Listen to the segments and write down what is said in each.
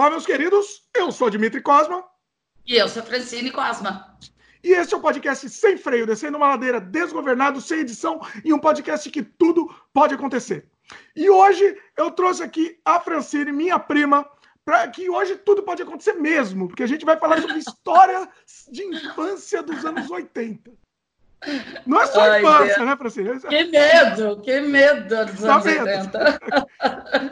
Olá, meus queridos. Eu sou Dimitri Cosma. E eu sou Francine Cosma. E esse é o podcast Sem Freio, descendo uma ladeira desgovernado, sem edição, e um podcast que tudo pode acontecer. E hoje eu trouxe aqui a Francine, minha prima, para que hoje tudo pode acontecer mesmo, porque a gente vai falar sobre história de infância dos anos 80. Não é só Ai, infância, Deus. né, Francine? Que medo, que medo dos tá anos 80.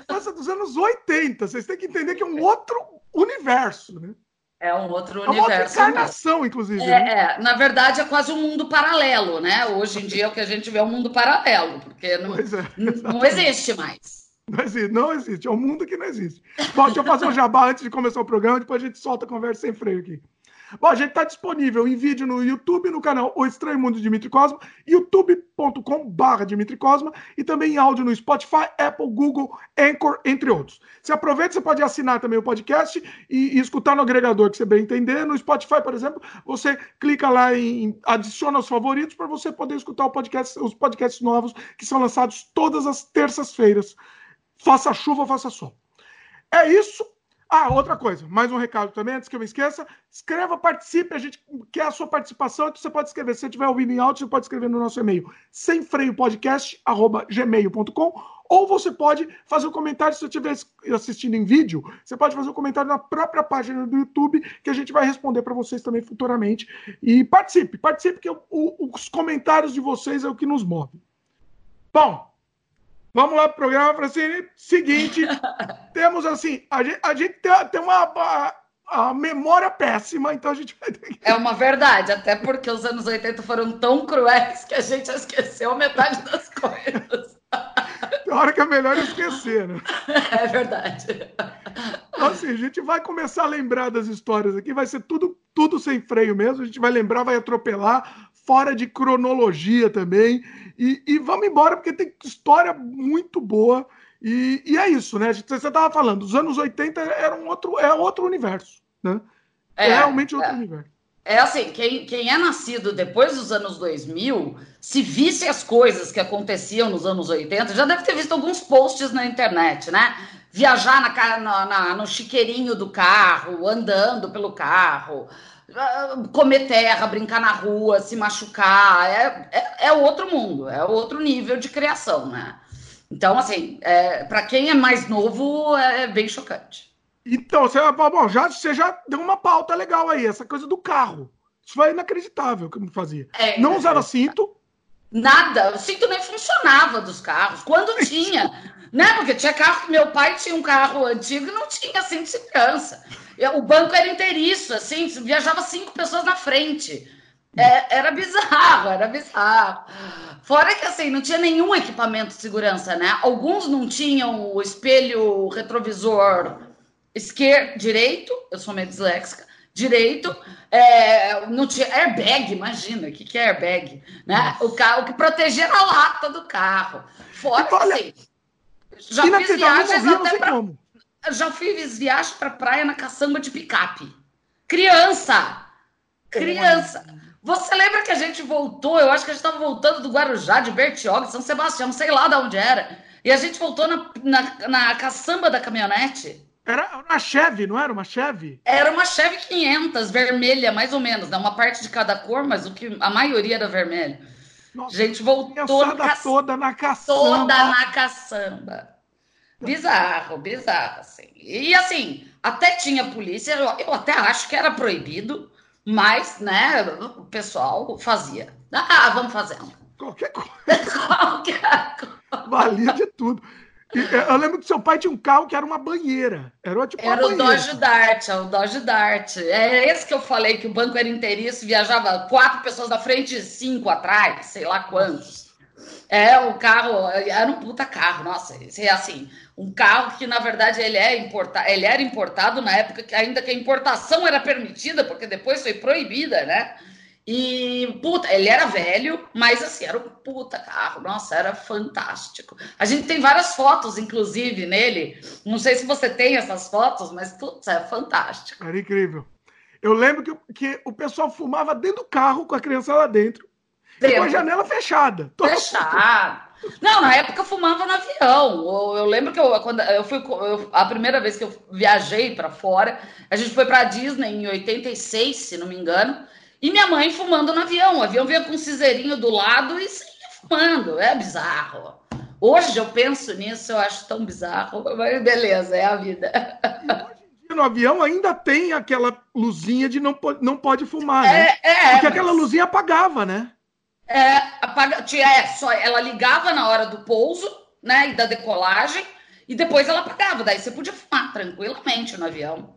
infância dos anos 80. Vocês têm que entender que é um outro universo, né? É um outro é universo. É uma encarnação, inclusive. É, né? é, na verdade, é quase um mundo paralelo, né? Hoje em dia, o que a gente vê é um mundo paralelo, porque não, é, não existe mais. Não existe, não existe. É um mundo que não existe. Bom, deixa eu fazer um jabá antes de começar o programa, depois a gente solta a conversa sem freio aqui. Bom, a gente está disponível em vídeo no YouTube, no canal O Estranho Mundo de Dimitri Cosma, youtube.com.br Dimitri Cosma, e também em áudio no Spotify, Apple, Google, Anchor, entre outros. Se aproveita, você pode assinar também o podcast e, e, escutar no agregador que você bem entender. No Spotify, por exemplo, você clica lá em adiciona os favoritos para você poder escutar podcast, os podcasts novos que são lançados todas as terças-feiras. Faça chuva, faça sol. É isso. Ah, outra coisa, mais um recado também, antes que eu me esqueça. Escreva, participe, a gente quer a sua participação, então você pode escrever. Se você estiver ouvindo em áudio, você pode escrever no nosso e-mail, semfreiopodcast.gmail.com ou você pode fazer um comentário, se você estiver assistindo em vídeo, você pode fazer um comentário na própria página do YouTube, que a gente vai responder para vocês também futuramente. E participe, participe, que o, os comentários de vocês é o que nos move. Bom, Vamos lá pro programa, Francine. Seguinte, temos assim, a gente, a gente tem, tem uma a, a, memória péssima, então a gente vai ter que... É uma verdade, até porque os anos 80 foram tão cruéis que a gente esqueceu metade das coisas. Tem hora que é melhor esquecer, né? É verdade. Então, assim, a gente vai começar a lembrar das histórias aqui, vai ser tudo, tudo sem freio mesmo, a gente vai lembrar, vai atropelar, fora de cronologia também. E, e vamos embora, porque tem história muito boa. E, e é isso, né? Você estava falando, os anos 80 era um outro, é outro universo, né? É, é realmente outro é, universo. É assim, quem, quem é nascido depois dos anos 2000, se visse as coisas que aconteciam nos anos 80, já deve ter visto alguns posts na internet, né? Viajar na, na, na no chiqueirinho do carro, andando pelo carro, comer terra, brincar na rua, se machucar, é, é, é, outro mundo, é outro nível de criação, né? Então, assim, é, para quem é mais novo, é bem chocante. Então, você, bom, já, você já deu uma pauta legal aí, essa coisa do carro. Isso foi inacreditável que eu fazia. É, não usava cinto. Nada, o cinto nem funcionava dos carros. Quando tinha, né? Porque tinha carro que meu pai tinha um carro antigo e não tinha cinto de segurança. O banco era inteiriço, assim, viajava cinco pessoas na frente. É, era bizarro, era bizarro. Fora que assim, não tinha nenhum equipamento de segurança, né? Alguns não tinham o espelho retrovisor esquerdo, direito, eu sou meio disléxica, direito, é, não tinha airbag, imagina, o que, que é airbag? Né? O carro que protegia a lata do carro. Fora que assim, já fiz viagens até pra... Como já fiz viagem para praia na caçamba de picape. Criança! Criança! Você lembra que a gente voltou? Eu acho que a gente estava voltando do Guarujá, de Bertioga, São Sebastião, sei lá de onde era. E a gente voltou na, na, na caçamba da caminhonete. Era uma Chevy, não era uma Chevy? Era uma Chevy 500, vermelha, mais ou menos. Né? Uma parte de cada cor, mas o que a maioria era vermelho. Nossa, gente voltou na ca... toda na caçamba. Toda na caçamba. Bizarro, bizarro, assim. E assim, até tinha polícia, eu, eu até acho que era proibido, mas, né, o pessoal fazia. Ah, vamos fazendo. Qualquer coisa. Qualquer coisa. Valia de tudo. Eu lembro que seu pai tinha um carro que era uma banheira. Era, tipo, era o Dodge Dart, é o Dodge Dart. É esse que eu falei que o banco era inteiriço, viajava quatro pessoas da frente e cinco atrás, sei lá quantos. É, o carro era um puta carro, nossa, é assim, um carro que na verdade ele é importa, ele era importado na época que ainda que a importação era permitida, porque depois foi proibida, né? E puta, ele era velho, mas assim, era um puta carro, nossa, era fantástico. A gente tem várias fotos, inclusive, nele. Não sei se você tem essas fotos, mas putz, é fantástico. Era incrível. Eu lembro que, que o pessoal fumava dentro do carro com a criança lá dentro. dentro. E com a janela fechada. Fechada. Não, na época eu fumava no avião. Eu, eu lembro que eu, quando eu fui eu, a primeira vez que eu viajei para fora, a gente foi para Disney em 86, se não me engano, e minha mãe fumando no avião. O avião vinha com um cinzeirinho do lado e saía fumando. É bizarro. Hoje eu penso nisso, eu acho tão bizarro, mas beleza, é a vida. no avião ainda tem aquela luzinha de não, pode, não pode fumar, né? É, é, Porque mas... aquela luzinha apagava, né? É, apaga, é, só, ela ligava na hora do pouso, né, e da decolagem, e depois ela apagava. Daí você podia fumar tranquilamente no avião.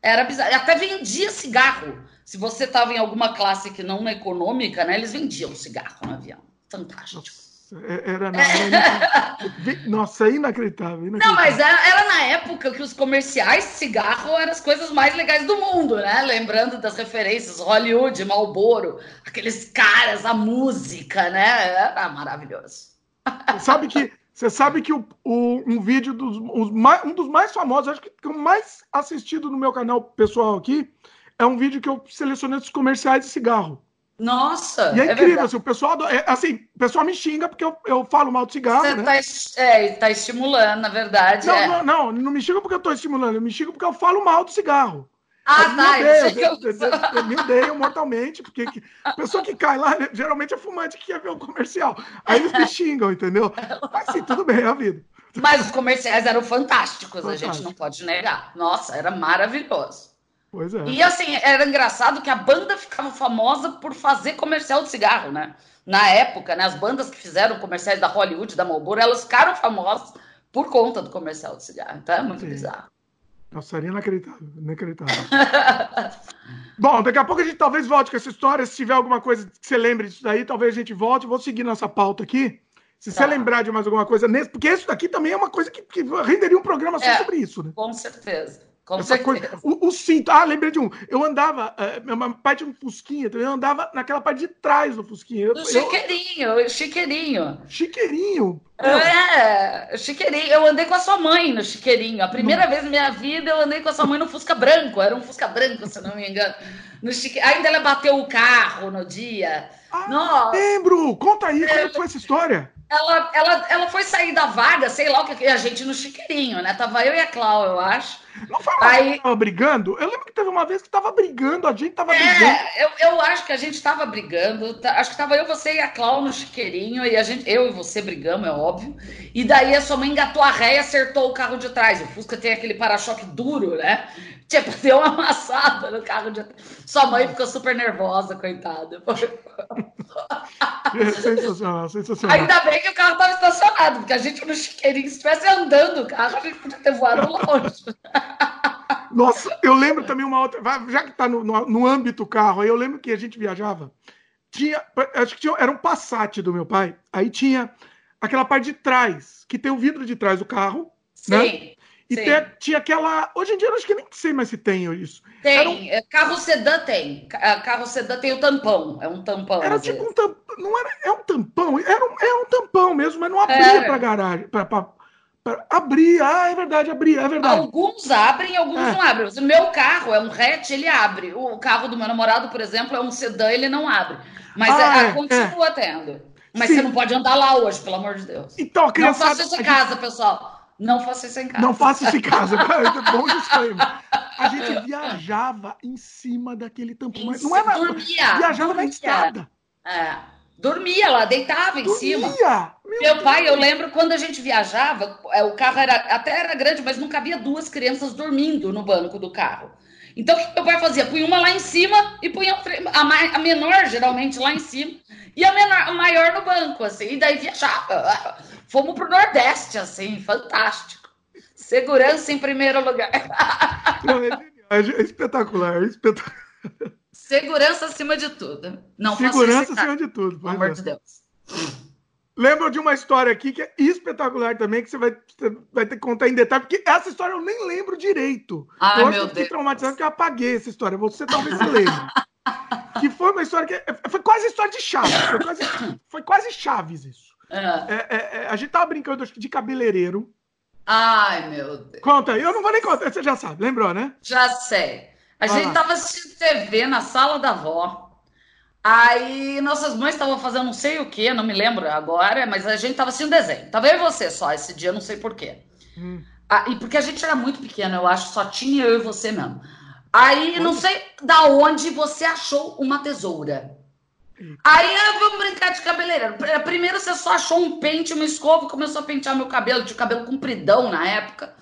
Era bizarro. Até vendia cigarro. Se você estava em alguma classe que não econômica, né, eles vendiam cigarro no avião. Fantástico. É, era na Nossa, é inacreditável, inacreditável. Não, mas era, era, na época que os comerciais de cigarro eram as coisas mais legais do mundo, né? Lembrando das referências, Hollywood, Marlboro, aqueles caras, a música, né? Era maravilhoso. Sabe que você sabe que o, o um vídeo dos um dos mais famosos, acho que o mais assistido no meu canal pessoal aqui, é um vídeo que eu selecionei dos comerciais de cigarro. Nossa! E é, é incrível, assim, o pessoal, é, assim, o pessoal me xinga porque eu, eu falo mal do cigarro. Você né? tá, é, tá estimulando, na verdade. Não, é. não, não, não me xinga porque eu tô estimulando, eu me xinga porque eu falo mal do cigarro. Ah, tá. Eu, eu, eu, me odeio mortalmente, porque a pessoa que cai lá geralmente é fumante que quer ver o comercial. Aí eles me xingam, entendeu? Mas sim, tudo bem, é a vida. Mas os comerciais eram fantásticos, Fantástico. a gente não pode negar. Nossa, era maravilhoso. Pois é. E assim, era engraçado que a banda ficava famosa por fazer comercial de cigarro, né? Na época, né, as bandas que fizeram comerciais da Hollywood, da Marlboro, elas ficaram famosas por conta do comercial de cigarro. Então é muito Sim. bizarro. Nossa, seria inacreditável, inacreditável. Bom, daqui a pouco a gente talvez volte com essa história. Se tiver alguma coisa que você lembre disso daí, talvez a gente volte. Vou seguir nossa pauta aqui. Se tá. você lembrar de mais alguma coisa nesse, porque isso daqui também é uma coisa que, que renderia um programa só é, sobre isso, né? Com certeza. Com Essa coisa, o, o, cinto. Ah, lembrei de um. Eu andava, uh, uma parte do Fusquinha, eu andava naquela parte de trás do Fusquinha. Do chiqueirinho, eu, chiqueirinho. Chiqueirinho? É, chiqueirinho. Eu andei com a sua mãe no chiqueirinho. A primeira não. vez na minha vida eu andei com a sua mãe no Fusca branco. Era um Fusca branco, se não me engano. No chique... Ainda ela bateu o carro no dia. Ah, Nossa. Lembro! Conta aí, como é foi essa história? Ela, ela, ela foi sair da vaga, sei lá o que, a gente no chiqueirinho, né? Tava eu e a Clau, eu acho. Não foi uma Aí... que tava brigando? Eu lembro que teve uma vez que tava brigando, a gente tava é, brigando. Eu, eu acho que a gente tava brigando. Tá, acho que tava eu, você e a Clau no chiqueirinho, e a gente, eu e você brigamos, é óbvio. E daí a sua mãe engatou a ré e acertou o carro de trás. O Fusca tem aquele para-choque duro, né? Tipo, deu uma amassada no carro de trás. Sua mãe ficou super nervosa, coitada. É sensacional, sensacional. Ainda bem que o carro estava estacionado, porque a gente no chiqueirinho, se estivesse andando o carro, a gente podia ter voado longe. Nossa, eu lembro também uma outra. Já que está no, no, no âmbito carro, eu lembro que a gente viajava. Tinha, acho que tinha, era um Passat do meu pai. Aí tinha aquela parte de trás, que tem o vidro de trás do carro. Sim. Né? E tem, tinha aquela. Hoje em dia eu acho que nem sei mais se tem isso. Tem. Um... É, carro sedã tem. É, carro sedã tem o tampão. É um tampão. Era tipo vezes. um tampão. Não era. É um tampão. Era um, é um tampão mesmo, mas não abria para garagem. Pra, pra, pra, abria. Ah, é verdade, abria. É verdade. Alguns abrem, alguns é. não abrem. O meu carro é um hatch, ele abre. O carro do meu namorado, por exemplo, é um sedã, ele não abre. Mas ah, é, é, continua tendo. Mas Sim. você não pode andar lá hoje, pelo amor de Deus. Então, a criançada... Não faça isso em casa, pessoal. Não faça isso em casa. Não faça isso em casa. É bom disclaimer. A gente viajava em cima daquele tampão. Mas não era. Dormia. Viajava dormia. na estrada. É. Dormia lá, deitava em dormia. cima. Meu, Meu pai, eu lembro quando a gente viajava, é, o carro era até era grande, mas não cabia duas crianças dormindo no banco do carro. Então, o que meu pai fazia? Punha uma lá em cima e punha a, menor, geralmente, lá em cima, e a, menor, a maior no banco, assim, e daí viajava. Fomos para o Nordeste, assim, fantástico. Segurança em primeiro lugar. Não, é, é, espetacular, é espetacular. Segurança acima de tudo. Não Segurança acima de tudo. Pelo amor de Deus. Lembro de uma história aqui que é espetacular também, que você vai, você vai ter que contar em detalhe, porque essa história eu nem lembro direito. Ai, eu meu Deus. traumatizado que eu apaguei essa história. Você talvez se lembre. que foi uma história que. Foi quase história de Chaves. Foi quase, foi quase Chaves isso. É. É, é, é, a gente tava brincando de cabeleireiro. Ai, meu Deus. Conta, eu não vou nem contar, você já sabe, lembrou, né? Já sei. A ah. gente tava assistindo TV na sala da avó. Aí nossas mães estavam fazendo não sei o que, não me lembro agora, mas a gente tava assistindo desenho. Tava eu e você só esse dia, não sei porquê. Hum. Ah, e porque a gente era muito pequena, eu acho, só tinha eu e você mesmo. Aí não sei da onde você achou uma tesoura. Aí ah, vamos brincar de cabeleireiro. Primeiro você só achou um pente, uma escova, começou a pentear meu cabelo, de cabelo compridão na época,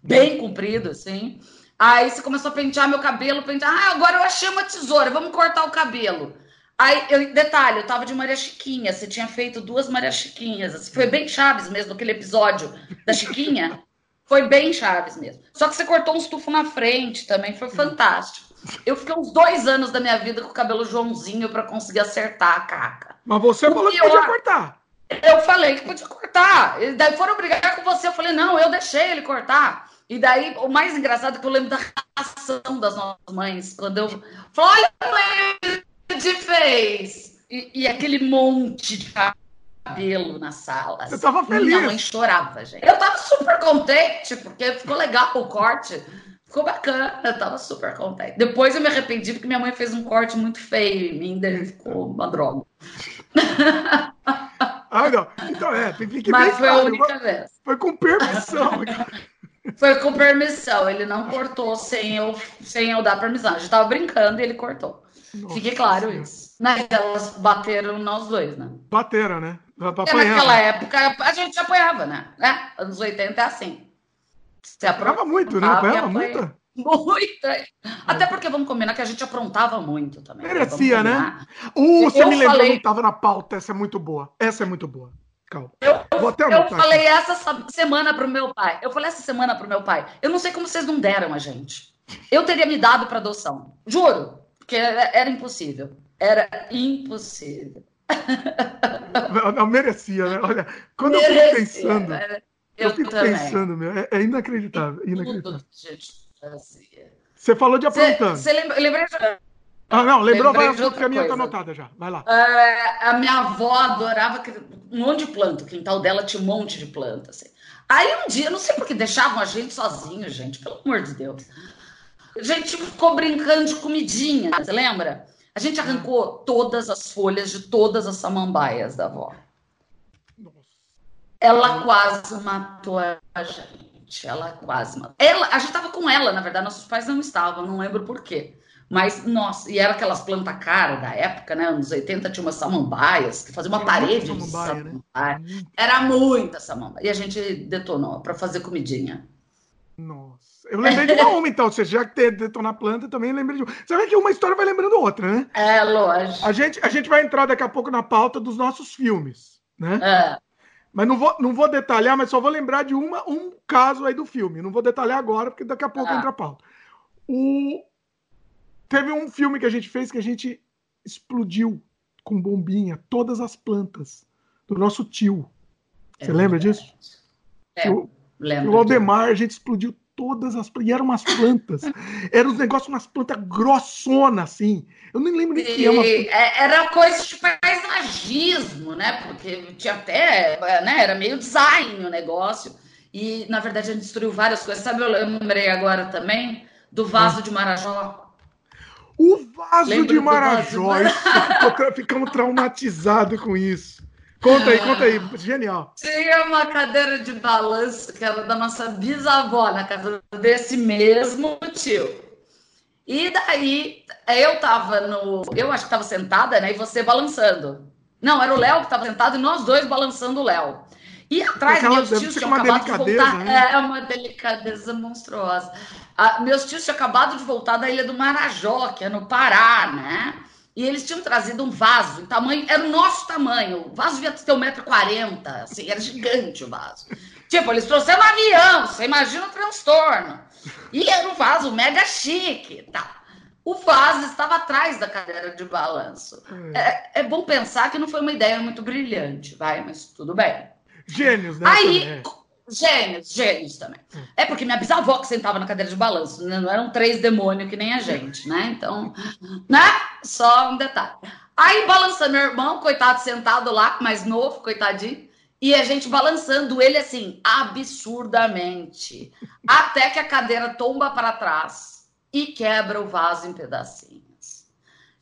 bem comprido, assim. Aí você começou a pentear meu cabelo, pentear. Ah, agora eu achei uma tesoura, vamos cortar o cabelo. Aí, eu, detalhe, eu tava de Maria Chiquinha, você tinha feito duas Maria Chiquinhas. Assim, foi bem Chaves mesmo, aquele episódio da Chiquinha. Foi bem Chaves mesmo. Só que você cortou um estufo na frente também, foi fantástico. Eu fiquei uns dois anos da minha vida com o cabelo Joãozinho para conseguir acertar a caca. Mas você o falou pior, que podia cortar. Eu falei que podia cortar. E daí foram brigar com você. Eu falei, não, eu deixei ele cortar. E daí, o mais engraçado é que eu lembro da reação das nossas mães, quando eu olha, o que fez? E, e, aquele monte de cabelo na sala. Você tava feliz. Minha mãe chorava, gente. Eu tava super contente, porque ficou legal o corte. Ficou bacana, eu tava super contente. Depois eu me arrependi porque minha mãe fez um corte muito feio em mim, daí ficou uma droga. Ah, não. Então é, fique Mas foi claro. a única vez. Foi com permissão. foi com permissão, ele não cortou sem eu, sem eu dar permissão. A gente tava brincando e ele cortou. Nossa, Fique claro isso. Mas elas bateram nós dois, né? Bateram, né? naquela época a gente apanhava, né? né? Anos 80 é assim. Você aprontava muito, né? Apanhava muito. Muito. Até porque vamos combinar que a gente aprontava muito também. Merecia, né? Uh, você eu me lembrou, falei... não estava na pauta. Essa é muito boa. Essa é muito boa. Calma. Eu, eu falei aqui. essa semana pro meu pai. Eu falei essa semana pro meu pai. Eu não sei como vocês não deram a gente. Eu teria me dado para adoção. Juro. Porque era impossível. Era impossível. Não, não merecia, né? Olha, quando merecia, eu fico pensando. Era... Eu, eu fico também. pensando, meu, é, é inacreditável. inacreditável. Você falou de aprontando. Você lembra, lembrei de... Ah, não, lembrou, vai, porque a minha tá anotada já. Vai lá. É, a minha avó adorava um monte de planta. O quintal dela tinha um monte de planta. Assim. Aí um dia, não sei por que deixavam a gente sozinho, gente, pelo amor de Deus. A gente ficou brincando de comidinha, você lembra? A gente arrancou todas as folhas de todas as samambaias da avó. Ela quase matou a gente. Ela quase matou. Ela, a gente estava com ela, na verdade, nossos pais não estavam, não lembro por quê. Mas, nossa, e era aquelas plantas caras da época, né? Anos 80 tinha umas samambaias, que fazia uma era parede de samambaia. Né? Era muita samambaia. E a gente detonou para fazer comidinha. Nossa. Eu lembrei de uma uma, então. Você já que detonar planta, também lembrei de uma. Você vê que uma história vai lembrando outra, né? É, lógico. A gente, a gente vai entrar daqui a pouco na pauta dos nossos filmes, né? É. Mas não vou, não vou detalhar, mas só vou lembrar de uma, um caso aí do filme. Não vou detalhar agora, porque daqui a pouco ah. entra a pauta. O... Teve um filme que a gente fez que a gente explodiu com bombinha todas as plantas do nosso tio. Você é lembra disso? É, o, lembro. O Aldemar, a gente explodiu todas as plantas. E eram umas plantas. eram uns negócios, umas plantas grossonas, assim. Eu nem lembro nem que é uma. É, era coisa de paisagismo, né? Porque tinha até. Né? Era meio design o negócio. E, na verdade, a gente destruiu várias coisas. Sabe, eu lembrei agora também do vaso de Marajó. O vaso Lembra de Marajó. Vaso de... Ficamos traumatizados com isso. Conta aí, conta aí. Genial. Tinha uma cadeira de balanço que era da nossa bisavó, na casa desse mesmo tio. E daí, eu tava no. Eu acho que tava sentada, né? E você balançando. Não, era o Léo que tava sentado e nós dois balançando o Léo. E atrás, Aquela, meus tios tinham acabado de voltar. Né? É uma delicadeza monstruosa. Ah, meus tios tinham acabado de voltar da ilha do Marajó, que é no Pará, né? E eles tinham trazido um vaso em tamanho, era o nosso tamanho. O vaso devia ter 1,40m, assim, era gigante o vaso. Tipo, eles trouxeram um avião, você imagina o transtorno. E era um vaso mega chique, tá? O vaso estava atrás da cadeira de balanço. Hum. É, é, bom pensar que não foi uma ideia muito brilhante, vai, mas tudo bem. Gênios, né? Aí, Gênios, gênios também. É porque minha bisavó que sentava na cadeira de balanço, né? não eram três demônios que nem a gente, né? Então, né? Só um detalhe. Aí balançando meu irmão, coitado, sentado lá, mais novo, coitadinho, e a gente balançando ele assim, absurdamente, até que a cadeira tomba para trás e quebra o vaso em pedacinhos.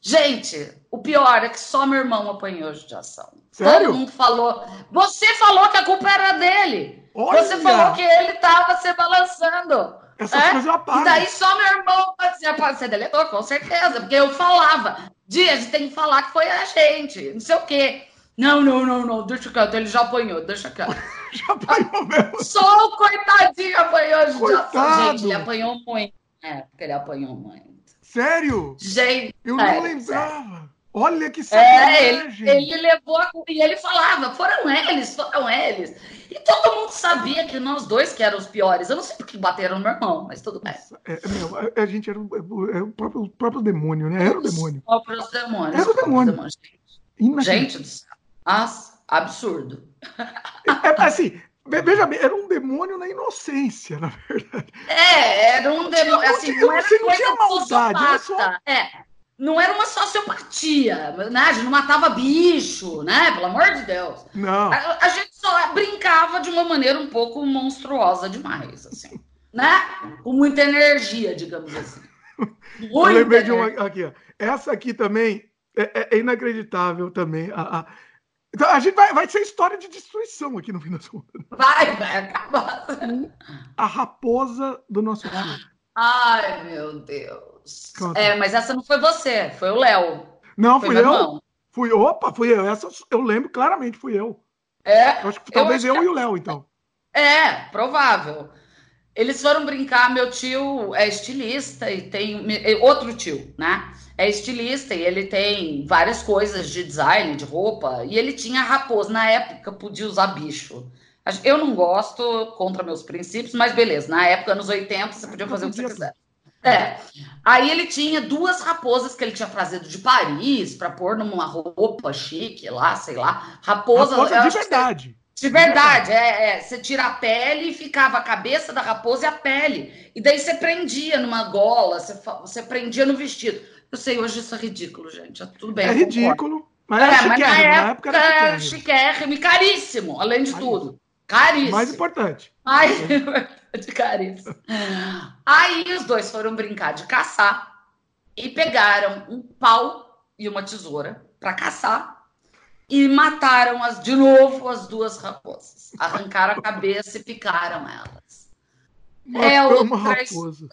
Gente, o pior é que só meu irmão apanhou judiação. Sério? Todo mundo falou. Você falou que a culpa era dele. Olha! Você falou que ele estava se balançando. Essas É? coisas eu apago. E daí só meu irmão fazia. Você deletou, com certeza, porque eu falava. Dias, tem que falar que foi a gente, não sei o quê. Não, não, não, não, deixa quieto, ele já apanhou, deixa quieto. Já apanhou mesmo. Só o coitadinho apanhou. Coitado. Gente, ele apanhou muito. É, porque ele apanhou muito. Sério? Gente, Eu não sério, lembrava. Olha que É, ele, sacanagem. ele levou a. E ele falava, foram eles, foram eles. E todo mundo sabia que nós dois que eram os piores. Eu não sei por que bateram no meu irmão, mas tudo bem. É, meu, a, a gente era, um- é o próprio, o próprio demônio, né? Era o demônio. Só os demônios. Era o só demônio. demônios. Gente do céu. Nossa, absurdo. É, assim, ve- veja bem, era um demônio na inocência, na verdade. É, era um demônio. não Assim, não não coisa tinha maldade, era sociopata. É. Não era uma sociopatia, né? A gente não matava bicho, né? Pelo amor de Deus. Não. A, a gente só brincava de uma maneira um pouco monstruosa demais, assim, né? Com muita energia, digamos assim. Eu Muita lembrei de uma aqui, ó. Essa aqui também é, é- é inacreditável também. A, a- Então, a gente vai, vai ser história de destruição aqui no fim das contas. Vai, vai acabar. A raposa do nosso tio. Ai, meu Deus. Conta. É, mas essa não foi você, foi o Léo. Não, Foi fui eu. irmão. Fui, opa, fui eu. Essa eu lembro claramente, fui eu. É, Eu acho que talvez acho eu, que- e o Léo, então. É, provável. Eles foram brincar, meu tio é estilista e tem e outro tio, né? É estilista e ele tem várias coisas de design, de roupa, e ele tinha raposa. Na época podia usar bicho. Eu não gosto contra meus princípios, mas beleza. Na época, anos 80, você podia fazer o que você quiser. É. Aí ele tinha duas raposas que ele tinha trazido de Paris para pôr numa roupa chique lá, sei lá. Raposa, Raposa de você- verdade. de verdade, é, é. Você tira a pele e ficava a cabeça da raposa e a pele. E daí você prendia numa gola, você, você prendia no vestido. Eu sei, hoje isso é ridículo, gente. é Tudo bem. É ridículo. Mas É, era mas na chiquérrimo. Na época, época era chiquérrimo. chiquérrimo e caríssimo, além de Caríssimo. tudo. Caríssimo. Mais importante. Ai, de caríssimo. Aí os dois foram brincar de caçar e pegaram um pau e uma tesoura para caçar e mataram as, de novo as duas raposas. Arrancaram a cabeça e picaram elas. É outra.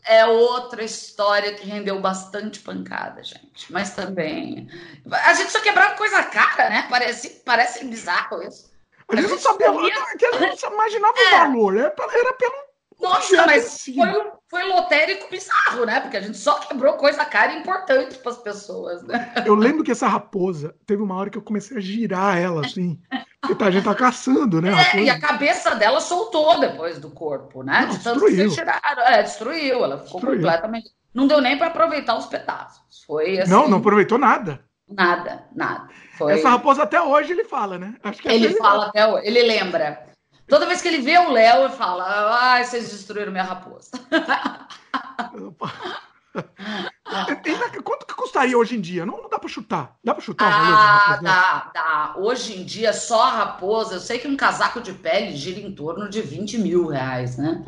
É outra história que rendeu bastante pancada, gente. Mas também. A gente só quebrava coisa cara, né? Parece, parece bizarro isso. A gente A não gente sabia, corria- que a gente não imaginava É. o valor. Pelo- era pelo. Nossa, mas si. foi, um- foi lotérico bizarro, né? Porque a gente só quebrou coisa cara e importante para as pessoas, né? Eu lembro que essa raposa, teve uma hora que eu comecei a girar ela, assim. Porque tá, a gente tá caçando, né? É, e a cabeça dela soltou depois do corpo, né? Não, de tanto que destruiu. vocês tiraram. É, destruiu. Ela ficou Destruiu. completamente. Não deu nem para aproveitar os pedaços. Foi assim. Não, não aproveitou nada. Nada, nada. Foi... Essa raposa até hoje ele fala, né? Acho que Ele fala até hoje, ele lembra. Toda vez que ele vê o Léo, ele fala: Ai, vocês destruíram minha raposa. Quanto que custaria hoje em dia? Não, não dá pra chutar. Dá pra chutar Ah, dá, dá. Hoje em dia, só a raposa, eu sei que um casaco de pele gira em torno de 20 mil reais, né?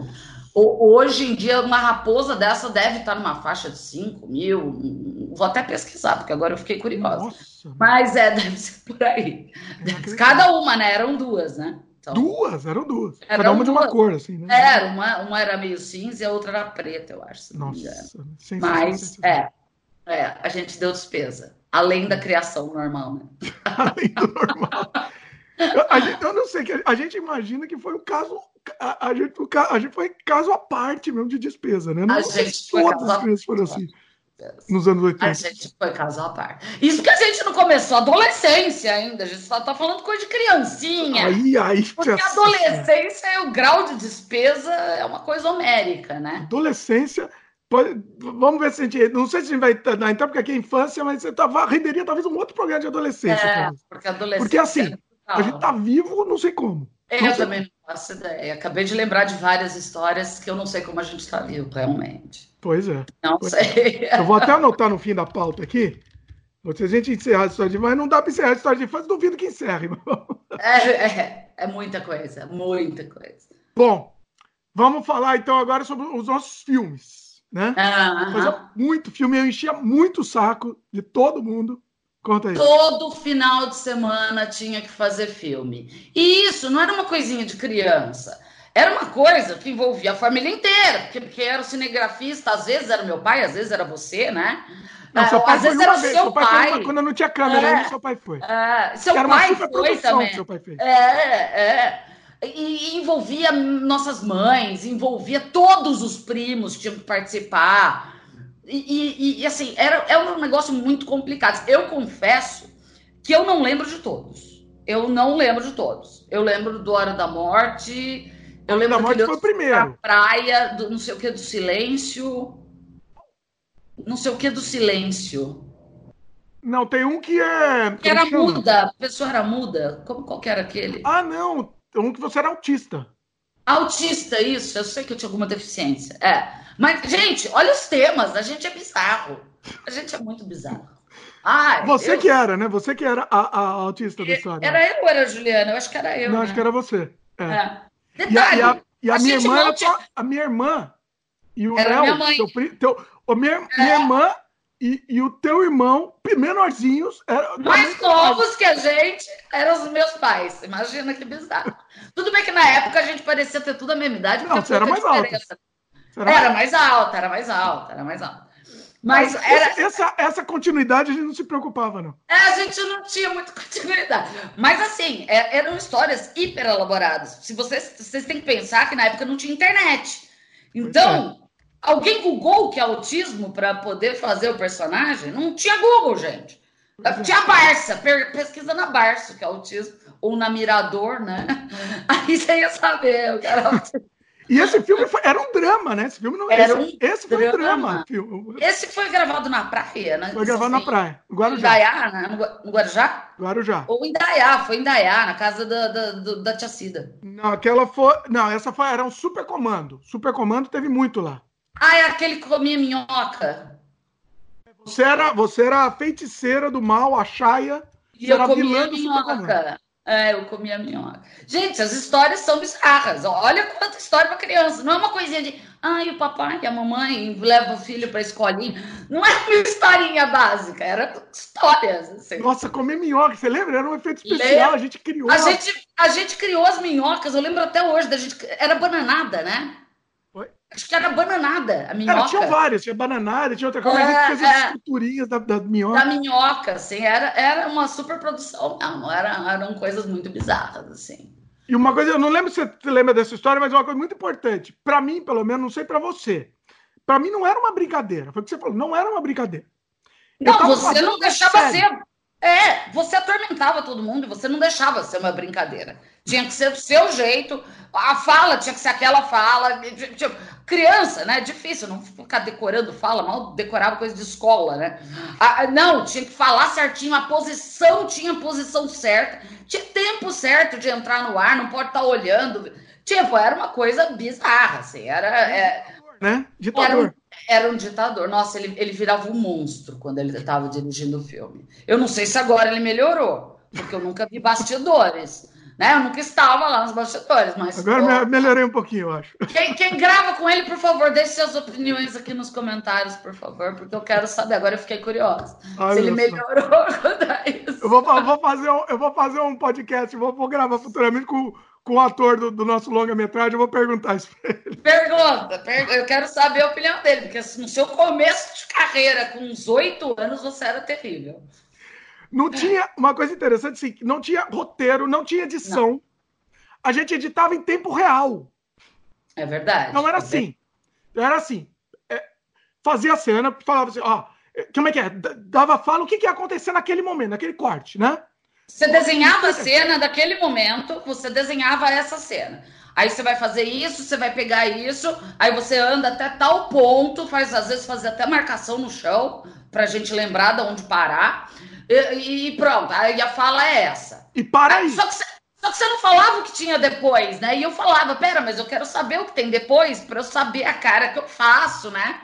Hoje em dia, uma raposa dessa deve estar numa faixa de 5 mil. Vou até pesquisar, porque agora eu fiquei curiosa. Nossa. Mas é, deve ser por aí. inacreditável. Cada uma, né? Eram duas, né? Então, Duas, eram duas. Eram Cada uma de uma cor, assim, né? Era, uma, uma era meio cinza e a outra era preta, eu acho. se. Nossa, Mas, é, é, a gente deu despesa. Além da criação normal, né? Além do normal. Eu, a gente, eu não sei, a gente imagina que foi um caso. A, a gente, o a gente foi caso à parte mesmo de despesa, né? Não A sei gente todas as crianças foram assim, nos anos 80. A gente foi caso à parte. Isso que a gente não começou a adolescência ainda. A gente só tá falando coisa de criancinha. Aí, aí, Porque a adolescência, o grau de despesa é uma coisa homérica, né? adolescência. pode- vamos ver se a gente. Não sei se a gente vai dar então, porque aqui é infância, mas você tava, renderia talvez um outro programa de adolescência. É, porque adolescência. Porque assim, é a gente tá vivo, não sei como. É, não eu sei- também não faço ideia. Acabei de lembrar de várias histórias que eu não sei como a gente está vivo, realmente. Pois é. Não Pois sei. Eu vou até anotar no fim da pauta aqui. Se a gente encerrar a história de mas não dá para encerrar a história de infância, duvido que encerre. É, é, é muita coisa, muita coisa. Bom, vamos falar então agora sobre os nossos filmes. né? Fazia muito filme, eu enchia muito o saco de todo mundo. Conta aí. Todo final de semana tinha que fazer filme. E isso não era uma coisinha de criança. Era uma coisa que envolvia a família inteira, porque, porque era o cinegrafista, às vezes era meu pai, às vezes era você, né? Não, seu pai às vezes era o seu pai. pai. quando não tinha câmera, é, seu pai foi. É, seu era pai foi também. Seu pai fez. É, é. E, envolvia nossas mães, envolvia todos os primos que tinham que participar. E, e, e assim, era, era um negócio muito complicado. Eu confesso que eu não lembro de todos. Eu não lembro de todos. Eu lembro do Hora da Morte. Eu lembro da Morte foi o primeiro. Praia, do não sei o que, do Silêncio não sei o que do silêncio. Não, tem um que é. Que era muda, a pessoa era muda. Como qual era aquele? Ah, não. Um que você era autista. Autista, isso. Eu sei que eu tinha alguma deficiência. É. Mas, gente, olha os temas. A gente é bizarro. A gente é muito bizarro. Ai, você eu... que era, né? Você que era a, a autista da história. Era eu ou era a Juliana? Eu acho que era eu. Não, né? acho que era você. É. é. Detalhe, e a, e a, a, a minha irmã era tinha... a minha irmã e o era Léo, minha. Teu, teu, Ô, minha, é. minha irmã e, e, o teu irmão, menorzinhos, eram mais novos que a gente, eram os meus pais. Imagina que bizarro. Tudo bem que na época a gente parecia ter tudo a mesma idade, não, você era mais alta. Era, era mais alta, era mais alta, era mais alta. Mas, era... essa, essa continuidade a gente não se preocupava, não. É, a gente não tinha muita continuidade. Mas assim, é, eram histórias hiper elaboradas. Se vocês, vocês têm que pensar que na época não tinha internet. Então, Alguém googou o que é autismo para poder fazer o personagem? Não tinha Google, gente. Tinha Barça, pesquisa na Barça, que é autismo, ou na Mirador, né? Aí você ia saber o que era autismo. E esse filme foi, era um drama, né? Esse filme não era esse, um esse foi drama. um drama. Esse foi gravado na praia, né? Foi gravado na praia, no Guarujá. Em Dayá, né? No Guarujá? Guarujá. Ou em Dayá, foi em Dayá, na casa da, da, da tia Cida. Não, aquela foi. Não, essa foi, era um super comando. Super comando teve muito lá. Ah, é aquele que comia minhoca. Você era, você era a feiticeira do mal, a Chaia. E eu comia minhoca. É, eu comia minhoca. Gente, as histórias são bizarras. Olha quanta história para criança. Não é uma coisinha de, ai, o papai e a mamãe levam o filho para a escolinha. Não é uma historinha básica, era histórias. Assim. Nossa, comer minhoca, você lembra? Era um efeito especial, a gente criou. A gente, a gente criou as minhocas, eu lembro até hoje da gente. Era bananada, né? Acho que era bananada, a minhoca. Cara, tinha várias, tinha bananada, tinha outra coisa, é, a gente fez é, as esculturinhas da, da minhoca. Da minhoca, assim, era, era uma super produção, não, era, eram coisas muito bizarras, assim. E uma coisa, eu não lembro se você lembra dessa história, mas uma coisa muito importante, para mim, pelo menos, não sei para você. Para mim não era uma brincadeira, foi o que você falou, não era uma brincadeira. Não, você não deixava ser. É, você atormentava todo mundo e você não deixava ser uma brincadeira. Tinha que ser do seu jeito, a fala tinha que ser aquela fala. Tipo, criança, né? Difícil não ficar decorando fala, mal decorava coisa de escola, né? Ah, não, tinha que falar certinho, a posição tinha a posição certa, tinha tempo certo de entrar no ar, não pode estar olhando. Tipo, era uma coisa bizarra, assim, era. É, né? Ditador. Era um, era um ditador. Nossa, ele, ele virava um monstro quando ele estava dirigindo o filme. Eu não sei se agora ele melhorou, porque eu nunca vi bastidores. Né? Eu nunca estava lá nos bastidores, mas. Agora melhorei um pouquinho, eu acho. Quem, quem, grava com ele, por favor, deixe suas opiniões aqui nos comentários, por favor, porque eu quero saber. Agora eu fiquei curiosa. Ai, se ele melhorou quando é isso. Eu vou, eu vou, fazer um, eu vou fazer um podcast, vou, vou gravar futuramente com, com o ator do, do nosso longa-metragem, eu vou perguntar isso para ele. Pergunta, per... eu quero saber a opinião dele, porque no seu começo de carreira, com uns oito anos, você era terrível. Não tinha uma coisa interessante, assim, não tinha roteiro, não tinha edição. Não. A gente editava em tempo real. É verdade. Não era é assim. Era assim. É, fazia a cena, falava assim, ó, como é que é? Dava fala o que, que ia acontecer naquele momento, naquele corte, né? Você desenhava a cena daquele momento, você desenhava essa cena. Aí você vai fazer isso, você vai pegar isso, aí você anda até tal ponto, faz às vezes fazer até marcação no chão, pra gente lembrar de onde parar. E, e, pronto, aí a fala é essa. E para aí. Só que, você, só que você não falava o que tinha depois, né? E eu falava, pera, mas eu quero saber o que tem depois para eu saber a cara que eu faço, né?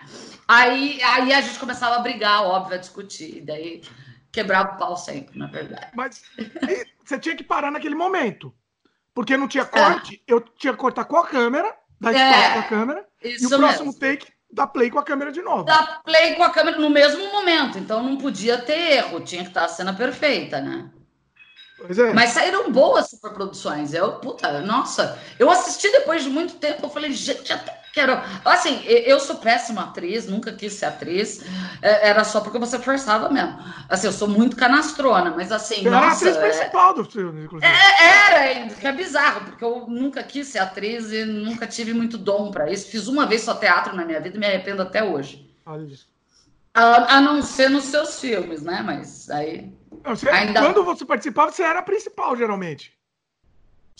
Aí, aí a gente começava a brigar, óbvio, a discutir. Daí quebrava o pau sempre, na verdade. Mas você tinha que parar naquele momento. Porque não tinha corte, é. eu tinha que cortar com a câmera, da é, da câmera, e o próximo mesmo. take dar play com a câmera de novo. Dar play com a câmera no mesmo momento. Então não podia ter erro, tinha que estar a cena perfeita, né? É. Mas saíram boas superproduções. Eu, puta, nossa, eu assisti depois de muito tempo. Eu falei, gente, até quero. Assim, eu sou péssima atriz, nunca quis ser atriz. É, era só porque você forçava mesmo. Assim, eu sou muito canastrona, mas assim. Você nossa, era a atriz é... principal do filme, inclusive. É, era, que é bizarro, porque eu nunca quis ser atriz e nunca tive muito dom para isso. Fiz uma vez só teatro na minha vida e me arrependo até hoje. Olha isso. A, a não ser nos seus filmes, né? Mas aí. Você, ainda... Quando você participava, você era a principal, geralmente.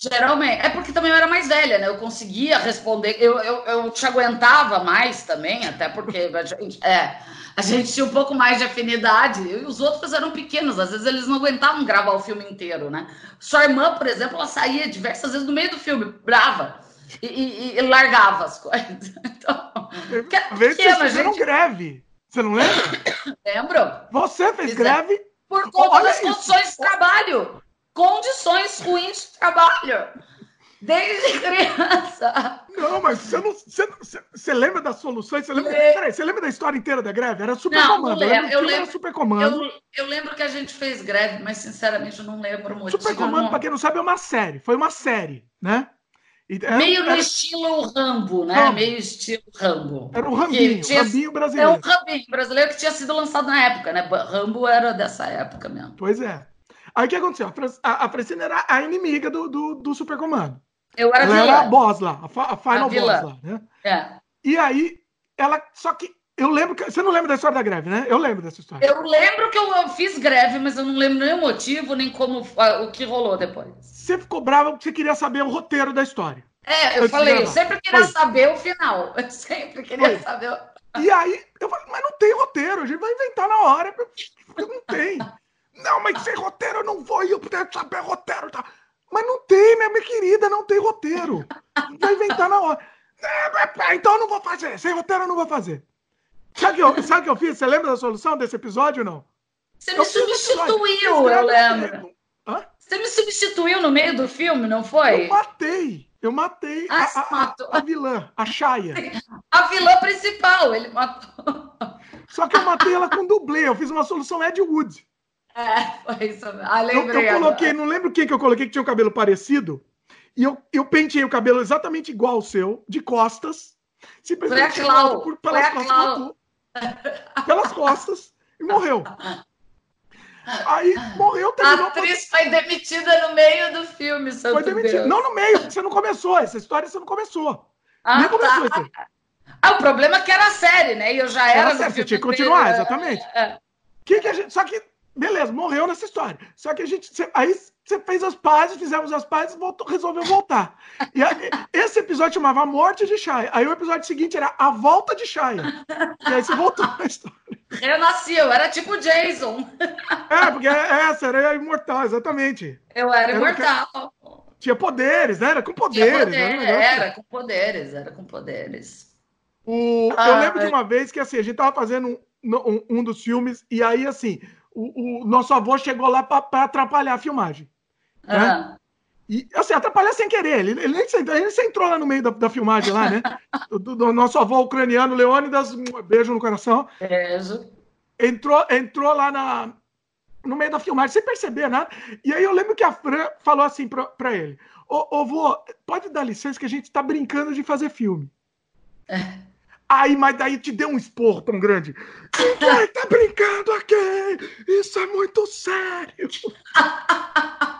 Geralmente. É porque também eu era mais velha, né? Eu conseguia responder. Eu, eu, eu te aguentava mais também, até porque a gente, é, a gente tinha um pouco mais de afinidade. E os outros eram pequenos, às vezes eles não aguentavam gravar o filme inteiro, né? Sua irmã, por exemplo, ela saía diversas vezes no meio do filme, brava. E, e, e largava as coisas. Então, que, Às pequena, gente... greve. Você não lembra? Lembro. Você fez greve? Por conta Olha das isso. condições de trabalho. Condições ruins de trabalho. Desde criança. Não, mas você não. Você, você lembra das soluções? Você lembra, peraí, você lembra da história inteira da greve? Era super não, comando. Não lembro. Eu lembro, super comando. Eu, eu, lembro que a gente fez greve, mas sinceramente eu não lembro muito. Super comando, para quem não sabe, é uma série. Foi uma série, né? Era, Meio no era... estilo Rambo, né? Rambo. Meio estilo Rambo. Era o Rambinho, tinha... Rambinho brasileiro. É um Rambinho brasileiro que tinha sido lançado na época, né? Rambo era dessa época mesmo. Pois é. Aí o que aconteceu? A, a Francina era a inimiga do, do, do Supercomando. Eu era ela vilã. era a boss lá, a, a final a boss lá, né? É. E aí, ela. Só que eu lembro que. Você não lembra da história da greve, né? Eu lembro dessa história. Eu lembro que eu fiz greve, mas eu não lembro nem o motivo, nem como o que rolou depois. Você ficou brava porque você queria saber o roteiro da história. É, eu falei, eu sempre queria Foi. saber o final. Eu sempre queria Foi. saber o... E aí, eu falei, mas não tem roteiro, a gente vai inventar na hora. Não tem. Não, mas sem roteiro eu não vou, eu quero saber roteiro. Tá? Mas não tem, né, minha querida? Não tem roteiro. Vai inventar na hora. É, então eu não vou fazer. Sem roteiro eu não vou fazer. Sabe o que, que eu fiz? Você lembra da solução desse episódio ou não? Você me substituiu, eu lembro. Hã? Você me substituiu no meio do filme, não foi? Eu matei. Eu matei ah, a, a, a, vilã, a Shaya. A vilã principal, ele matou. Só que eu matei ela com dublê. Eu fiz uma solução Ed Wood. É, foi isso. Ah, lembrei. Eu, eu coloquei, não lembro quem que eu coloquei que tinha o um cabelo parecido. E eu, eu penteei o cabelo exatamente igual ao seu, de costas. Simplesmente por, pelas costas. Pelas costas. E morreu. Aí morreu, terminou. A atriz foi demitida no meio do filme, Santo Foi demitida. Não no meio, você não começou. Essa história você não começou. Ah, Nem começou tá. Ah, o problema é que era a série, né? E eu já era. era série, você tinha que continuar, exatamente. É. Que que a gente... Só que, beleza, morreu nessa história. Só que a gente. Aí você fez as pazes, fizemos as pazes e voltou, resolveu voltar. E esse episódio chamava A Morte de Shia. Aí o episódio seguinte era A Volta de Shia. E aí você voltou na história. Renasceu, era tipo Jason. É, porque essa era imortal, exatamente. Eu era, era imortal. Tinha poderes, né? Era com poderes. Poder, era, era, com poderes, era com poderes. O, ah, eu lembro de uma vez que assim, a gente tava fazendo um, um, um dos filmes, e aí, assim, o, o nosso avô chegou lá para atrapalhar a filmagem. Né? E, assim, atrapalhar sem querer. Ele, ele, nem, ele nem entrou lá no meio da, da filmagem lá, né? do, do, nosso avô ucraniano, Leônidas, um beijo no coração. Beijo. Entrou, entrou lá na, no meio da filmagem, sem perceber nada. E aí eu lembro que a Fran falou assim para ele: Ô, ô vô, pode dar licença que a gente está brincando de fazer filme. É. Aí, mas daí te deu um esporro tão grande. Ninguém tá brincando aqui! Isso é muito sério!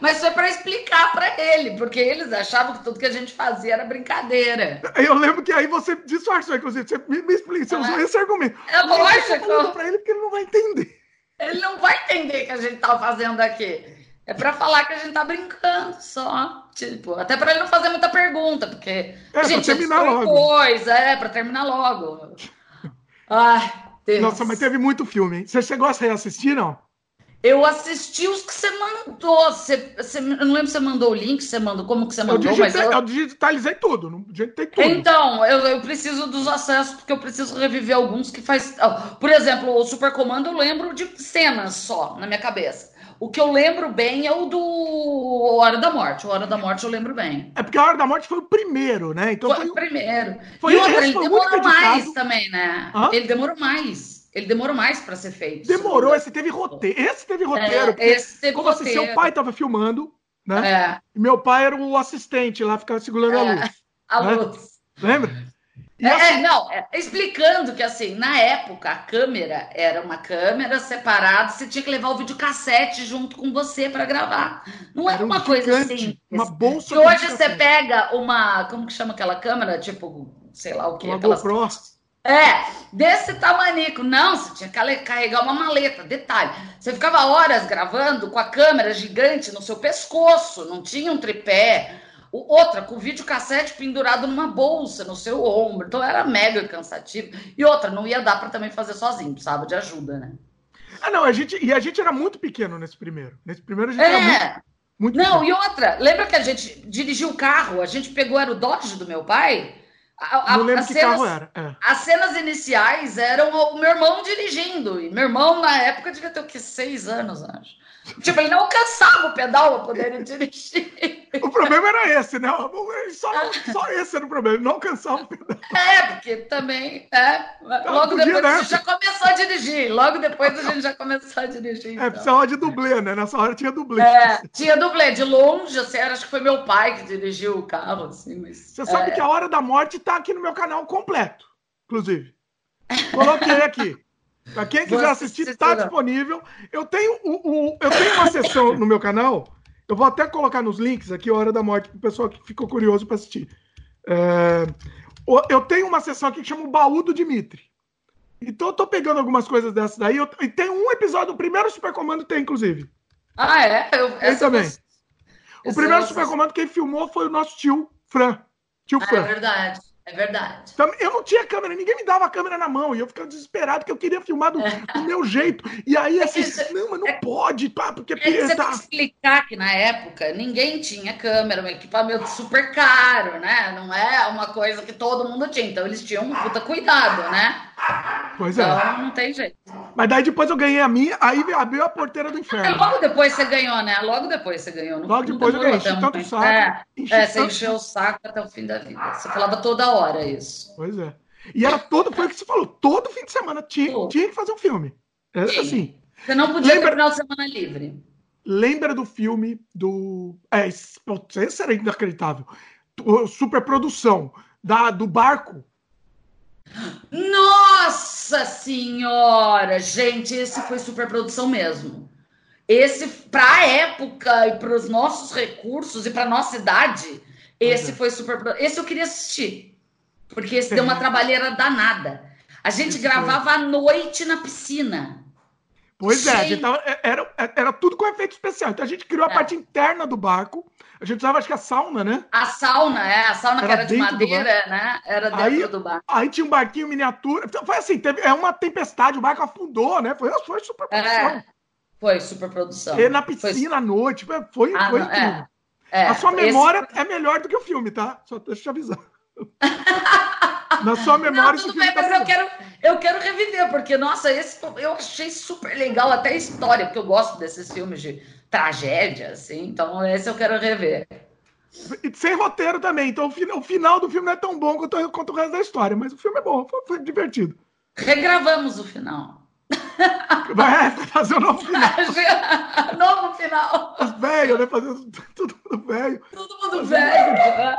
Mas foi para explicar para ele, porque eles achavam que tudo que a gente fazia era brincadeira. Eu lembro que aí você disfarçou, inclusive, você me, me explica, você usou esse argumento. É lógico. para ele porque ele não vai entender. Ele não vai entender o que a gente tá fazendo aqui. É para falar que a gente tá brincando só. Tipo, até para ele não fazer muita pergunta, porque. É, gente, terminar logo. Coisa, é, para terminar logo. Ai, Deus. Nossa, mas teve muito filme, hein? Você chegou a reassistir, não? Eu assisti os que você mandou. Você, você, eu não lembro se você mandou o link, você mandou, como que você mandou, eu digitei, mas eu... eu digitalizei tudo, não digitei tudo. Então, eu, eu preciso dos acessos, porque eu preciso reviver alguns que faz. Por exemplo, o Super Comando eu lembro de cenas só na minha cabeça. O que eu lembro bem é o do Hora da Morte. O Hora da Morte eu lembro bem. É porque a Hora da Morte foi o primeiro, né? Então foi, foi o primeiro. Foi, e outra, ele demorou mais também, né? Hã? Ele demorou mais. Ele demorou mais para ser feito. Demorou, esse teve roteiro. Esse teve roteiro. É, esse teve como roteiro. assim, seu pai estava filmando, né? É. E meu pai era o assistente lá, ficava segurando é. a luz. A né? luz. Lembra? É, assim... não, é, explicando que assim, na época, a câmera era uma câmera separada, você tinha que levar o videocassete junto com você para gravar. Não era, era uma um coisa assim. Uma bolsa. Que hoje você pega uma. Como que chama aquela câmera? Tipo, sei lá o que. Uma aquelas... GoPro. É, desse tamanico. Não, você tinha que carregar uma maleta. Detalhe, você ficava horas gravando com a câmera gigante no seu pescoço, não tinha um tripé. Outra, com o videocassete pendurado numa bolsa no seu ombro. Então era mega cansativo. E outra, não ia dar para também fazer sozinho, precisava de ajuda, né? Ah, não, a gente, e a gente era muito pequeno nesse primeiro. Nesse primeiro a gente é. era muito, muito Não, pequeno. e outra, lembra que a gente dirigiu o carro? A gente pegou, era o Dodge do meu pai? A, a, não lembro que cenas, carro era. É. As cenas iniciais eram o meu irmão dirigindo. E meu irmão, na época, devia ter o quê? Seis anos, acho. Tipo, ele não alcançava o pedal para poder dirigir. O problema era esse, né? Só, só esse era o problema, ele não alcançava o pedal. É, porque também, é, logo podia, depois né? a gente já começou a dirigir. Logo depois a gente já começou a dirigir. É, então. precisava de dublê, né? Nessa hora tinha dublê. É, tinha dublê. De longe, assim, acho que foi meu pai que dirigiu o carro, assim. Mas, Você é... sabe que a Hora da Morte tá aqui no meu canal completo, inclusive. Coloquei aqui. Para quem quiser assistir, está disponível. Eu tenho, o, o, eu tenho uma sessão no meu canal. Eu vou até colocar nos links aqui, Hora da Morte, para o pessoal que ficou curioso para assistir. É, eu tenho uma sessão aqui que chama o Baú do Dimitri. Então eu tô pegando algumas coisas dessas daí. Eu, e tem um episódio, o primeiro Super Comando tem, inclusive. Ah, é? Eu, tem também. o primeiro Super Comando quem filmou foi o nosso tio, Fran. Tio ah, Fran. É verdade. É verdade. Eu não tinha câmera, ninguém me dava a câmera na mão. E eu ficava desesperado porque eu queria filmar do, do meu jeito. E aí, é assim, é não, mas não é, pode, pá, porque... É você tá... tem que explicar que na época ninguém tinha câmera, um equipamento super caro, né? Não é uma coisa que todo mundo tinha. Então eles tinham um puta cuidado, né? Pois é. Então não tem jeito. Mas daí depois eu ganhei a minha, aí abriu a porteira do inferno. É, logo depois você ganhou, né? Logo depois você ganhou. Não, logo depois eu ganhei, enchi tanto saco. É, é você encheu o saco até o fim da vida. Você falava toda hora isso. Pois é. E era todo, foi o que você falou, todo fim de semana tinha, tinha que fazer um filme. É assim. Você não podia lembra, ter final de semana livre. Lembra do filme do. É, esse era inacreditável. Superprodução da, do barco nossa senhora! Gente, esse foi superprodução mesmo. Esse, para a época e para os nossos recursos e para nossa idade, esse uhum. foi super. Esse eu queria assistir. Porque esse deu uma trabalheira danada. A gente gravava foi. à noite na piscina. Pois é, tava, é, era, era tudo com efeito especial. Então a gente criou a é. parte interna do barco a gente usava, acho que a sauna, né? A sauna, é. A sauna era que era de madeira, né? Era dentro aí, do barco. Aí tinha um barquinho miniatura. Então, foi assim, teve, é uma tempestade, o barco afundou, né? Foi, foi super produção. É, foi super produção. E na piscina foi... à noite, foi, foi, ah, foi. É, é, a sua memória esse... é melhor do que o filme, tá? Só deixa eu te avisar. Na sua memória. Não, tudo bem, tá mas eu quero, eu quero reviver, porque, nossa, esse eu achei super legal, até a história, porque eu gosto desses filmes de tragédia, assim. Então, esse eu quero rever. Sem roteiro também. Então, o final do filme não é tão bom quanto, quanto o resto da história, mas o filme é bom, foi, foi divertido. Regravamos o final. Vai fazer um novo final. novo final. Os velhos, né? Fazendo tudo mundo velho. Todo mundo velho. Né?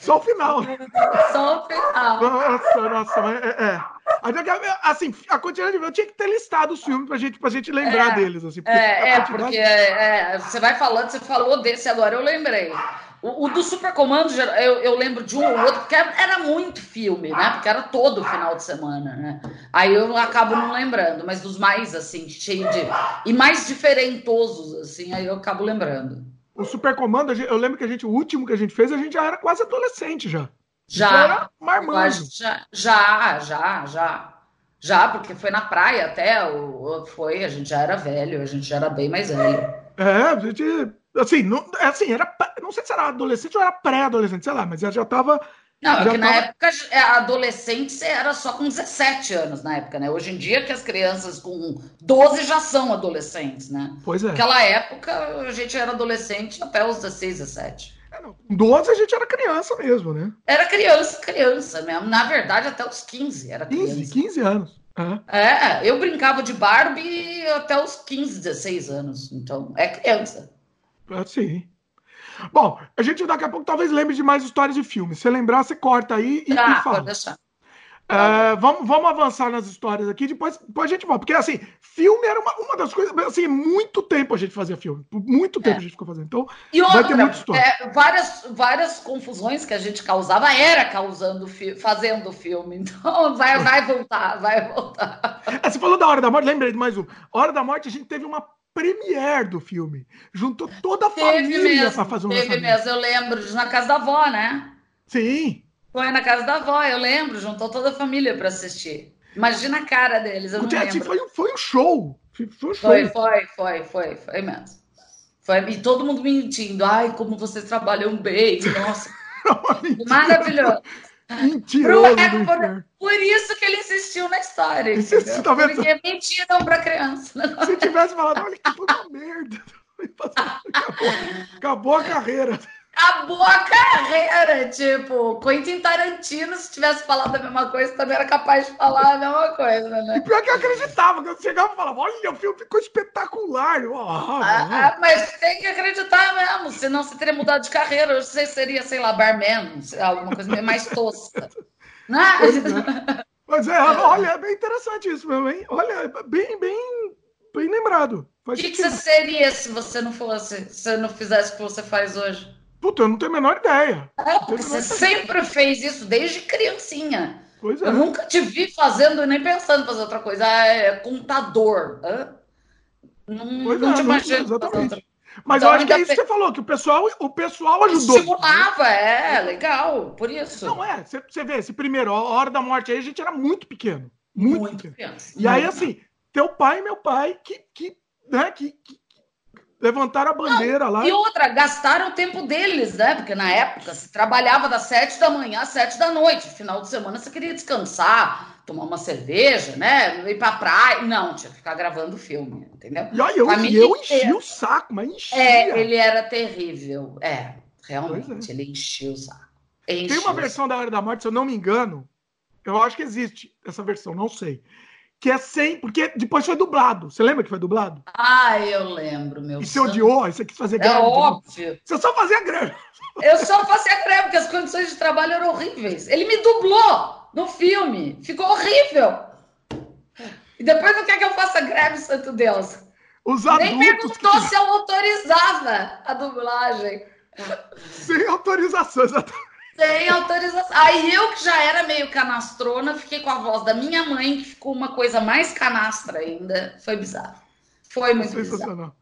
Só o final. Só o final. Nossa, nossa, é. é. Assim, a quantidade de eu tinha que ter listado os filmes pra gente, pra gente lembrar é, deles. Assim, porque é, é, porque é, é, você vai falando, você falou desse agora, eu lembrei. O, o do Super Comando, eu, eu, lembro de um ou outro, porque era, era, muito filme, né? Porque era todo final de semana, né? Aí eu acabo não lembrando, mas dos mais, assim, cheio de. E mais diferentosos, assim, aí eu acabo lembrando. O Super Comando, eu lembro que a gente, o último que a gente fez, a gente já era quase adolescente já. Já. Já, já, já, já. Já, porque foi na praia até, o, foi, a gente já era velho, a gente já era bem mais velho. É, a gente, assim, não, é assim, era, não sei se era adolescente ou era pré-adolescente, sei lá, mas já, já tava, Não, é que na época, é, adolescente você era só com 17 anos na época, né? Hoje em dia que as crianças com 12 já são adolescentes, né? Pois é. Naquela época a gente era adolescente até os 16, 17. É, não. Com 12 a gente era criança mesmo, né? Era criança, criança mesmo. Na verdade, até os 15 era criança. 15, 15 anos. É. é, eu brincava de Barbie até os 15, 16 anos. Então, é criança. É, sim. Bom, a gente daqui a pouco talvez lembre de mais histórias de filmes. Se lembrar, você corta aí e, tá, e fala. Pode deixar. É, vamos, vamos avançar nas histórias aqui, depois, depois a gente volta. Porque, assim, filme era uma, uma das coisas. Assim, muito tempo a gente fazia filme. Muito tempo é. a gente ficou fazendo. Então, e outra, vai ter muita história. É, várias, várias confusões que a gente causava era causando, fazendo filme. Então, vai, vai voltar, vai voltar. É, você falou da Hora da Morte, lembrei de mais um. Hora da Morte, a gente teve uma premiere do filme. Juntou toda a teve família para fazer um Teve mesmo, eu lembro, na casa da avó, né? Sim. Foi na casa da avó, eu lembro, juntou toda a família para assistir. Imagina a cara deles, eu não lembro. Foi, foi um show. Foi um show. Foi, foi, foi, foi, foi mesmo. Foi, e todo mundo mentindo. Ai, como vocês trabalham bem, nossa. Maravilhoso. Mentiroso. É por, por, isso que ele insistiu na história. Insistiu, tá Porque mentiram pra criança. Se tivesse falado, olha que puta merda. Acabou, acabou a carreira acabou a carreira. Tipo, Quentin Tarantino, se tivesse falado a mesma coisa, também era capaz de falar a mesma coisa, né? E pior que eu acreditava, quando chegava e falava, olha, o filme ficou espetacular. Eu, ah, ah, ah, mas tem que acreditar mesmo, senão você teria mudado de carreira. Hoje você seria, sei lá, barman, alguma coisa mais tosca. Né? Mas é, olha, é bem interessante isso mesmo, hein? Olha, bem, bem, bem lembrado. O que, que, você seria se você não fosse, se não fizesse o que você faz hoje? Puta, eu não tenho a menor ideia. É, porque você sempre fez isso desde criancinha. Pois é. Eu nunca te vi fazendo nem pensando em fazer outra coisa. Ah, é contador. Hã? Não, pois não é, te imagino. Exatamente. Mas então, eu acho que é isso que você falou, que o pessoal, o pessoal ajudou. Estimulava, é, legal, por isso. Não, é, você, você vê, esse primeiro, a hora da morte aí, a gente era muito pequeno. Muito, muito pequeno. pequeno. E muito aí, assim, teu pai e meu pai, que, que, né, que, que levantaram a bandeira Não, lá. E outra, gastaram o tempo deles, né? Porque na época se trabalhava das sete da manhã às sete da noite. Final de semana você queria descansar, tomar uma cerveja, né? Ir pra praia. Não, tinha que ficar gravando filme, entendeu? E aí, eu, eu enchi o saco, mas enchia. É, ele era terrível. É, realmente, é. ele enchia o saco. Enchia Tem uma versão da Hora da Morte, se eu não me engano, eu acho que existe essa versão, não sei que é sem. Porque depois foi dublado. Você lembra que foi dublado? Ah, eu lembro, meu. E você odiou? Você quis fazer greve? É óbvio. Você só fazia greve. Eu só fazia greve, porque as condições de trabalho eram horríveis. Ele me dublou no filme. Ficou horrível. E depois não quer que eu faça greve, santo Deus. Os adultos Nem perguntou que... se eu autorizava a dublagem. Sem autorização, exatamente. Sem autorização. Aí eu, que já era meio canastrona, fiquei com a voz da minha mãe, que ficou uma coisa mais canastra ainda. Foi bizarro. Foi muito Sensacional. bizarro.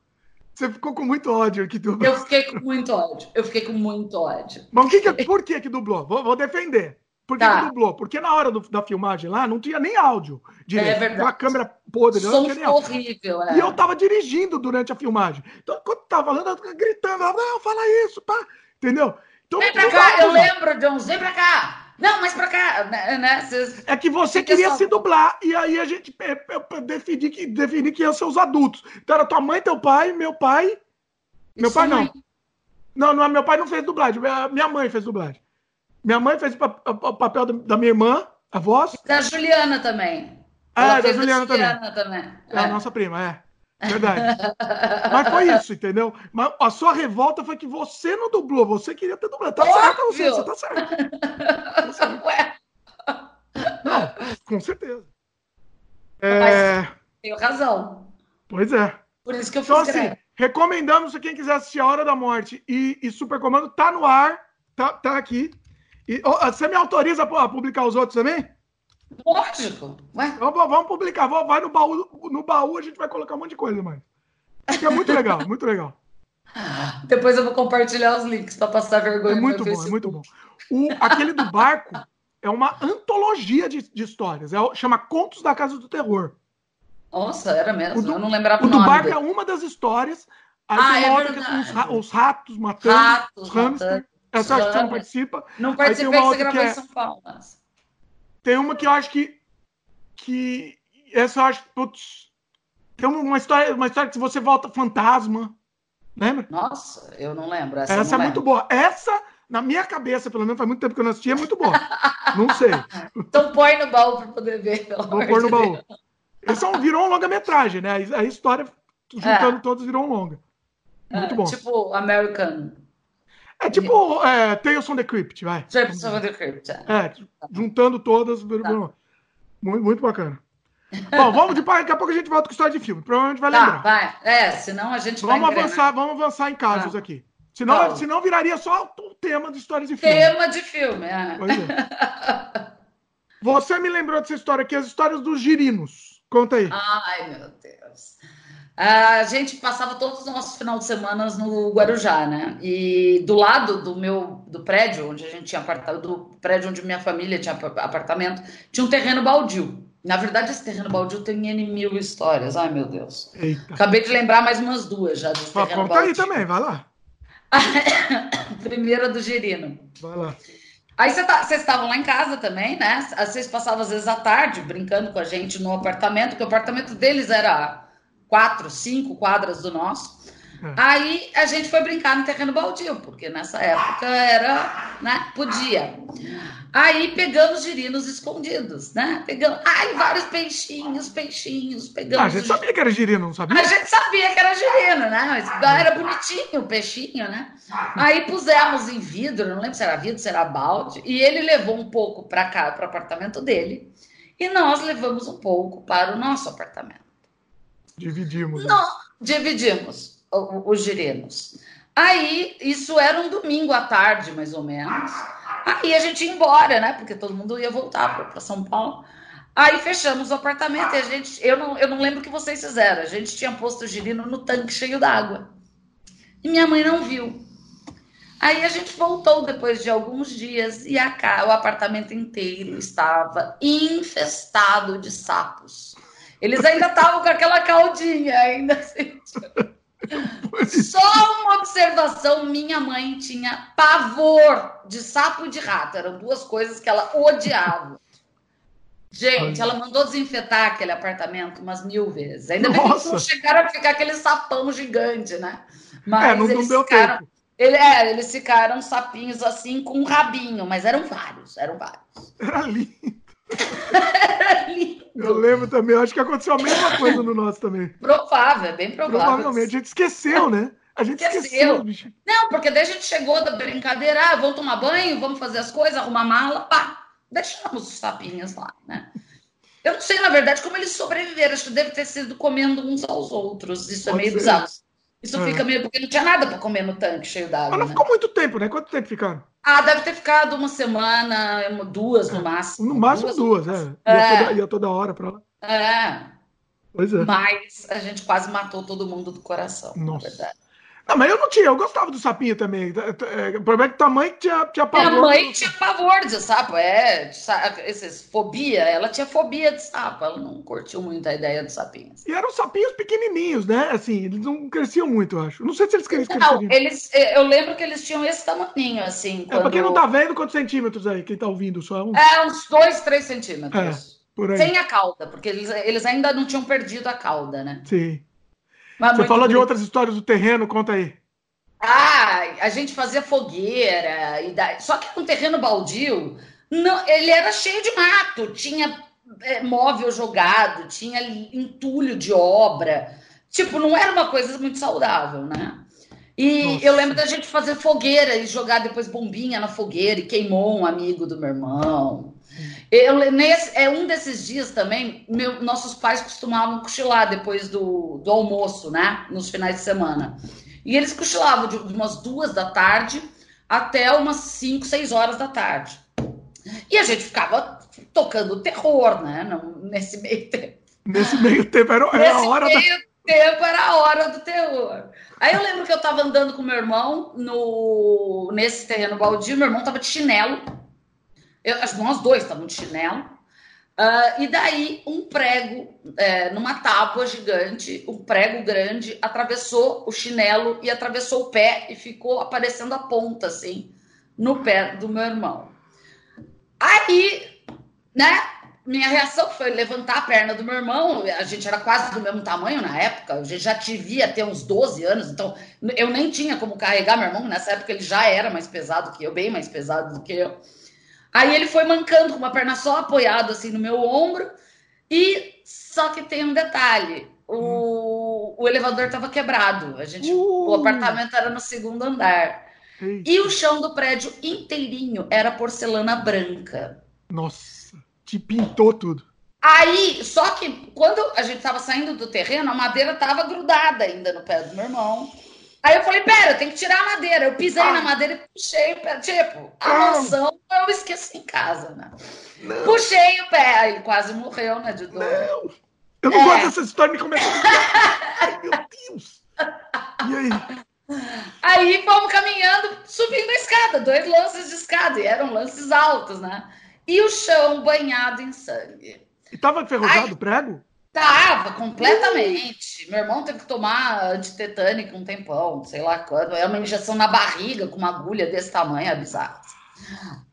Você ficou com muito ódio aqui dublou. Eu fiquei com muito ódio. Eu fiquei com muito ódio. Mas que que, por que que dublou? Vou, vou defender. Por que, tá. que dublou? Porque na hora do, da filmagem lá não tinha nem áudio direito. É verdade. Com a câmera podre. Som não tinha horrível, é. E eu tava dirigindo durante a filmagem. Então, quando tava falando, eu tava gritando, não, fala isso, pá. Entendeu? Então, vem pra cá, eu lembro, Jones, vem pra cá. Não, mas pra cá, né? né é que você queria só... se dublar, e aí a gente defini que, defini que iam ser os adultos. Então era tua mãe, teu pai, meu pai. Meu pai não. Não, não, meu pai não fez dublagem, minha mãe fez dublagem. Minha mãe fez o papel da minha irmã, a voz. Da Juliana também. Ah, da Juliana, Juliana também. também. É. A nossa prima, é. Verdade. Mas foi isso, entendeu? Mas a sua revolta foi que você não dublou, você queria ter dublado. Tá Óbvio. certo você, você tá certo. Tá certo. Ué. Não, com certeza. É... Tenho razão. Pois é. Por isso que eu então, fiz então, assim, recomendamos se quem quiser assistir A Hora da Morte e, e Super Comando, tá no ar, tá, tá aqui. E, oh, você me autoriza a publicar os outros também? Lógico. Ué? Vamos, vamos publicar. Vai no baú, no baú, a gente vai colocar um monte de coisa, mãe. é muito legal, muito legal. Depois eu vou compartilhar os links para passar vergonha. É muito bom, é muito bom. O, aquele do barco é uma antologia de, de histórias. É, chama Contos da Casa do Terror. Nossa, era mesmo. Do, eu não lembrava o, o nome. O do barco dele. é uma das histórias. Aí ah, é verdade. Os, os, ratos matando, ratos, os hamsters. Essa acho que você não participa. Não participei, você gravou é... em São Paulo. Mas... Tem uma que eu acho que. que essa eu acho que. Putz, tem uma história, uma história que você volta fantasma. Lembra? Nossa, eu não lembro. Essa, essa é muito boa. Essa, na minha cabeça, pelo menos faz muito tempo que eu não assisti, é muito boa. não sei. Então põe no baú para poder ver. Vou pôr no baú. Esse é um, virou um longa-metragem, né? A história, juntando é. todos, virou um longa. Muito é, bom. Tipo American. É tipo é, Tales from the Crypt, vai. Tales from the Crypt, é. é juntando todas. Tá. Muito, muito bacana. Bom, vamos de daqui a pouco a gente volta com história de filme. Provavelmente vai tá, lembrar. Vai. É, senão a gente vamos vai avançar, Vamos avançar em casos tá. aqui. Senão, tá. senão viraria só o tema de histórias de filme. Tema de filme, é. é. Você me lembrou dessa história aqui, as histórias dos girinos. Conta aí. Ai, meu Deus. A gente passava todos os nossos final de semana no Guarujá, né? E do lado do meu do prédio, onde a gente tinha apartado, do prédio onde minha família tinha apartamento, tinha um terreno baldio. Na verdade, esse terreno baldio tem N mil histórias. Ai, meu Deus. Eita. Acabei de lembrar mais umas duas já desse terreno conta baldio. aí também, vai lá. Primeira do Girino. Vai lá. Aí vocês tá, estavam lá em casa também, né? Vocês passavam às vezes à tarde brincando com a gente no apartamento, porque o apartamento deles era quatro, cinco quadras do nosso. É. Aí a gente foi brincar no terreno baldio, porque nessa época era, né? Podia. Aí pegamos girinos escondidos, né? Pegamos, ai, vários peixinhos, peixinhos, pegamos. Ah, a gente sabia que era girino, não sabia? A gente sabia que era girino, né? Mas era bonitinho o peixinho, né? Aí pusemos em vidro, não lembro se era vidro, se era balde, e ele levou um pouco para cá, para o apartamento dele, e nós levamos um pouco para o nosso apartamento. Dividimos. Né? Não, dividimos os girinos. Aí, isso era um domingo à tarde, mais ou menos. Aí a gente ia embora, né? Porque todo mundo ia voltar para São Paulo. Aí fechamos o apartamento e a gente. Eu não, eu não lembro o que vocês fizeram. A gente tinha posto o girino no tanque cheio d'água. E minha mãe não viu. Aí a gente voltou depois de alguns dias e a, o apartamento inteiro estava infestado de sapos. Eles ainda estavam com aquela caldinha, ainda assim. Só uma observação: minha mãe tinha pavor de sapo e de rato. Eram duas coisas que ela odiava. Gente, ela mandou desinfetar aquele apartamento umas mil vezes. Ainda bem que não chegaram a ficar aquele sapão gigante, né? Mas é, não, eles não ficaram. Tempo. Ele, é, eles ficaram sapinhos assim com um rabinho, mas eram vários, eram vários. Era lindo. Eu lembro também, acho que aconteceu a mesma coisa no nosso também. Provável, é bem provável. Provavelmente, a gente esqueceu, né? A gente esqueceu. esqueceu Não, porque daí a gente chegou da brincadeira, ah, vamos tomar banho, vamos fazer as coisas, arrumar mala, pá, deixamos os sapinhos lá, né? Eu não sei, na verdade, como eles sobreviveram. Acho que deve ter sido comendo uns aos outros. Isso é Pode é meio ser. bizarro. Isso é. fica meio. Porque não tinha nada para comer no tanque cheio d'água. Mas não né? ficou muito tempo, né? Quanto tempo ficaram? Ah, deve ter ficado uma semana, duas no máximo. No máximo duas, duas é. Ia, é. Toda, ia toda hora para lá. É. Pois é. Mas a gente quase matou todo mundo do coração, Nossa. na verdade. Não, mas eu não tinha, eu gostava do sapinho também. É, o problema é que tua mãe tinha, tinha pavor. Minha mãe tinha pavor de sapo, é. Esses, fobia, ela tinha fobia de sapo, ela não curtiu muito a ideia dos sapinhos. E eram sapinhos pequenininhos, né? Assim, eles não cresciam muito, eu acho. Não sei se eles cresciam. Não, eles, eu lembro que eles tinham esse tamanho, assim. Quando... É, pra quem não tá vendo, quantos centímetros aí? Quem tá ouvindo só? Um... É, uns dois, três centímetros. É, Sem a cauda, porque eles, eles ainda não tinham perdido a cauda, né? Sim. Mas Você falou bonito. de outras histórias do terreno, conta aí. Ah, a gente fazia fogueira, e da... só que no terreno baldio, não, ele era cheio de mato, tinha é, móvel jogado, tinha entulho de obra. Tipo, não era uma coisa muito saudável, né? E Nossa. eu lembro da gente fazer fogueira e jogar depois bombinha na fogueira e queimou um amigo do meu irmão. Eu, nesse, é um desses dias também, meu, nossos pais costumavam cochilar depois do, do almoço, né? Nos finais de semana. E eles cochilavam de umas duas da tarde até umas cinco, seis horas da tarde. E a gente ficava tocando terror, né? nesse meio tempo. Nesse meio tempo era, era a hora meio da... tempo era a hora do terror. Aí eu lembro que eu tava andando com meu irmão no nesse terreno baldio, meu irmão tava de chinelo. Eu, nós dois estavam de chinelo. Uh, e daí um prego, é, numa tábua gigante, um prego grande, atravessou o chinelo e atravessou o pé e ficou aparecendo a ponta, assim, no pé do meu irmão. Aí, né? Minha reação foi levantar a perna do meu irmão. A gente era quase do mesmo tamanho na época. A gente já devia ter uns 12 anos, então eu nem tinha como carregar meu irmão. Nessa época ele já era mais pesado que eu, bem mais pesado do que eu. Aí ele foi mancando com uma perna só apoiada assim no meu ombro. E só que tem um detalhe: o, o elevador estava quebrado. A gente, uh. o apartamento era no segundo andar. E o chão do prédio inteirinho era porcelana branca. Nossa, te pintou tudo. Aí, só que quando a gente tava saindo do terreno, a madeira tava grudada ainda no pé do meu irmão. Aí eu falei, pera, eu tenho que tirar a madeira. Eu pisei ah. na madeira e puxei o pé. Tipo, a noção eu esqueci em casa, né? Não. Puxei o pé. Aí ele quase morreu, né, de dor. Não. Eu não é. gosto dessa história, me começa a... Ai, meu Deus. E aí? Aí fomos caminhando, subindo a escada, dois lances de escada, e eram lances altos, né? E o chão banhado em sangue. E tava enferrujado o prego? Tava, completamente. Meu irmão teve que tomar antitetânica um tempão, sei lá quando. É uma injeção na barriga com uma agulha desse tamanho, é bizarro.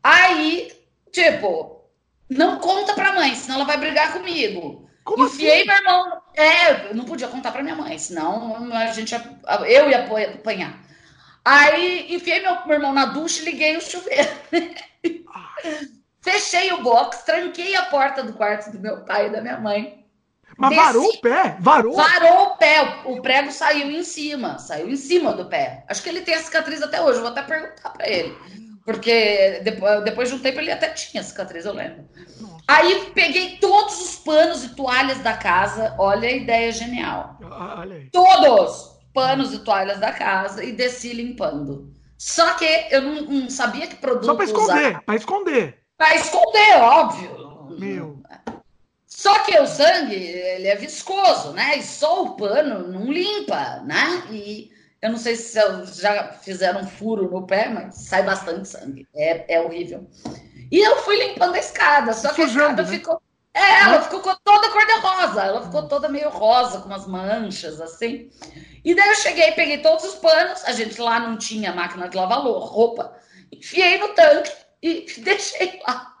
Aí, tipo, não conta pra mãe, senão ela vai brigar comigo. Como Enfiei assim? meu irmão. É, não podia contar para minha mãe, senão a gente eu ia apanhar. Aí enfiei meu, meu irmão na ducha e liguei o chuveiro. Fechei o box, tranquei a porta do quarto do meu pai e da minha mãe. Mas Desci, varou o pé? Varou? Varou o pé. O prego saiu em cima. Saiu em cima do pé. Acho que ele tem a cicatriz até hoje. Vou até perguntar para ele. Porque depois, depois de um tempo ele até tinha cicatriz, eu lembro. Aí peguei todos os panos e toalhas da casa. Olha a ideia genial. Ah, olha aí. Todos panos e toalhas da casa e desci limpando. Só que eu não, não sabia que produto Só para esconder, para esconder. Para esconder, óbvio. Meu. Só que o sangue, ele é viscoso, né? E só o pano não limpa, né? E eu não sei se já fizeram um furo no pé, mas sai bastante sangue. É, é horrível. E eu fui limpando a escada, só que Sujando, a escada né? ficou. É, ela ficou toda cor-de-rosa, ela ficou toda meio rosa, com umas manchas, assim. E daí eu cheguei, peguei todos os panos, a gente lá não tinha máquina de lavar roupa, enfiei no tanque e deixei lá.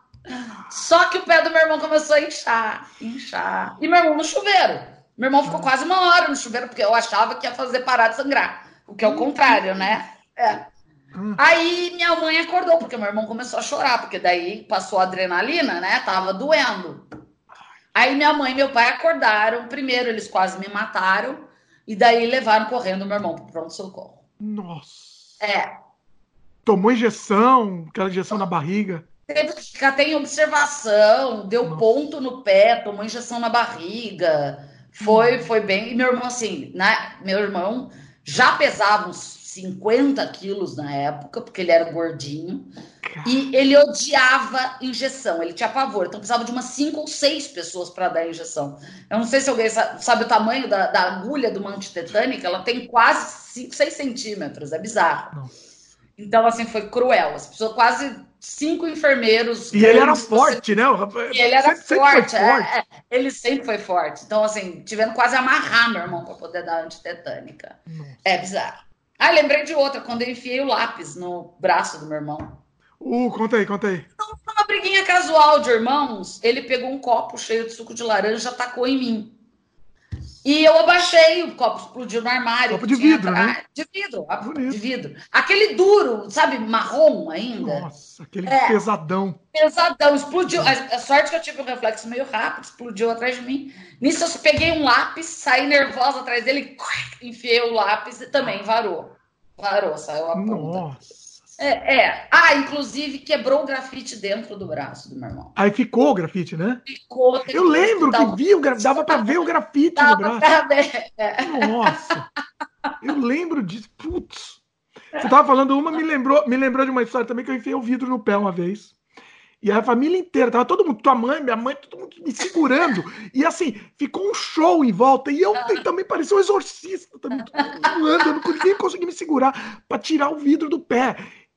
Só que o pé do meu irmão começou a inchar, inchar. E meu irmão no chuveiro. Meu irmão ficou quase uma hora no chuveiro, porque eu achava que ia fazer parar de sangrar. O que é o contrário, né? É. Hum. Aí minha mãe acordou, porque meu irmão começou a chorar, porque daí passou a adrenalina, né? Tava doendo. Aí minha mãe e meu pai acordaram. Primeiro, eles quase me mataram. E daí levaram correndo meu irmão para pronto-socorro. Nossa. É. Tomou injeção, aquela injeção na barriga. Teve que ficar até em observação, deu Nossa. ponto no pé, tomou injeção na barriga. Foi, hum. foi bem. E meu irmão, assim, né? Meu irmão já pesava uns 50 quilos na época, porque ele era gordinho. E ele odiava injeção, ele tinha pavor. Então precisava de umas cinco ou seis pessoas para dar injeção. Eu não sei se alguém sabe, sabe o tamanho da, da, agulha do uma antitetânica, ela tem quase 5, 6 centímetros, é bizarro. Nossa. Então, assim, foi cruel. As pessoas quase cinco enfermeiros. E ele era forte, né? E ele era sempre, forte, sempre é, forte. É, ele sempre foi forte. Então, assim, tivendo quase amarrar meu irmão para poder dar antitetânica. Nossa. É bizarro. Ah, lembrei de outra, quando eu enfiei o lápis no braço do meu irmão. Uh, conta aí, conta aí. Então, uma briguinha casual de irmãos, ele pegou um copo cheio de suco de laranja e atacou em mim. E eu abaixei, o copo explodiu no armário. Copo de vidro, né? De vidro, Bonito. de vidro. Aquele duro, sabe, marrom ainda. Nossa, aquele é, pesadão. Pesadão, explodiu. A, a, sorte que eu tive um reflexo meio rápido, explodiu atrás de mim. Nisso eu peguei um lápis, saí nervosa atrás dele, enfiei o lápis e também varou. Varou, saiu a ponta. Nossa. É, é. Ah, inclusive quebrou o grafite dentro do braço do meu irmão. Aí ficou o grafite, né? Ficou. Eu lembro que, que vi o grafite, dava para ver o grafite dava no braço. Pra ver. É. Nossa. Eu lembro disso. Putz. Você tava falando uma, me lembrou, me lembrou de uma história também que eu enfiei o vidro no pé uma vez. E a família inteira, tava todo mundo, tua mãe, minha mãe, todo mundo me segurando. E assim, ficou um show em volta. E eu também parecia um exorcista, também, voando, eu não nem consegui me segurar para tirar o vidro do pé.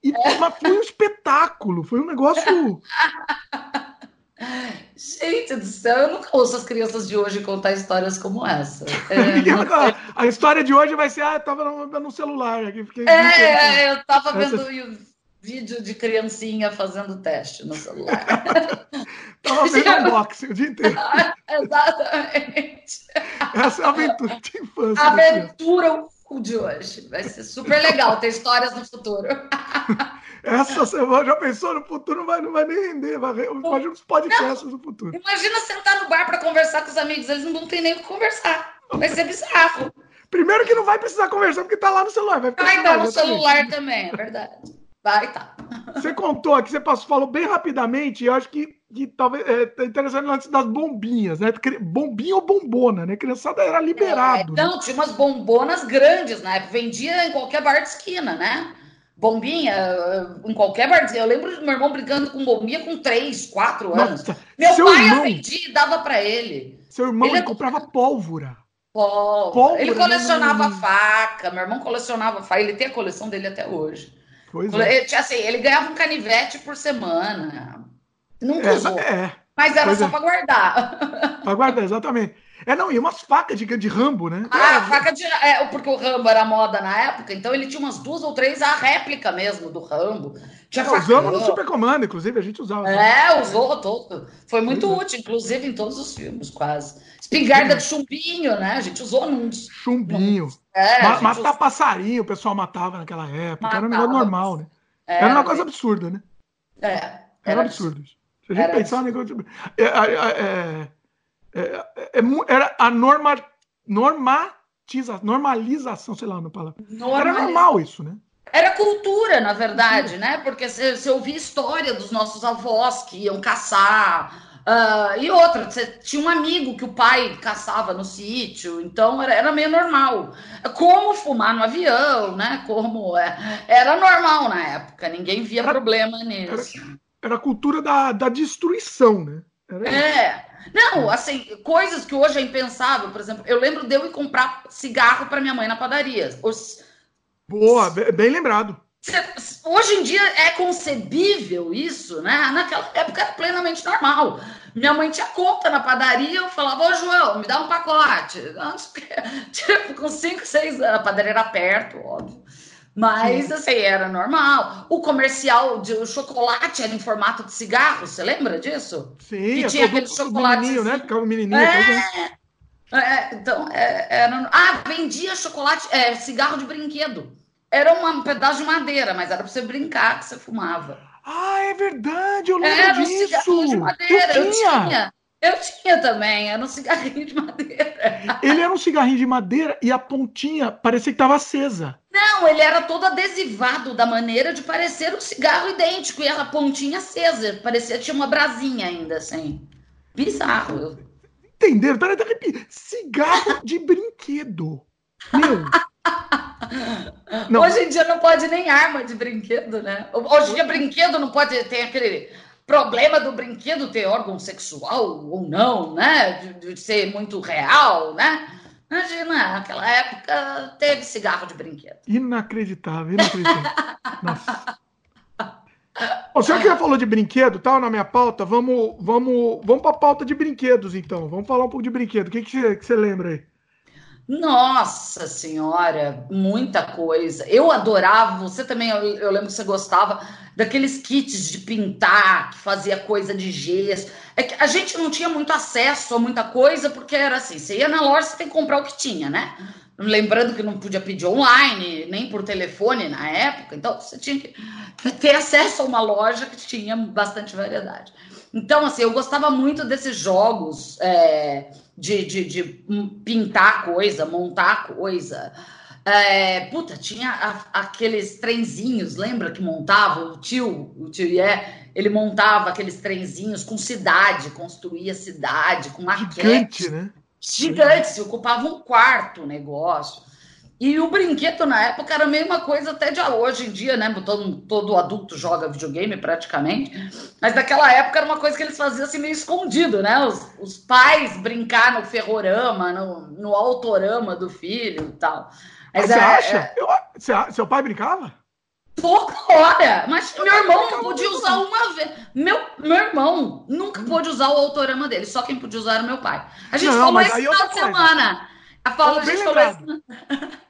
E, mas foi um espetáculo, foi um negócio. Gente do céu, eu nunca ouço as crianças de hoje contar histórias como essa. É, a história de hoje vai ser: ah, eu tava no, no celular aqui. Fiquei é, eu tava vendo. vídeo de criancinha fazendo teste no celular. Tava vendo unboxing o dia inteiro. Exatamente. Essa é a aventura de infância. Aventura de hoje. Vai ser super legal ter histórias no futuro. Essa semana já pensou no futuro, não vai, não vai nem render. Vai, imagina os podcasts não, no futuro. Imagina sentar no bar para conversar com os amigos, eles não vão ter nem o que conversar. Vai ser bizarro. Primeiro que não vai precisar conversar porque tá lá no celular. Vai, vai estar no celular também, é verdade. Vai tá. Você contou aqui, você passou, falou bem rapidamente, e eu acho que, que talvez é interessante antes das bombinhas, né? Bombinha ou bombona, né? Criançada era liberado. É, não, né? tinha umas bombonas grandes, né? Vendia em qualquer bar de esquina, né? Bombinha, em qualquer bar de esquina. Eu lembro do meu irmão brincando com bombinha com 3, 4 anos. Nossa, meu pai irmão, vendia e dava para ele. Seu irmão ele, ele comprava pólvora. Pólvora. pólvora ele colecionava né? faca, meu irmão colecionava faca, ele tem a coleção dele até hoje. Pois é. Assim, ele ganhava um canivete por semana. Nunca é, usou. É. Mas era pois só é. para guardar. Para guardar, exatamente. É, não, e umas facas de, de Rambo, né? Ah, é. faca de. É, porque o Rambo era moda na época, então ele tinha umas duas ou três, a réplica mesmo do Rambo. Tinha é, usamos no Super Comando, inclusive, a gente usava. É, usou todo. Foi muito é. útil, inclusive, em todos os filmes, quase. Espingarda de chumbinho, né? A gente usou num. Chumbinho. É, Ma matar usou... passarinho, o pessoal matava naquela época. Matava. Era um negócio normal, né? Era, era uma coisa absurda, né? É. Era, era absurdo. Se a gente pensar no negócio. É, é, é, era a norma, normatiza, normalização, sei lá, na palavra. Era normal isso, né? Era cultura, na verdade, né? Porque você ouvia história dos nossos avós que iam caçar, Uh, e outra, você tinha um amigo que o pai caçava no sítio, então era, era meio normal. Como fumar no avião, né? Como é, era normal na época, ninguém via era, problema nisso. Era, era a cultura da, da destruição, né? É. Não, assim, coisas que hoje é impensável, por exemplo, eu lembro de eu ir comprar cigarro para minha mãe na padaria. Os... Boa, bem lembrado. Hoje em dia é concebível isso, né? Naquela época era plenamente normal. Minha mãe tinha conta na padaria, eu falava, ô João, me dá um pacote. Tipo, com 5, 6 anos, a padaria era perto, óbvio. Mas, assim, era normal. O comercial de o chocolate era em formato de cigarro, você lembra disso? Sim, que é tinha aquele chocolate. né? Ficava menininho. É, é, então, é, era... Ah, vendia chocolate, é, cigarro de brinquedo. Era um pedaço de madeira, mas era para você brincar que você fumava. Ah, é verdade, eu lembro era disso. Um de madeira, eu, eu tinha. Eu tinha também, era um cigarrinho de madeira. Ele era um cigarrinho de madeira e a pontinha parecia que estava acesa. Não, ele era todo adesivado da maneira de parecer um cigarro idêntico e a pontinha acesa. Parecia tinha uma brasinha ainda, assim. Bizarro. Entenderam? Peraí, cigarro de brinquedo. Meu. Não. Hoje em dia não pode nem arma de brinquedo, né? Hoje em dia brinquedo não pode ter aquele problema do brinquedo ter órgão sexual ou não, né? De, de ser muito real, né? Imagina, naquela época teve cigarro de brinquedo. Inacreditável, inacreditável. Nossa. O senhor que já falou de brinquedo, tal, na minha pauta, vamos, vamos, vamos para a pauta de brinquedos, então. Vamos falar um pouco de brinquedo. O que, que, você, que você lembra aí? Nossa senhora, muita coisa. Eu adorava, você também, eu, eu, lembro que você gostava daqueles kits de pintar, que fazia coisa de gesso. É que a gente não tinha muito acesso a muita coisa, porque era assim, você ia na loja, você tem que comprar o que tinha, né? Lembrando que não podia pedir online, nem por telefone na época, então você tinha que ter acesso a uma loja que tinha bastante variedade. Então, assim, eu gostava muito desses jogos é, de, de, de, pintar coisa, montar coisa. É, puta, tinha a, aqueles trenzinhos, lembra que montava? O tio, o tio é, ele montava aqueles trenzinhos com cidade, construía cidade, com maquete. Gigante, né? Gigante, se ocupava um quarto o negócio. E o brinquedo na época era a mesma coisa até de hoje em dia, né? Todo, todo adulto joga videogame praticamente. Mas naquela época era uma coisa que eles faziam assim meio escondido, né? Os, os pais brincar no ferrorama, no, no autorama do filho e tal. Mas, você é, acha? É... Eu, seu pai brincava? Toda hora! Mas meu irmão não podia usar uma vez. Meu, meu irmão nunca pôde usar o autorama dele, só quem podia usar era meu pai. A gente não, falou final de semana. A Paula, bem lembrado.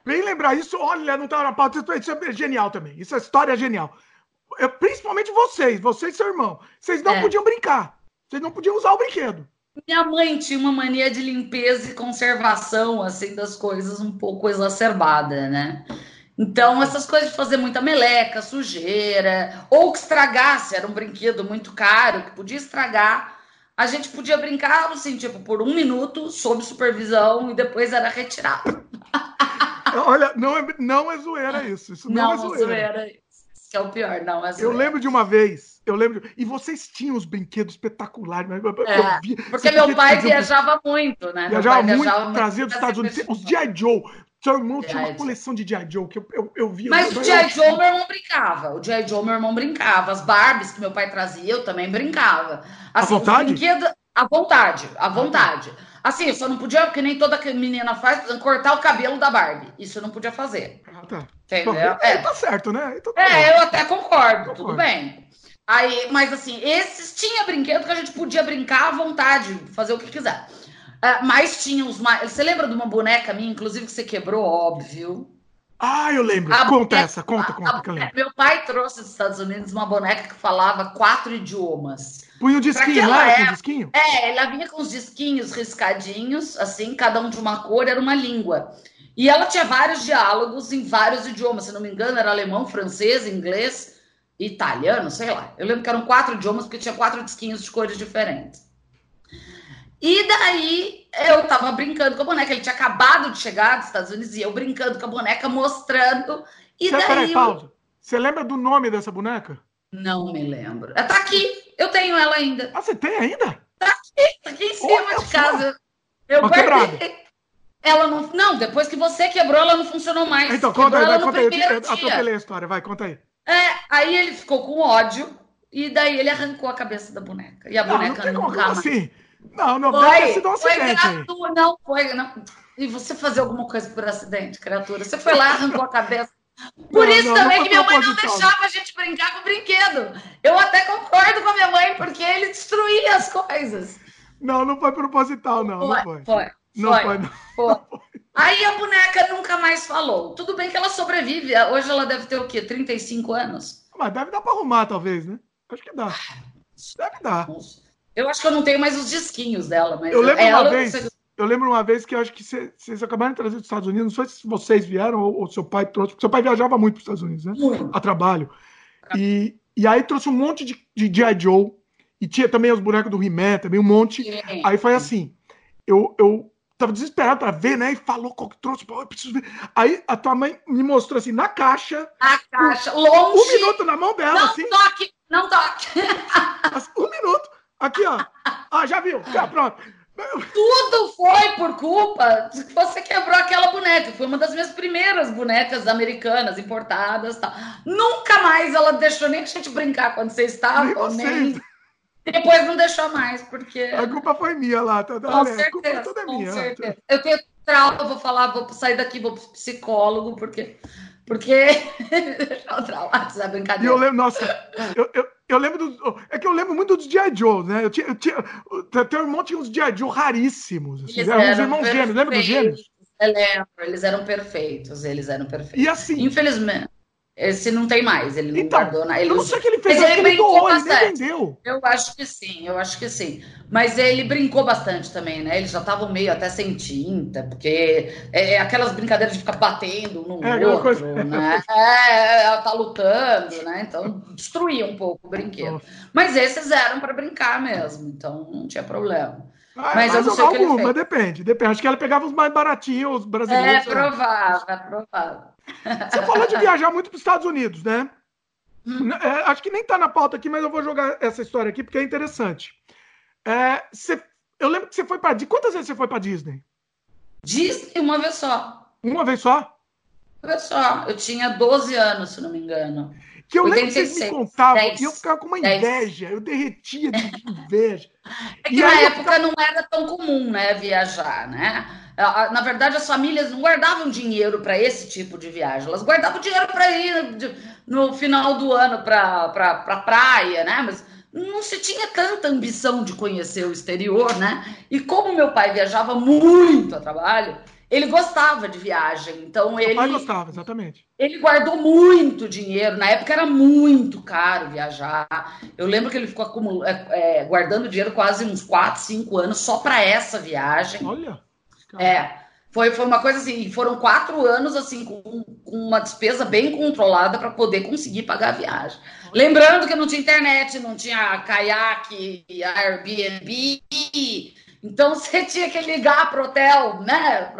Bem lembrar, isso, olha, não tá na pauta, isso é genial também. Isso é história genial. principalmente vocês, você e seu irmão, vocês não é. podiam brincar. Vocês não podiam usar o brinquedo. Minha mãe tinha uma mania de limpeza e conservação, assim, das coisas um pouco exacerbada, né? Então, essas coisas de fazer muita meleca, sujeira, ou que estragasse, era um brinquedo muito caro, que podia estragar, a gente podia brincar, assim, tipo, por um minuto, sob supervisão, e depois era retirado. Olha, não é, não é zoeira isso. Isso não, não é zoeira. zoeira. Isso é o pior, não é zoeira. Eu lembro de uma vez, eu lembro. E vocês tinham os brinquedos espetaculares. É, vi, porque meu pai viajava muito, né? Viajava muito, viajava trazia dos Estados Unidos. Os G.I. Joe. Seu irmão tinha uma coleção de G.I. Joe que eu, eu, eu via. Mas o G.I. Joe, meu irmão brincava. O G.I. Joe, meu irmão brincava. As Barbies que meu pai trazia, eu também brincava. Assim, à vontade? Brinquedos, à vontade, à vontade. Assim, só não podia, porque nem toda menina faz, cortar o cabelo da Barbie. Isso eu não podia fazer. Ah, tá. Entendeu? Bom, é. Tá certo, né? Então, tá é, eu até concordo, concordo, tudo bem. Aí, mas assim, esses tinha brinquedo que a gente podia brincar à vontade, fazer o que quiser. Uh, mas tinha os mais. Você lembra de uma boneca minha, inclusive, que você quebrou, óbvio? Ah, eu lembro. A conta boneca, essa, conta, conta. A, meu pai trouxe dos Estados Unidos uma boneca que falava quatro idiomas. Punha o disquinho lá, época, com disquinho? É, ela vinha com os disquinhos riscadinhos, assim, cada um de uma cor, era uma língua. E ela tinha vários diálogos em vários idiomas, se não me engano, era alemão, francês, inglês, italiano, sei lá. Eu lembro que eram quatro idiomas, porque tinha quatro disquinhos de cores diferentes. E daí eu tava brincando com a boneca. Ele tinha acabado de chegar dos Estados Unidos e eu brincando com a boneca, mostrando. E daí. Peraí, pausa. Você lembra do nome dessa boneca? Não me lembro. Ela tá aqui. Eu tenho ela ainda. Ah, você tem ainda? Tá aqui, tá aqui em cima Olha de casa. Eu Uma guardei. Ela não. Não, depois que você quebrou, ela não funcionou mais. Então, conta aí, vai, conta aí. Eu atropelei a história, vai, conta aí. É, aí ele ficou com ódio e daí ele arrancou a cabeça da boneca. E a não, boneca não, nunca mais. Assim? Não, não, foi, deve ter sido um acidente. Foi não, foi. Não. E você fazer alguma coisa por acidente, criatura. Você foi lá, arrancou a cabeça. Por não, isso não, também que minha mãe não deixava a gente brincar com brinquedo. Eu até concordo com a minha mãe, porque ele destruía as coisas. Não, não foi proposital, não. Foi, não foi. Foi. Não foi, foi, não. foi. Aí a boneca nunca mais falou. Tudo bem que ela sobrevive. Hoje ela deve ter o quê? 35 anos? Mas deve dar para arrumar, talvez, né? Acho que dá. Deve dar. Nossa. Eu acho que eu não tenho mais os disquinhos dela, mas eu lembro ela, uma vez. Você... Eu lembro uma vez que eu acho que vocês acabaram de trazer dos Estados Unidos, não sei se vocês vieram ou, ou seu pai trouxe, porque seu pai viajava muito para os Estados Unidos, né? Muito. A trabalho. E, e aí trouxe um monte de, de G.I. Joe, e tinha também os bonecos do He-Man, também um monte. Aí foi assim, eu, eu tava desesperado para ver, né? E falou qual que trouxe, eu preciso ver. Aí a tua mãe me mostrou assim, na caixa. Na caixa, um, longe. Um minuto na mão dela, não assim. Toque, não toque. Um minuto. Aqui, ó. Ah, já viu? Já, pronto. Tudo foi por culpa de que você quebrou aquela boneca. Foi uma das minhas primeiras bonecas americanas importadas. Tal. Nunca mais ela deixou nem a gente brincar quando você estava. Nem, nem... Depois não deixou mais, porque. A culpa foi minha lá. Tá, com certeza, a culpa toda é minha. Certeza. Eu tenho trauma, vou falar, vou sair daqui, vou pro psicólogo, porque. Porque. Deixa eu brincadeira. E eu lembro, nossa, eu, eu, eu lembro do. É que eu lembro muito dos G.I. Joe, né? Eu tinha, eu tinha, teu irmão tinha uns G.I. Joe raríssimos. Assim, eles eram uns irmãos gêmeos, lembra dos gêmeos? Eu lembro, eles eram perfeitos, eles eram perfeitos. E assim. Infelizmente. Esse não tem mais, ele não então, guardou nada. Eu não sei o que ele fez, mas ele, ele brincou bastante. Ele eu acho que sim, eu acho que sim. Mas ele brincou bastante também, né? Eles já estavam meio até sem tinta, porque é, é aquelas brincadeiras de ficar batendo no é, outro, coisa... né? É, ela tá lutando, né? Então destruía um pouco o brinquedo. Nossa. Mas esses eram para brincar mesmo, então não tinha problema. Ah, mas eu não sei alguma, o que ele fez. depende, depende. Acho que ela pegava os mais baratinhos, os brasileiros. É provável, é provável. Você falou de viajar muito para os Estados Unidos, né? Hum. É, acho que nem está na pauta aqui, mas eu vou jogar essa história aqui porque é interessante. É, você, eu lembro que você foi para. Quantas vezes você foi para Disney? Disney uma vez só. Uma vez só? Uma vez só. Eu tinha 12 anos, se não me engano. Que eu 86, lembro que vocês me contavam 10, e eu ficava com uma 10. inveja, eu derretia de inveja. É que e na época ficava... não era tão comum, né, viajar, né? Na verdade, as famílias não guardavam dinheiro para esse tipo de viagem, elas guardavam dinheiro para ir no final do ano para pra, pra praia, né? Mas não se tinha tanta ambição de conhecer o exterior, né? E como meu pai viajava muito a trabalho, ele gostava de viagem, então Meu ele. pai gostava, exatamente. Ele guardou muito dinheiro. Na época era muito caro viajar. Eu lembro que ele ficou acumul... é, guardando dinheiro quase uns 4, 5 anos só para essa viagem. Olha. É. Foi, foi uma coisa assim, foram quatro anos assim, com, com uma despesa bem controlada para poder conseguir pagar a viagem. Lembrando que não tinha internet, não tinha caiaque, Airbnb. Então você tinha que ligar para o hotel, né?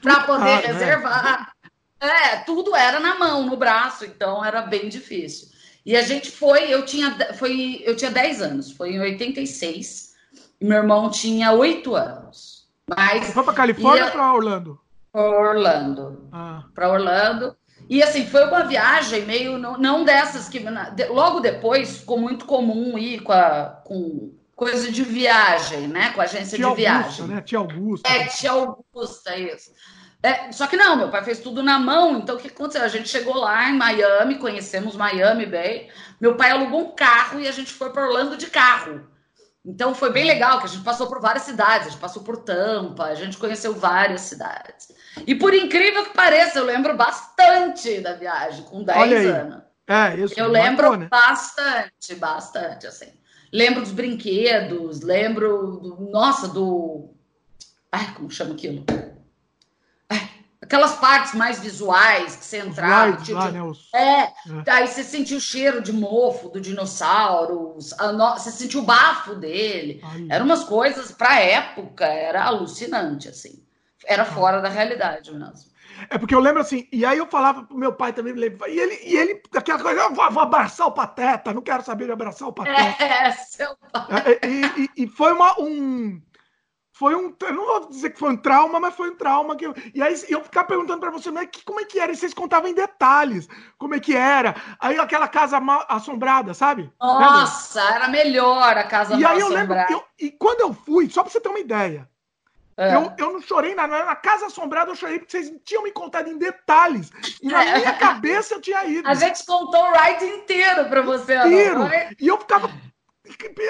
Para poder Ah, né? reservar. É, tudo era na mão, no braço, então era bem difícil. E a gente foi, eu tinha, foi, eu tinha 10 anos, foi em 86, e meu irmão tinha 8 anos. Mas Foi para Califórnia ou para Orlando? Orlando, Ah, para Orlando. E assim, foi uma viagem meio não, não dessas que logo depois ficou muito comum ir com, a, com coisa de viagem, né? Com agência tia de Augusta, viagem. né? Tia Augusta. É, tia Augusta, isso. É, só que não, meu pai fez tudo na mão, então o que aconteceu? A gente chegou lá em Miami, conhecemos Miami bem. Meu pai alugou um carro e a gente foi para Orlando de carro. Então foi bem legal, que a gente passou por várias cidades, a gente passou por Tampa, a gente conheceu várias cidades. E por incrível que pareça, eu lembro bastante da viagem, com 10 Olha aí. anos. É, isso. Eu lembro bastante, bastante, assim. Lembro dos brinquedos, lembro, do, nossa, do... Ai, como chama aquilo? Ai, aquelas partes mais visuais que você entrava. rides lá, né? Os... É, aí você sentiu o cheiro de mofo do dinossauro, no- você sentiu o bafo dele. Aí. Eram umas coisas, pra época, era alucinante, assim. Era fora da realidade mesmo. É porque eu lembro assim, e aí eu falava pro meu pai também, e ele, e ele aquela coisa, eu vou, vou abraçar o Pateta, não quero saber de abraçar o Pateta. É, seu É, e, e- e foi uma, um. Foi um. Eu não vou dizer que foi um trauma, mas foi um trauma que eu. E aí eu ficava perguntando pra você, mas que, como é que era? E vocês contavam em detalhes como é que era. Aí aquela casa mal assombrada, sabe? Nossa, era melhor a casa E mal aí eu lembro, assombrada. eu- e quando eu fui, só pra você ter uma ideia, É. eu, eu não chorei na, na Casa Assombrada, eu chorei porque vocês tinham me contado em detalhes. E na É. minha cabeça eu tinha ido. A gente contou o ride inteiro pra você, não inteiro. foi? E eu ficava.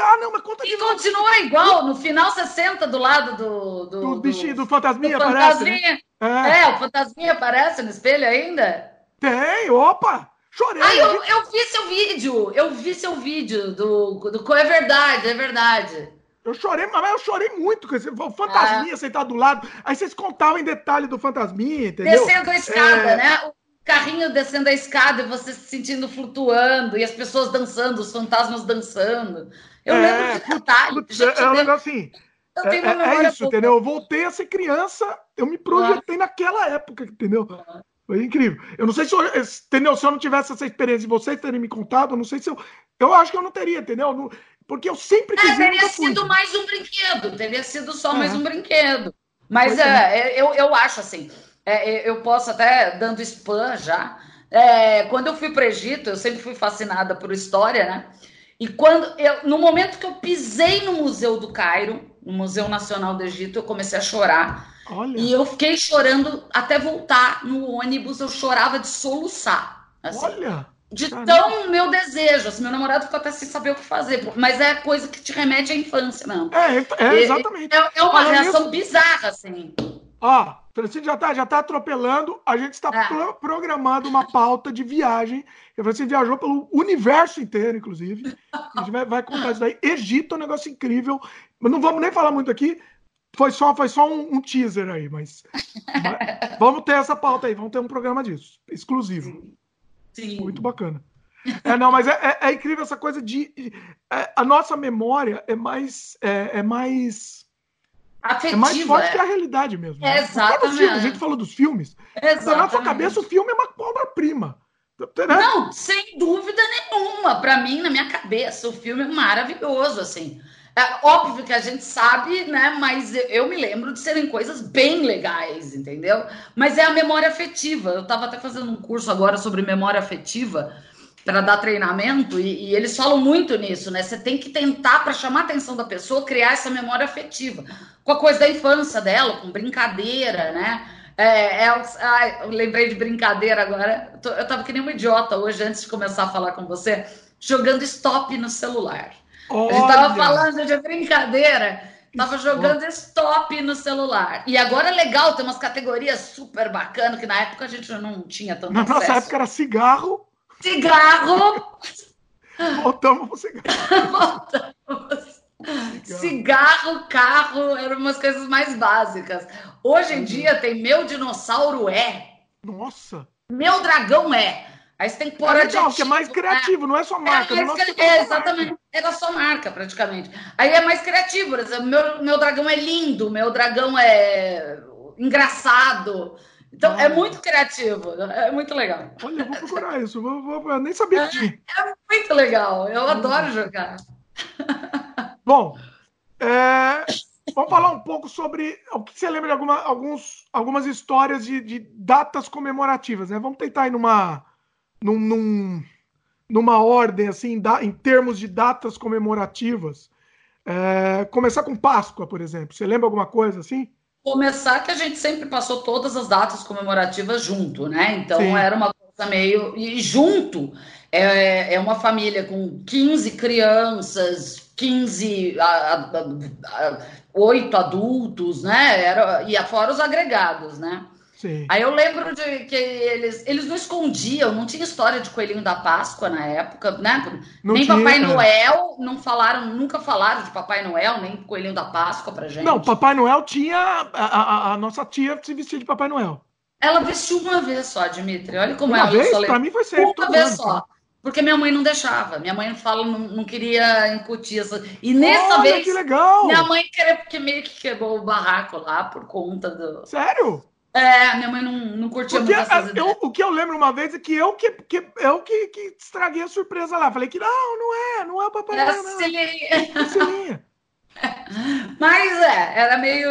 Ah, não, mas conta E continua igual, no final você senta do lado do... Do, Do bichinho, do do fantasminha, parece. Né? fantasminha. É. É, o fantasminha aparece no espelho ainda? Tem, opa! Chorei. Ah, eu, eu vi seu vídeo, eu vi seu vídeo do, do... É verdade, é verdade. Eu chorei, mas eu chorei muito com esse o fantasminha sentado do lado. Aí vocês contavam em detalhe do fantasminha, entendeu? Descendo a escada, É. né? O carrinho descendo a escada e você se sentindo flutuando, e as pessoas dançando, os fantasmas dançando. Eu É, lembro de detalhe. Gente, é um eu, negócio assim. eu É, tenho uma é- é isso, entendeu? Eu voltei a ser criança, eu me projetei naquela época, entendeu? Foi incrível. Eu não sei se eu, entendeu? Se eu não tivesse essa experiência de vocês terem me contado, eu não sei se eu. Eu acho que eu não teria, entendeu? Eu não- porque eu sempre quis É, teria sido mais um brinquedo, teria sido só É. mais um brinquedo. Mas Pois é, eu, eu acho assim, é, eu posso até, dando spam já, é, quando eu fui para o Egito, eu sempre fui fascinada por história, né? E quando eu, no momento que eu pisei no Museu do Cairo, no Museu Nacional do Egito, eu comecei a chorar. Olha, E eu fiquei chorando até voltar no ônibus, eu chorava de soluçar. Assim olha. De Caramba. tão meu desejo. Assim, meu namorado ficou até sem saber o que fazer, mas é coisa que te remete à infância, não. É, é, é, exatamente. É, é uma Falando reação bizarra, assim. Ó, Francine já tá, já tá atropelando. A gente está É. pro- programando uma pauta de viagem. A Francine viajou pelo universo inteiro, inclusive. A gente vai, vai contar isso daí. Egito é um negócio incrível. Mas não vamos nem falar muito aqui. Foi só, foi só um, um teaser aí, mas, mas vamos ter essa pauta aí. Vamos ter um programa disso, exclusivo. Sim. Muito bacana. É, não, mas é, é- é incrível essa coisa de. é, a nossa memória é mais. É, é mais. Afetiva. É mais forte que é. a realidade mesmo. É, né? Exatamente. filmes, a gente falou dos filmes. Na nossa Exatamente. cabeça, o filme é uma obra-prima. Né? Não, sem dúvida nenhuma. Para mim, na minha cabeça, o filme é maravilhoso, assim. É óbvio que a gente sabe, né? Mas eu, me lembro de serem coisas bem legais, entendeu? Mas é a memória afetiva. Eu estava até fazendo um curso agora sobre memória afetiva para dar treinamento e, e eles falam muito nisso, né? Você tem que tentar para chamar a atenção da pessoa criar essa memória afetiva com a coisa da infância dela, com brincadeira, né? É, é, ai, eu lembrei de brincadeira agora. Eu, tô- eu tava que nem um idiota hoje, antes de começar a falar com você, jogando stop no celular. A gente tava Olha, falando de brincadeira. Tava jogando stop no celular. E agora é legal, tem umas categorias super bacanas, que na época a gente não tinha tanto Na nossa época era cigarro. Cigarro. Voltamos pro cigarro. Voltamos. Cigarro. cigarro, carro, eram umas coisas mais básicas. Hoje em uhum. dia tem meu dinossauro é. Nossa. Meu dragão é. Aí você tem que pôr é legal, que é mais criativo, né? não é só marca. É, mais, é, é exatamente. Era só marca, praticamente. Aí é mais criativo, por exemplo, meu, meu dragão é lindo, meu dragão é engraçado. Então, é muito criativo, é muito legal. Olha, eu vou procurar isso, vou, vou, eu nem sabia que tinha. É, é muito legal, eu adoro jogar. Bom, é, vamos falar um pouco sobre o que você lembra de alguma, alguns, algumas histórias de, de datas comemorativas, né? Vamos tentar ir numa num, num, numa ordem, assim, da, em termos de datas comemorativas. É, começar com Páscoa, por exemplo. Você lembra alguma coisa assim? Começar que a gente sempre passou todas as datas comemorativas junto, né? Então Sim. era uma coisa meio. E junto é, é uma família com 15 crianças, 15, a, a, a, 8 adultos, né? Era, e fora os agregados, né? Sim. Aí eu lembro de que eles, eles não escondiam, não tinha história de coelhinho da Páscoa na época, né? Não nem tinha, Papai Noel, não falaram, nunca falaram de Papai Noel, nem coelhinho da Páscoa pra gente. Não, Papai Noel tinha. A, a, a nossa tia se vestia de Papai Noel. Ela vestiu uma vez só, Dimitri. Olha como uma ela vez? Pra mim foi sempre. Uma vez ano. só. Porque minha mãe não deixava. Minha mãe fala, não, não queria incutir essa. E nessa Olha, vez. Que legal! Minha mãe que meio que quebrou o barraco lá por conta do. Sério? É, minha mãe não, não curtia Porque muito essas eu, O que eu lembro uma vez é que eu que, que, eu que, que estraguei a surpresa lá. Falei que não, não é, não é o Papai Noel, não. Cecilinha. Mas é, era meio.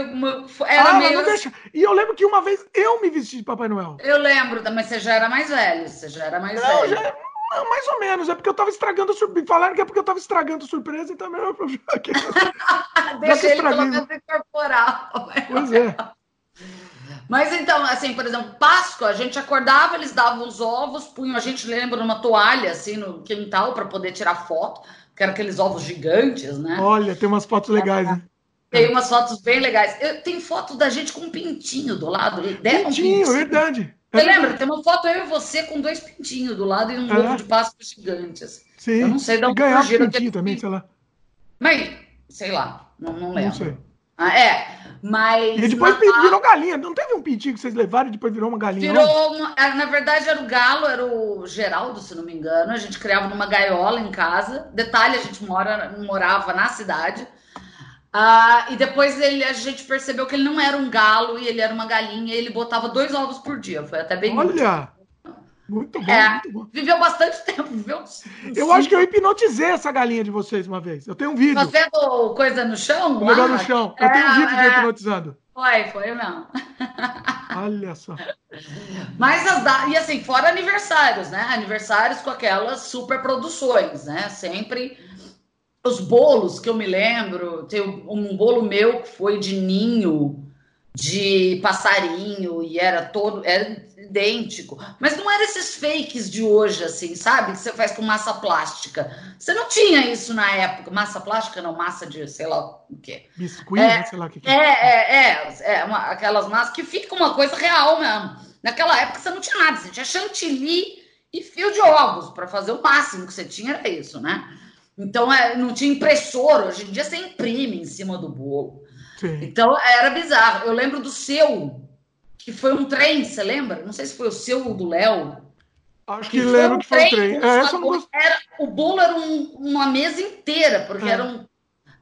Era ah, meio... não deixa. E eu lembro que uma vez eu me vesti de Papai Noel. Eu lembro, mas você já era mais velho. Você já era mais não, velho. Já, não, mais ou menos. É porque eu tava estragando a surpresa. Falaram que é porque eu tava estragando a surpresa, então é melhor eu Deixa ele pelo menos incorporar. Pois é. Mas então, assim, por exemplo, Páscoa, a gente acordava, eles davam os ovos, punham, a gente lembra, numa toalha, assim, no quintal, para poder tirar foto, que eram aqueles ovos gigantes, né? Olha, tem umas fotos legais, né? Tem umas fotos bem legais. Eu, tem foto da gente com um pintinho do lado. Pintinho, um pintinho. verdade. Você é lembra? Tem uma foto eu e você com dois pintinhos do lado e um é. ovo de Páscoa gigante. Assim. Sim. Eu não sei de onde surgiram pintinho também, sei lá. Mas, sei lá, não, não lembro. Não sei. Ah, é, mas. E depois virou galinha. Não teve um pintinho que vocês levaram e depois virou uma galinha? Virou uma... É, na verdade, era o galo, era o Geraldo, se não me engano. A gente criava numa gaiola em casa. Detalhe, a gente mora, morava na cidade. Ah, e depois ele, a gente percebeu que ele não era um galo e ele era uma galinha e ele botava dois ovos por dia. Foi até bem. Olha! Muito bom, é, muito bom. Viveu bastante tempo, viveu. Eu acho que eu hipnotizei essa galinha de vocês uma vez. Eu tenho um vídeo. Fazendo coisa no chão? O melhor no chão. Eu é, tenho um vídeo é... de hipnotizando. Foi, foi não. Olha só. Mas as da... e assim, fora aniversários, né? Aniversários com aquelas super produções, né? Sempre os bolos que eu me lembro, tem um bolo meu que foi de ninho de passarinho e era todo era idêntico, mas não era esses fakes de hoje assim, sabe? Que você faz com massa plástica. Você não tinha isso na época, massa plástica não, massa de sei lá o quê. Biscuit, é, sei lá o que, que é. É, é, é uma, aquelas massas que fica uma coisa real mesmo. Naquela época você não tinha nada, você tinha chantilly e fio de ovos para fazer o máximo que você tinha era isso, né? Então é, não tinha impressora, hoje em dia você imprime em cima do bolo. Sim. Então era bizarro. Eu lembro do seu, que foi um trem, você lembra? Não sei se foi o seu ou do Léo. Acho que, que lembro um que foi um trem. É, não... era, o bolo era um, uma mesa inteira, porque é. era, um,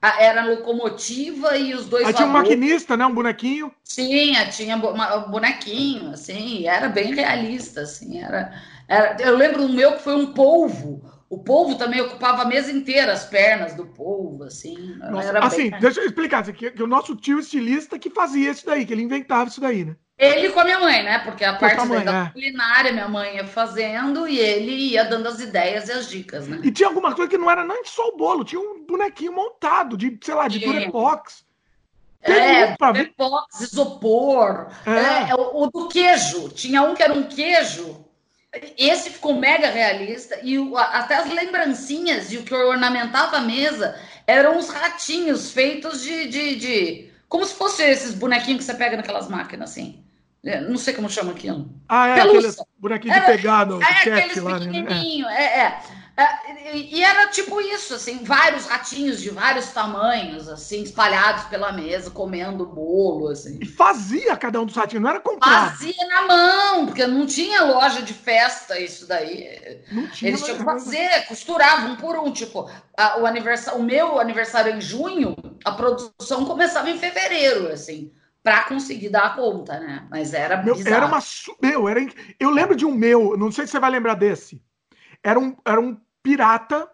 a, era a locomotiva e os dois. Aí tinha um maquinista, né? Um bonequinho. Tinha, tinha um bonequinho, assim, era bem realista, assim. Era, era, eu lembro do meu que foi um polvo o povo também ocupava a mesa inteira, as pernas do povo, assim. Nossa, assim, bem... deixa eu explicar, que, que o nosso tio estilista que fazia isso daí, que ele inventava isso daí, né? Ele com a minha mãe, né? Porque a com parte mãe, da é. culinária minha mãe ia fazendo e ele ia dando as ideias e as dicas, né? E tinha alguma coisa que não era nem só o bolo, tinha um bonequinho montado de, sei lá, de Durepox. É, Durepox, isopor. É. É, o, o do queijo. Tinha um que era um queijo esse ficou mega realista e o, até as lembrancinhas e o que ornamentava a mesa eram uns ratinhos feitos de, de, de, Como se fossem esses bonequinhos que você pega naquelas máquinas, assim. É, não sei como chama aquilo. Ah, é, aqueles bonequinhos de pegar no é, aqueles lá, né? é, é. É, e era tipo isso, assim, vários ratinhos de vários tamanhos, assim, espalhados pela mesa, comendo bolo, assim. E fazia cada um dos ratinhos, não era comprado. Fazia na mão, porque não tinha loja de festa isso daí. Não tinha, Eles tinham que fazer, costuravam um por um, tipo, a, o, aniversário, o meu aniversário em junho, a produção começava em fevereiro, assim para conseguir dar a conta, né? Mas era meu, era uma meu, era eu lembro de um meu, não sei se você vai lembrar desse. Era um, era um pirata.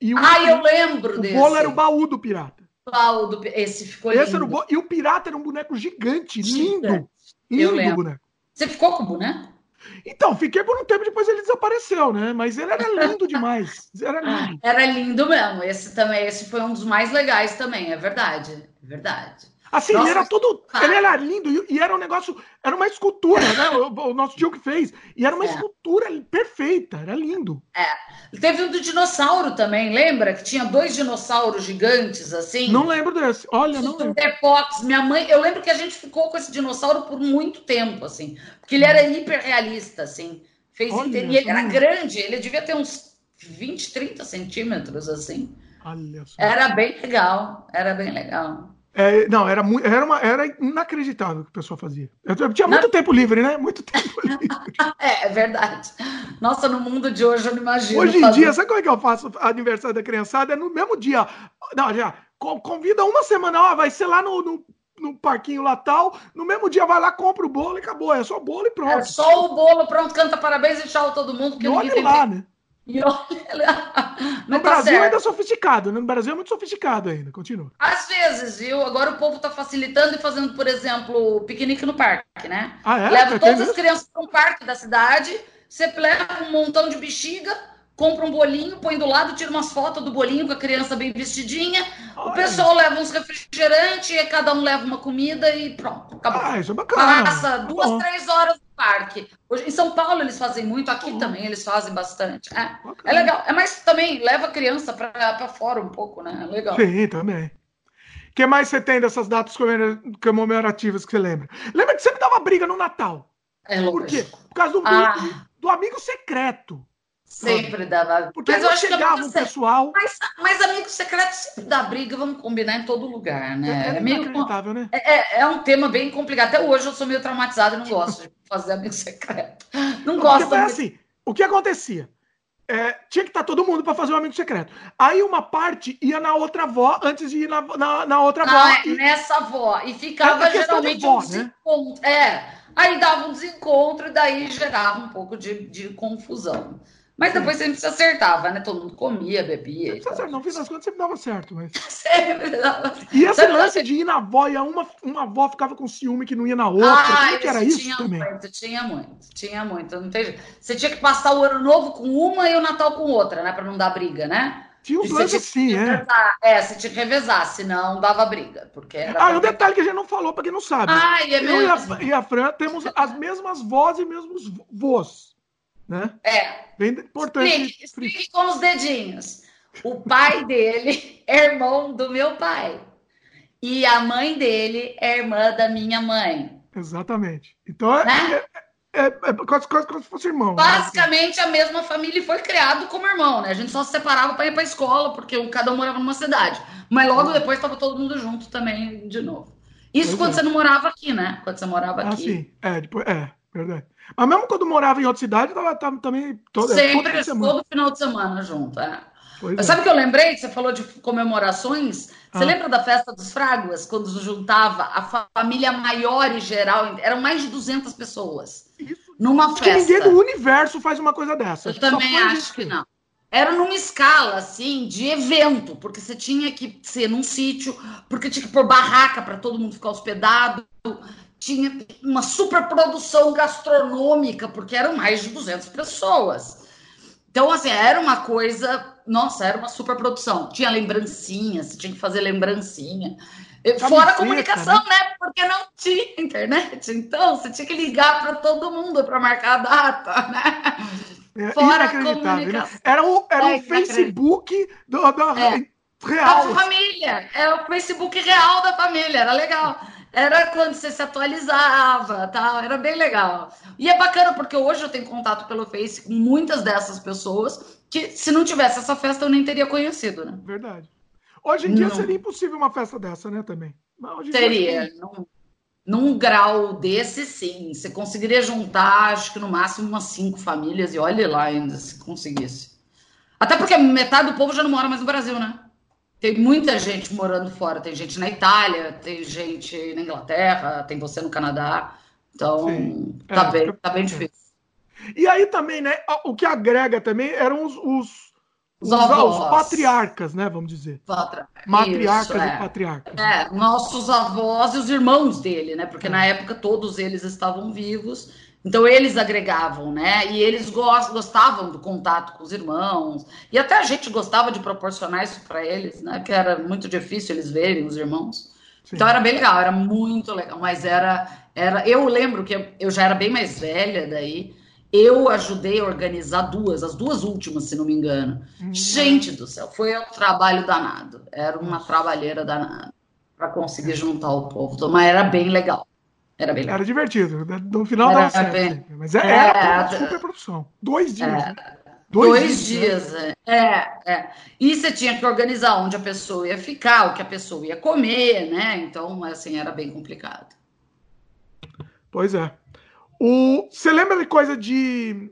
E o, ah, eu lembro o desse. O bolo era o baú do pirata. Baú do Esse ficou Esse lindo. Era o. E o pirata era um boneco gigante, lindo. Lindo eu lembro. boneco. Você ficou com o boneco? Então, fiquei por um tempo, depois ele desapareceu, né? Mas ele era lindo demais. Era lindo. Era lindo mesmo. Esse também, esse foi um dos mais legais também, é verdade. É verdade. Assim, Nossa, ele era todo. Ele era lindo e, era um negócio. Era uma escultura, né? O, o nosso tio que fez. E era uma é. escultura perfeita, era lindo. É. Teve um do dinossauro também, lembra? Que tinha dois dinossauros gigantes, assim. Não lembro desse. Olha, não lembro. Depox. Minha mãe. Eu lembro que a gente ficou com esse dinossauro por muito tempo, assim. Porque ele era hiper realista, assim. Fez Olha, E ele era grande, ele devia ter uns 20, 30 centímetros, assim. Olha. Era bem legal, era bem legal. É, não, era, era, uma, era inacreditável o que o pessoal fazia. Eu, eu tinha muito não. tempo livre, né? Muito tempo livre. é, é verdade. Nossa, no mundo de hoje eu não imagino. Hoje em fazer... dia, sabe como é que eu faço aniversário da criançada? É no mesmo dia. Não, já, convida uma semana, ó, vai ser lá no, no, no parquinho lá tal. No mesmo dia vai lá, compra o bolo e acabou. É só bolo e pronto. É só o bolo, pronto, canta parabéns e tchau todo mundo. Que e olha lá, tem... né? E olha, no tá Brasil certo. ainda é sofisticado, no Brasil é muito sofisticado ainda, continua. Às vezes, viu? Agora o povo está facilitando e fazendo, por exemplo, piquenique no parque, né? Ah, é? Leva todas as crianças para um parque da cidade, você leva um montão de bexiga, compra um bolinho, põe do lado, tira umas fotos do bolinho com a criança bem vestidinha. Olha. O pessoal leva uns refrigerantes, cada um leva uma comida e pronto, acabou. Ah, isso é bacana. Passa duas, Bom. três horas parque. Hoje, em São Paulo eles fazem muito, aqui Bom. também eles fazem bastante. É, é legal. É mais também leva a criança para fora um pouco, né? É legal. Sim, também. O que mais você tem dessas datas comemorativas que você lembra? Lembra que sempre dava briga no Natal? É Por quê? Por causa do, ah. do, do amigo secreto. Sempre dava. Porque mas eu acho chegava que um pessoal. Mas, mas amigo secreto sempre dá briga, vamos combinar em todo lugar, né? É, é meio né? É, é, é, um tema bem complicado. Até hoje eu sou meio traumatizada e não gosto de fazer amigo secreto. Não gosto. Porque assim, o que acontecia? É, tinha que estar todo mundo para fazer um amigo secreto. Aí uma parte ia na outra avó antes de ir na, na, na outra avó. Ah, e... nessa avó. E ficava geralmente avó, um né? É. Aí dava um desencontro e daí gerava um pouco de, de confusão. Mas depois sempre se acertava, né? Todo mundo comia, bebia. Não, no fim das contas sempre dava certo, mas. sempre dava E esse sempre lance de ir na avó e uma, uma avó ficava com ciúme que não ia na outra. Ah, Como que era isso tinha também? Muito, tinha muito, tinha muito. Não tem... Você tinha que passar o ano novo com uma e o Natal com outra, né? Pra não dar briga, né? Tinha um lance assim, é. É, você tinha que revezar, senão dava briga. Porque ah, e um detalhe que a gente não falou, pra quem não sabe. Ah, é Eu e a, e a Fran temos as mesmas vozes e mesmos vós. Né? É. Bem importante. Explique, explique com os dedinhos. O pai dele é irmão do meu pai. E a mãe dele é irmã da minha mãe. Exatamente. Então é, né? é, é, é quase, quase como se fosse irmão. Né? Basicamente, né? a mesma família foi criado como irmão, né? A gente só se separava para ir para a escola, porque cada um morava numa cidade. Mas logo depois estava todo mundo junto também de novo. Isso pois quando é. você não morava aqui, né? Quando você morava ah, aqui. Ah, sim. É, depois, é, verdade. Mas mesmo quando morava em outra cidade, tava, tava também toda, Sempre, todo final de semana junto. É. Mas é. sabe o que eu lembrei? Você falou de comemorações. Você ah. lembra da festa dos Fráguas, quando juntava a família maior e geral? Eram mais de 200 pessoas. Isso. Numa acho festa. Que ninguém do universo faz uma coisa dessa. Eu também acho que não. Era numa escala, assim, de evento, porque você tinha que ser num sítio, porque tinha que pôr barraca para todo mundo ficar hospedado tinha uma superprodução gastronômica, porque eram mais de 200 pessoas. Então, assim, era uma coisa, nossa, era uma superprodução. Tinha lembrancinhas, tinha que fazer lembrancinha. Fora a comunicação, né? né? Porque não tinha internet. Então, você tinha que ligar para todo mundo para marcar a data, né? É, Fora a né? comunicação. Era o, era é, o Facebook do, do, é. Real. Da família. É o Facebook real da família. Era legal. Era quando você se atualizava, tal. Era bem legal. E é bacana porque hoje eu tenho contato pelo Face com muitas dessas pessoas que, se não tivesse essa festa, eu nem teria conhecido, né? Verdade. Hoje em dia não. seria impossível uma festa dessa, né, também. Seria. Num, num grau desse, sim. Você conseguiria juntar, acho que no máximo umas cinco famílias, e olhe lá ainda se conseguisse. Até porque metade do povo já não mora mais no Brasil, né? Tem muita gente morando fora. Tem gente na Itália, tem gente na Inglaterra, tem você no Canadá. Então, Sim. tá, é, bem, tá bem difícil. E aí também, né? O que agrega também eram os, os os, os, patriarcas, né? Vamos dizer. Patra... Matriarcas Isso, é. e patriarcas. É, nossos avós e os irmãos dele, né? Porque é. na época todos eles estavam vivos. Então eles agregavam, né? E eles gostavam do contato com os irmãos. E até a gente gostava de proporcionar isso para eles, né? Que era muito difícil eles verem os irmãos. Sim. Então era bem legal, era muito legal. Mas era, era. Eu lembro que eu já era bem mais velha daí. Eu ajudei a organizar duas, as duas últimas, se não me engano. Uhum. Gente do céu, foi um trabalho danado. Era uma trabalheira danada para conseguir juntar o povo. Mas era bem legal. Era bem legal. Era divertido. Né? No final era dava Bem... Mas é, era é, uma super produção. Dois dias. É, né? Dois, Dois, dias, dias é. é, é. E você tinha que organizar onde a pessoa ia ficar, o que a pessoa ia comer, né? Então, assim, era bem complicado. Pois é. Você lembra de coisa de.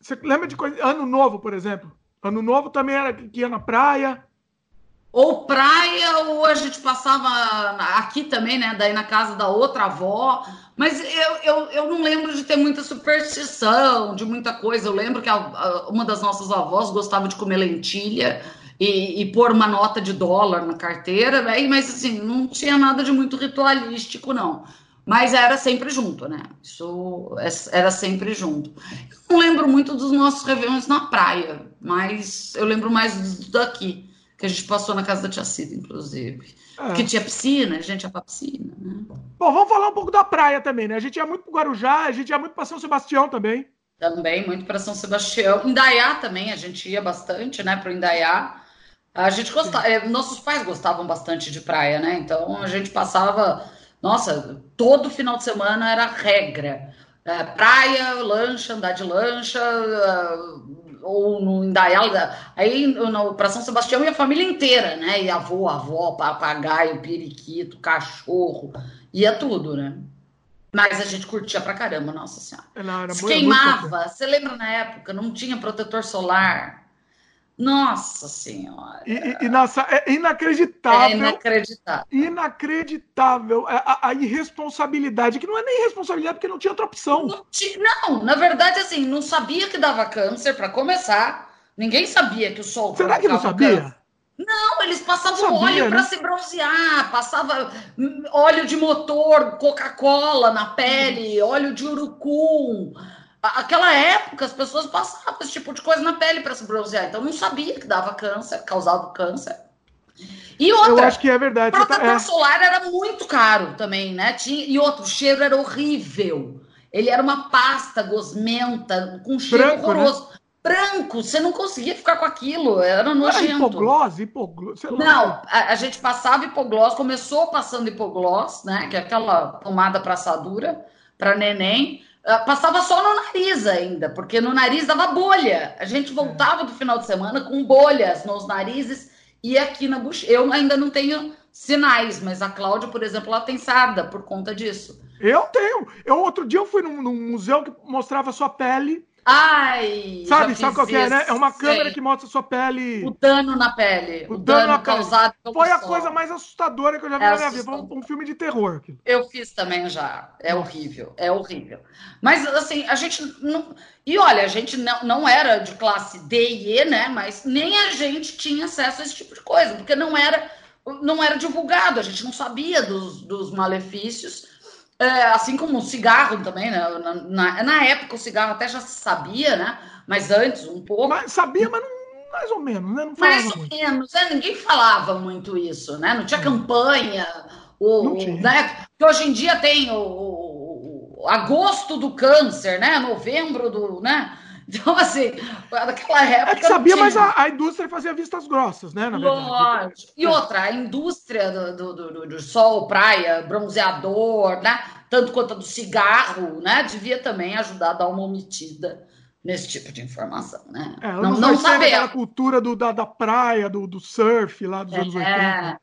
Você lembra de coisa. Ano Novo, por exemplo? Ano Novo também era que ia na praia. Ou praia, ou a gente passava aqui também, né? Daí na casa da outra avó. Mas eu, eu, eu não lembro de ter muita superstição, de muita coisa. Eu lembro que a, a, uma das nossas avós gostava de comer lentilha e, e pôr uma nota de dólar na carteira, né? mas assim, não tinha nada de muito ritualístico, não. Mas era sempre junto, né? Isso era sempre junto. não lembro muito dos nossos réveillons na praia, mas eu lembro mais daqui, que a gente passou na casa da tia Cida, inclusive. É. Que tinha piscina, a gente ia pra piscina, né? Bom, vamos falar um pouco da praia também, né? A gente ia muito pro Guarujá, a gente ia muito pra São Sebastião também. Também, muito para São Sebastião. Indaiá também, a gente ia bastante, né, pro Indaiá. A gente gostava. Eh, nossos pais gostavam bastante de praia, né? Então a gente passava nossa, todo final de semana era regra. É, praia, lancha, andar de lancha, uh, ou no Indaial, aí para São Sebastião ia a família inteira, né? E avô, avó, papagaio, periquito, cachorro, ia tudo, né? Mas a gente curtia pra caramba, nossa senhora. Não, Se queimava, você lembra na época, não tinha protetor solar. Nossa Senhora! E, e, nossa, é inacreditável. É inacreditável. Inacreditável a, a, irresponsabilidade, que não é nem responsabilidade, porque não tinha outra opção. Não, não na verdade, assim, não sabia que dava câncer para começar. Ninguém sabia que o sol. Será que não sabia? Câncer. Não, eles passavam sabia, óleo né? para se bronzear, passava óleo de motor, Coca-Cola na pele, óleo de urucum. Aquela época, as pessoas passavam esse tipo de coisa na pele para se bronzear. Então, não sabia que dava câncer, causava câncer. E outra, eu acho que é verdade. O protetor tá, é. solar era muito caro também, né? Tinha, e outro, o cheiro era horrível. Ele era uma pasta gosmenta, com cheiro Branco, né? horroroso. Né? Branco, você não conseguia ficar com aquilo, era nojento. Era hipoglose, hipoglose. Não, a, a, gente passava hipoglose, começou passando hipoglose, né? Que é aquela pomada para assadura, para neném. Ah, passava só no nariz ainda, porque no nariz dava bolha. A gente voltava do final de semana com bolhas nos narizes e aqui na bochecha. Eu ainda não tenho sinais, mas a Cláudia, por exemplo, ela tem sarda por conta disso. Eu tenho. Eu outro dia eu fui num, num museu que mostrava a sua pele Ai! Sabe, sabe qual é, né? É uma câmera sei. que mostra a sua pele. O dano na pele. O, o dano, dano causado pelo Foi a coisa mais assustadora que eu já vi é na minha vida. Foi um, um, filme de terror. Aquilo. Eu fiz também já. É horrível. É horrível. Mas, assim, a gente não. E olha, a gente não, não era de classe D e E, né? Mas nem a gente tinha acesso a esse tipo de coisa, porque não era, não era divulgado, a gente não sabia dos, dos malefícios. É, assim como o cigarro também, né? Na, na, na, época o cigarro até já se sabia, né? Mas antes, um pouco. Mas sabia, mas não, mais ou menos, né? Não mais ou muito. menos, né? Ninguém falava muito isso, né? Não tinha é. campanha. O, não tinha. Né? Que hoje em dia tem o, o, o, agosto do câncer, né? Novembro do. né? Então, assim, naquela época. É que sabia, mas a, a, indústria fazia vistas grossas, né? Lógico. E outra, a indústria do, do, do, do, sol, praia, bronzeador, né? Tanto quanto a do cigarro, né? Devia também ajudar a dar uma omitida nesse tipo de informação, né? É, não, não saber a cultura do, da, da praia, do, do surf lá dos é, anos 80.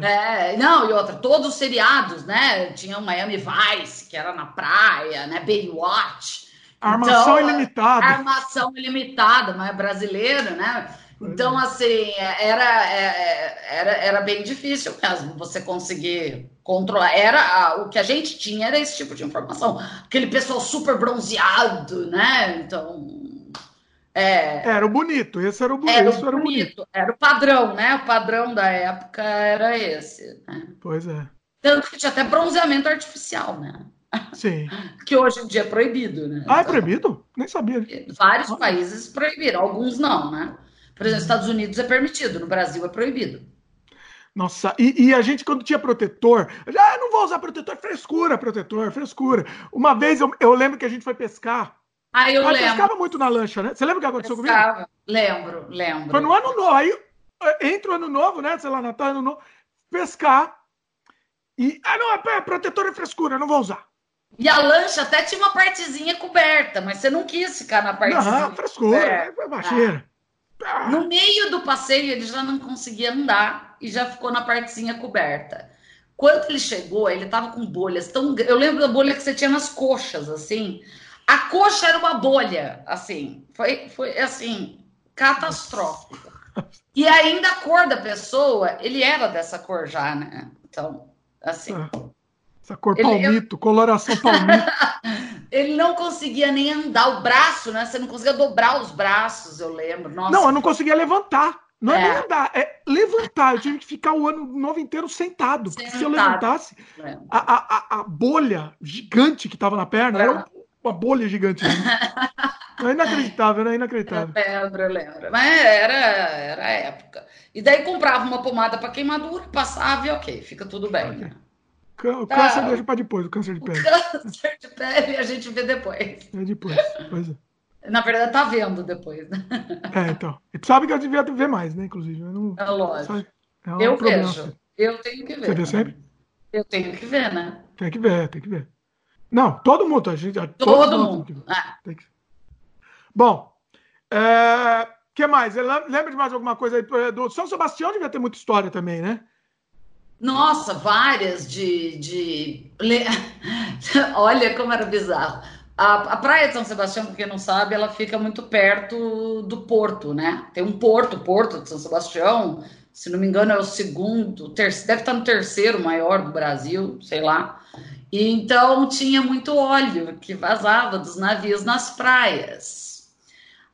É. é, não, e outra, todos os seriados, né? Tinha o Miami Vice, que era na praia, né? Baywatch. Armação então, ilimitada. Armação ilimitada, mas é brasileiro, né? Então, é. assim, era, era, era bem difícil mesmo você conseguir controlar. Era o que a gente tinha era esse tipo de informação. Aquele pessoal super bronzeado, né? Então. É, era o bonito, esse era o bonito. Era o, era o bonito, era o padrão, né? O padrão da época era esse. Né? Pois é. Tanto que tinha até bronzeamento artificial, né? Sim. que hoje em dia é proibido, né? Ah, é proibido? Nem sabia. Vários ah. países proibiram, alguns não, né? Por exemplo, nos Estados Unidos é permitido, no Brasil é proibido. Nossa, e, e, a gente, quando tinha protetor, ah, não vou usar protetor, frescura, protetor, frescura. Uma vez eu, eu lembro que a gente foi pescar. Ah, eu lembro. pescava muito na lancha, né? Você lembra o que aconteceu pescava. comigo? Lembro, lembro. Foi no ano novo. Aí entra o ano novo, né? Sei lá, Natal, ano novo. Pescar. E. Ah, não, é protetor e frescura, não vou usar. E a lancha até tinha uma partezinha coberta, mas você não quis ficar na partezinha. Não, frescura, foi baixeira. Ah. No meio do passeio, ele já não conseguia andar e já ficou na partezinha coberta. Quando ele chegou, ele tava com bolhas tão. Eu lembro da bolha que você tinha nas coxas, assim. A coxa era uma bolha, assim. Foi, foi assim, catastrófico. E ainda a cor da pessoa, ele era dessa cor já, né? Então, assim. Ah. Essa cor ele, palmito, eu... coloração palmito. ele não conseguia nem andar o braço, né? Você não conseguia dobrar os braços, eu lembro. Nossa, não, eu não conseguia levantar. Não é, é nem andar, é levantar. Eu tive que ficar o ano novo inteiro sentado. Porque se eu levantasse, a, a, a, bolha gigante que estava na perna é. era uma bolha gigante. Né? é inacreditável, né? Inacreditável. Eu lembro, eu lembro. Mas era, era a época. E daí comprava uma pomada para queimadura, passava e ok, fica tudo bem. Okay. Né? O câncer tá. deixa para depois, o câncer de pele. O câncer de pele a gente vê depois. É depois, pois é. Na verdade, tá vendo depois, né? É, então. E sabe que eu devia ver mais, né? Inclusive. Eu não, é lógico. É um eu vejo. Assim. Eu tenho que ver. Você vê sempre? Eu tenho que ver, né? Tem que ver, tem que ver. Não, todo mundo, a gente. Todo, todo mundo. Tem que ah. tem que... Bom, é... que mais? Lembra de mais alguma coisa aí? Do São Sebastião devia ter muita história também, né? Nossa, várias de. de... Olha como era bizarro. A, a, Praia de São Sebastião, para quem não sabe, ela fica muito perto do porto, né? Tem um porto, Porto de São Sebastião, se não me engano, é o segundo, terceiro, deve estar no terceiro maior do Brasil, sei lá. E então tinha muito óleo que vazava dos navios nas praias.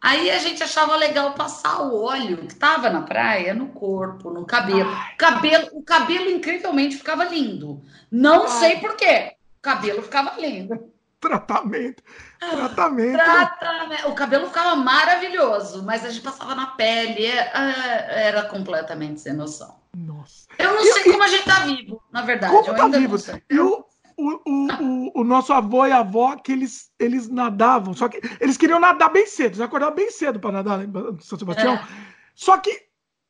Aí a gente achava legal passar o óleo que estava na praia no corpo, no cabelo. cabelo. O cabelo incrivelmente ficava lindo. Não Ai. sei por quê. O cabelo ficava lindo. Tratamento. Tratamento. Tratamento. O cabelo ficava maravilhoso, mas a gente passava na pele. Era, é, era completamente sem noção. Nossa. Eu não sei como a gente tá vivo, na verdade. Como eu tá vivo? Eu, o, o, o, nosso avô e avó que eles, eles nadavam, só que eles queriam nadar bem cedo, eles acordavam bem cedo para nadar em São Sebastião. É. Só que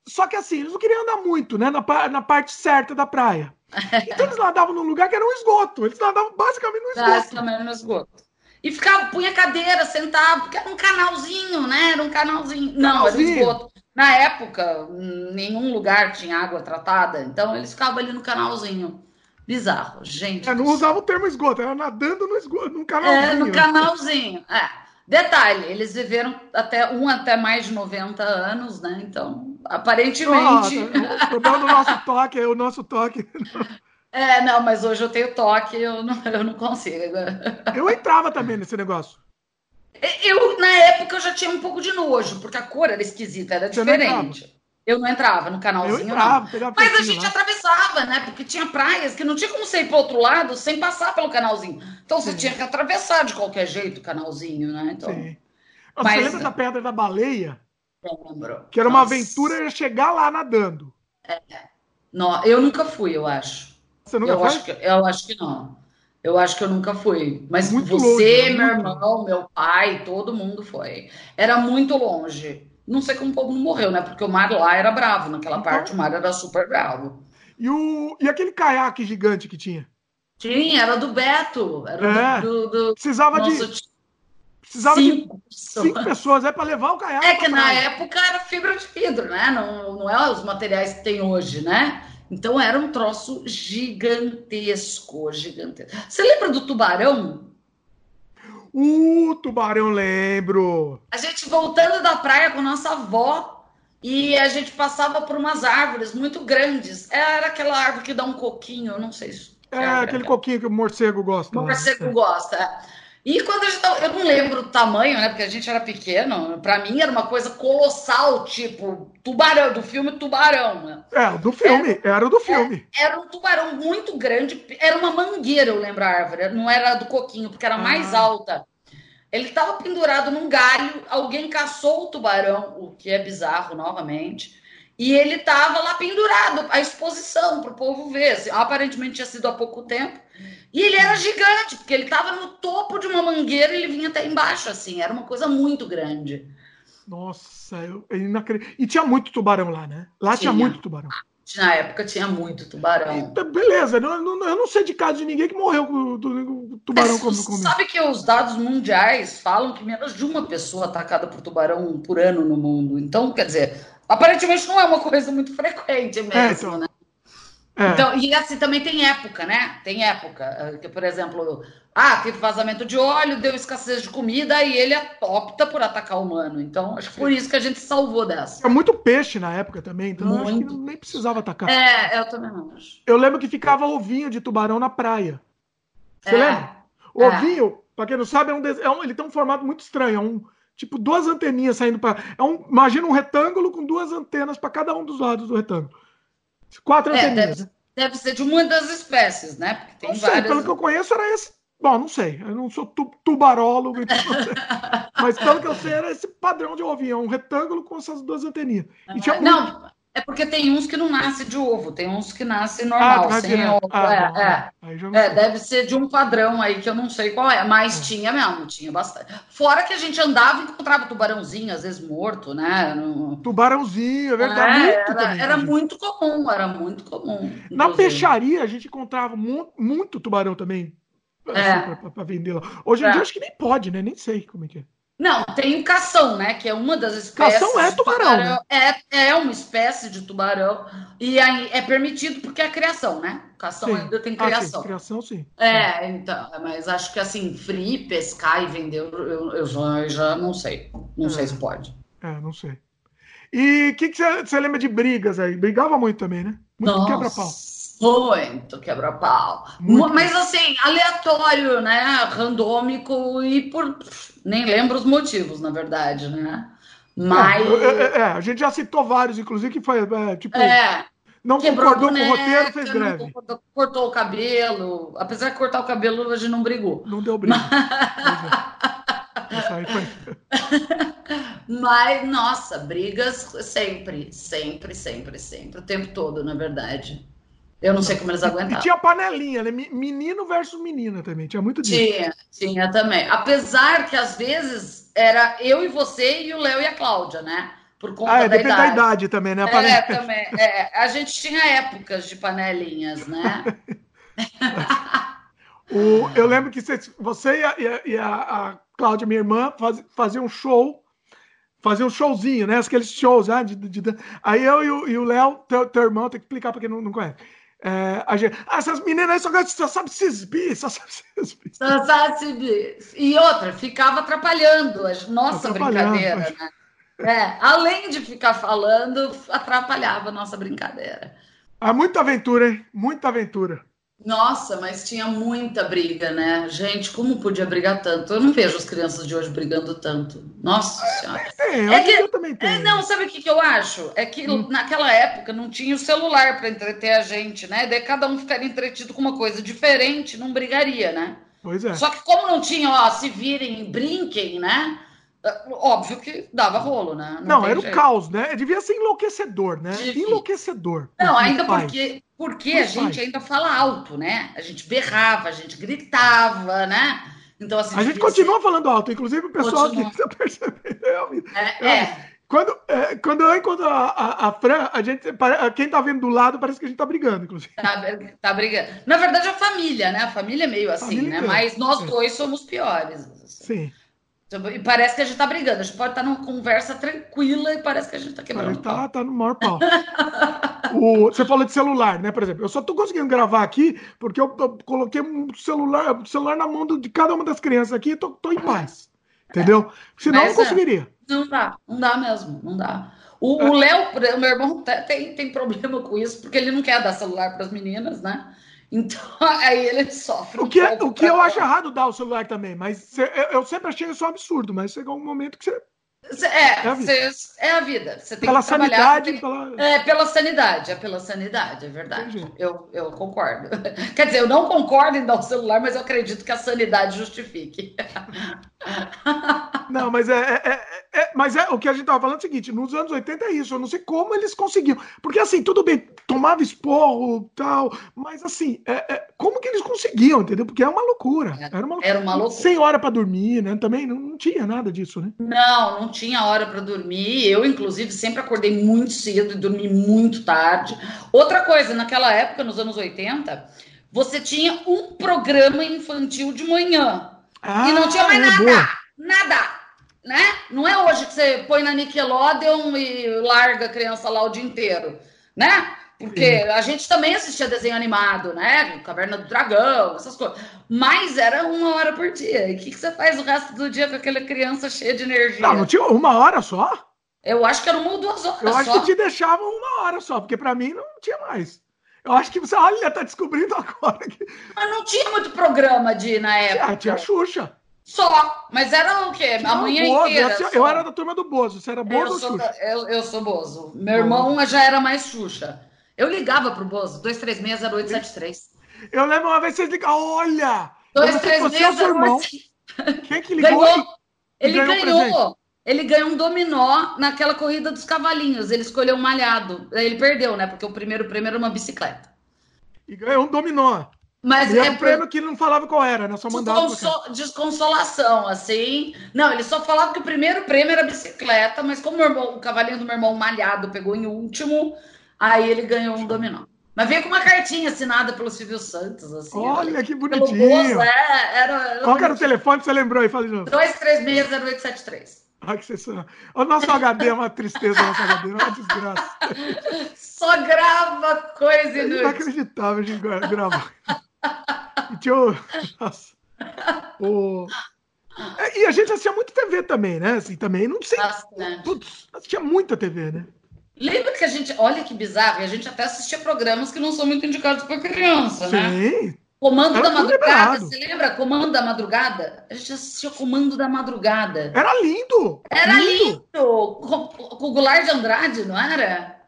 só que assim, eles não queriam andar muito, né, na, na parte certa da praia. Então eles nadavam num lugar que era um esgoto. Eles nadavam basicamente no esgoto. Basicamente no esgoto. E ficava, punha cadeira, sentava, porque era um canalzinho, né? Era um canalzinho. Não, era um esgoto. Na época, nenhum lugar tinha água tratada, então eles ficavam ali no canalzinho. Bizarro, gente. É, não usava o termo esgoto, era nadando no esgoto, num canalzinho. É, no canalzinho. É. Detalhe, eles viveram até um até mais de 90 anos, né? Então, aparentemente. O problema do nosso toque é o nosso toque. É, não, mas hoje eu tenho toque, eu não, eu não consigo. Eu entrava também nesse negócio. Eu, na época, eu já tinha um pouco de nojo, porque a cor era esquisita, era diferente. Eu não entrava no canalzinho. Eu entrava, não. Mas a gente lá. atravessava, né? Porque tinha praias que não tinha como você ir para outro lado sem passar pelo canalzinho. Então Sim. você tinha que atravessar de qualquer jeito o canalzinho, né? Então, Sim. Mas... Você lembra da Pedra da Baleia? Lembro. Que era Nossa. uma aventura chegar lá nadando. É. Não, eu nunca fui, eu acho. Você nunca eu foi? Acho que, eu acho que não. Eu acho que eu nunca fui. Mas muito você, longe, meu irmão, meu pai, todo mundo foi. Era muito longe. Não sei como o povo não morreu, né? Porque o mar lá era bravo. Naquela então... parte o mar era super bravo. E, o... e aquele caiaque gigante que tinha? Tinha, era do Beto. Era é, do, do, do... Precisava Nossa, de. Precisava cinco de cinco pessoas, é para levar o caiaque. É que na época era fibra de vidro, né? Não, não é os materiais que tem hoje, né? Então era um troço gigantesco, gigantesco. Você lembra do tubarão? Uh, tubarão, lembro. A gente voltando da praia com nossa avó e a gente passava por umas árvores muito grandes. Era aquela árvore que dá um coquinho, eu não sei se. É, aquele coquinho que o morcego gosta. O morcego né? gosta. E quando a gente tava, eu não lembro o tamanho, né? Porque a gente era pequeno. Para mim era uma coisa colossal, tipo tubarão do filme Tubarão. Né? É, do filme, era, era do filme. Era, era, um tubarão muito grande, era uma mangueira, eu lembro a árvore. Não era do coquinho, porque era ah. mais alta. Ele estava pendurado num galho, alguém caçou o tubarão, o que é bizarro novamente. E ele estava lá pendurado, a exposição para o povo ver. Assim, aparentemente tinha sido há pouco tempo. E ele era gigante, porque ele estava no topo de uma mangueira e ele vinha até embaixo, assim. Era uma coisa muito grande. Nossa, eu, eu inacredito. E tinha muito tubarão lá, né? Lá tinha, tinha muito tubarão. Na época tinha muito tubarão. E, beleza, eu não, eu não sei de caso de ninguém que morreu com o tubarão é, como. Sabe que os dados mundiais falam que menos de uma pessoa atacada por tubarão por ano no mundo. Então, quer dizer, aparentemente não é uma coisa muito frequente mesmo, é, então, né? É. Então, e assim também tem época, né? Tem época. Eh, que, por exemplo, ah, teve vazamento de óleo, deu escassez de comida e ele opta por atacar o humano. Então, acho que por isso que a gente salvou dessa. É muito peixe na época também, então muito. acho que nem precisava atacar. É, eu também não acho. Eu lembro que ficava ovinho de tubarão na praia. Você é. lembra? O é. ovinho, para quem não sabe, é um, é um, ele tem um formato muito estranho. É um tipo duas anteninhas saindo para. É um, imagina um retângulo com duas antenas para cada um dos lados do retângulo. Quatro é, anteninhas. Deve, deve, ser de uma das espécies, né? Porque tem não sei, várias. Pelo que eu conheço, era esse. Bom, não sei. Eu não sou tu, tubarólogo, então mas pelo que eu sei, era esse padrão de ovinho, um retângulo com essas duas anteninhas. E tinha não, muito... É porque tem uns que não nascem de ovo, tem uns que nascem normal, ah, sem ovo. Ah, é, é. é deve ser de um padrão aí que eu não sei qual é, mas é. tinha mesmo, tinha bastante. Fora que a gente andava e encontrava tubarãozinho, às vezes morto, né? No... Tubarãozinho, é verdade. É, muito era, também, era muito comum, era muito comum. Inclusive. Na peixaria a gente encontrava muito, muito tubarão também é. assim, para vender lá. Hoje em dia acho que nem pode, né? Nem sei como é que é. Não, tem o cação, né? Que é uma das espécies. Cação é tubarão. tubarão. Né? É, é uma espécie de tubarão. E aí é permitido porque é criação, né? Cação sim. ainda tem criação. Ah, sim. Criação, sim. É, então, mas acho que assim, free, pescar e vender, eu, eu, já, eu já não sei. Não é. sei se pode. É, não sei. E o que, que você lembra de brigas aí? Brigava muito também, né? Muito quebra-pau. Muito quebra-pau. Mas assim, aleatório, né? Randômico e por. Nem lembro os motivos, na verdade, né? Mas. É, é, é, é a gente já citou vários, inclusive, que foi é, tipo. É. Não concordou boneca, com o roteiro, fez greve. Cortou, cortou o cabelo. Apesar de cortar o cabelo, a gente não brigou. Não deu briga. Mas, nossa, brigas sempre, sempre, sempre, sempre, o tempo todo, na verdade. Eu não sei como eles aguentaram. E tinha panelinha, né? Menino versus menina também. Tinha muito disso. Tinha, tinha também. Apesar que às vezes era eu e você e o Léo e a Cláudia, né? Por conta ah, é, da depende idade. da idade também, né? A é, também. É, a gente tinha épocas de panelinhas, né? o, eu lembro que você, e, a, e a, a Cláudia, minha irmã, faz, faziam um show fazer um showzinho, né? Aqueles shows, né? De, de, de... Aí eu e o Léo, teu, teu irmão, tem que explicar para quem não, não conhece. É, a gente, ah, essas meninas aí só, só sabem se exibir, só sabem se exibir. Só sabe se exibir. E outra, ficava atrapalhando a nossa brincadeira, mas... né? É, além de ficar falando, atrapalhava a nossa brincadeira. Ah, muita aventura, hein? Muita aventura. Nossa, mas tinha muita briga, né? Gente, como podia brigar tanto? Eu não vejo as crianças de hoje brigando tanto. Nossa Senhora. É, é que, eu também tenho. É, não, sabe o que, que eu acho? É que hum. naquela época não tinha o celular para entreter a gente, né? Daí cada um ficaria entretido com uma coisa diferente, não brigaria, né? Pois é. Só que como não tinha, ó, se virem, brinquem, né? Óbvio que dava rolo, né? Não, não era jeito. o caos, né? Devia ser enlouquecedor, né? Devia. Enlouquecedor. Não, ainda porque, porque a gente ainda fala alto, né? A gente berrava, a gente gritava, né? Então, assim, a gente continua ser... falando alto, inclusive o pessoal continua. que está percebendo. É, é, é. Quando, é, quando eu encontro a, a, a, Fran, a gente, quem tá vindo do lado parece que a gente tá brigando, inclusive. Tá, tá brigando. Na verdade, a família, né? A família é meio assim, família né? Mas nós é. dois somos piores. Sim. E parece que a gente tá brigando. A gente pode estar tá numa conversa tranquila e parece que a gente tá quebrando. Tá, tá no maior pau. o, você falou de celular, né? Por exemplo, eu só tô conseguindo gravar aqui porque eu, eu coloquei um celular, celular na mão de cada uma das crianças aqui e tô, tô em paz. Entendeu? Senão Mas, eu não conseguiria. Não dá, não dá mesmo, não dá. O, o Léo, o meu irmão, tem, tem problema com isso, porque ele não quer dar celular para as meninas, né? Então, aí ele sofre. O que, é, o que eu acho errado dar o celular também, mas eu, eu sempre achei isso um absurdo, mas chegou um momento que você é, é a vida. é a vida. Você tem pela que sanidade. Tem... Pela... É, pela sanidade, é pela sanidade, é verdade. Eu, eu concordo. Quer dizer, eu não concordo em dar o celular, mas eu acredito que a sanidade justifique. Não, mas é, é, é, mas é o que a gente estava falando é o seguinte: nos anos 80 é isso, eu não sei como eles conseguiram. Porque assim, tudo bem, tomava esporro tal, mas assim, é, é como que eles conseguiam, entendeu? Porque é uma loucura. Era uma, Era uma loucura. Sem hora para dormir, né? Também não, não tinha nada disso, né? Não, não tinha hora para dormir. Eu, inclusive, sempre acordei muito cedo e dormi muito tarde. Outra coisa, naquela época, nos anos 80, você tinha um programa infantil de manhã. Ah, e não tinha mais nada. Boa. Nada. Né? Não é hoje que você põe na Nickelodeon e larga a criança lá o dia inteiro. Né? Porque Sim. a gente também assistia desenho animado, né? Caverna do Dragão, essas coisas. Mas era uma hora por dia. E o que, que você faz o resto do dia com aquela criança cheia de energia? Não, não tinha uma hora só? Eu acho que era uma ou duas horas Eu acho só. que te deixavam uma hora só, porque para mim não tinha mais. Eu acho que você, olha, tá descobrindo agora. Que... Mas não tinha muito programa de na época. Ah, tinha Xuxa. Só, mas era o quê? A manhã Bozo, inteira. Eu, eu era da turma do Bozo, você era Bozo ou Xuxa? Eu, eu sou Bozo. Meu irmão já era mais Xuxa. Eu ligava pro Bozo, 2360873. Eu lembro uma vez vocês ligaram, olha! 2360873. Quem que ligou? Ganhou, ele ganhou, ganhou ele ganhou um dominó naquela corrida dos cavalinhos. Ele escolheu um malhado. Ele perdeu, né? Porque o primeiro prêmio era uma bicicleta. E ganhou um dominó. Mas e é um prêmio que não falava qual era, né? Só mandava. Desconsol... Desconsolação, assim. Não, ele só falava que o primeiro prêmio era bicicleta, mas como o, irmão, o cavalinho do meu irmão malhado pegou em último, aí ele ganhou um dominó. Mas veio com uma cartinha assinada pelo Silvio Santos, assim. Olha, que bonitinho. Bozo, é, era, era Qual era o telefone que você lembrou aí? Fala de novo. 2360873. Ai, que sensacional. O nosso HD é uma tristeza, o nosso HD é uma desgraça. Só grava coisa é inacreditável a gente gravar. E tinha o... Nossa. O... É, e a gente assistia muito TV também, né? Assim, também, não sei. Putz, assistia muita TV, né? Lembra que a gente. Olha que bizarro, a gente até assistia programas que não são muito indicados para criança, Sim. né? Sim. Comando da Madrugada, você lembra? Comando da Madrugada? A gente assistia Comando da Madrugada. Era lindo! Era lindo! lindo. Com, com o Goulart de Andrade, não era?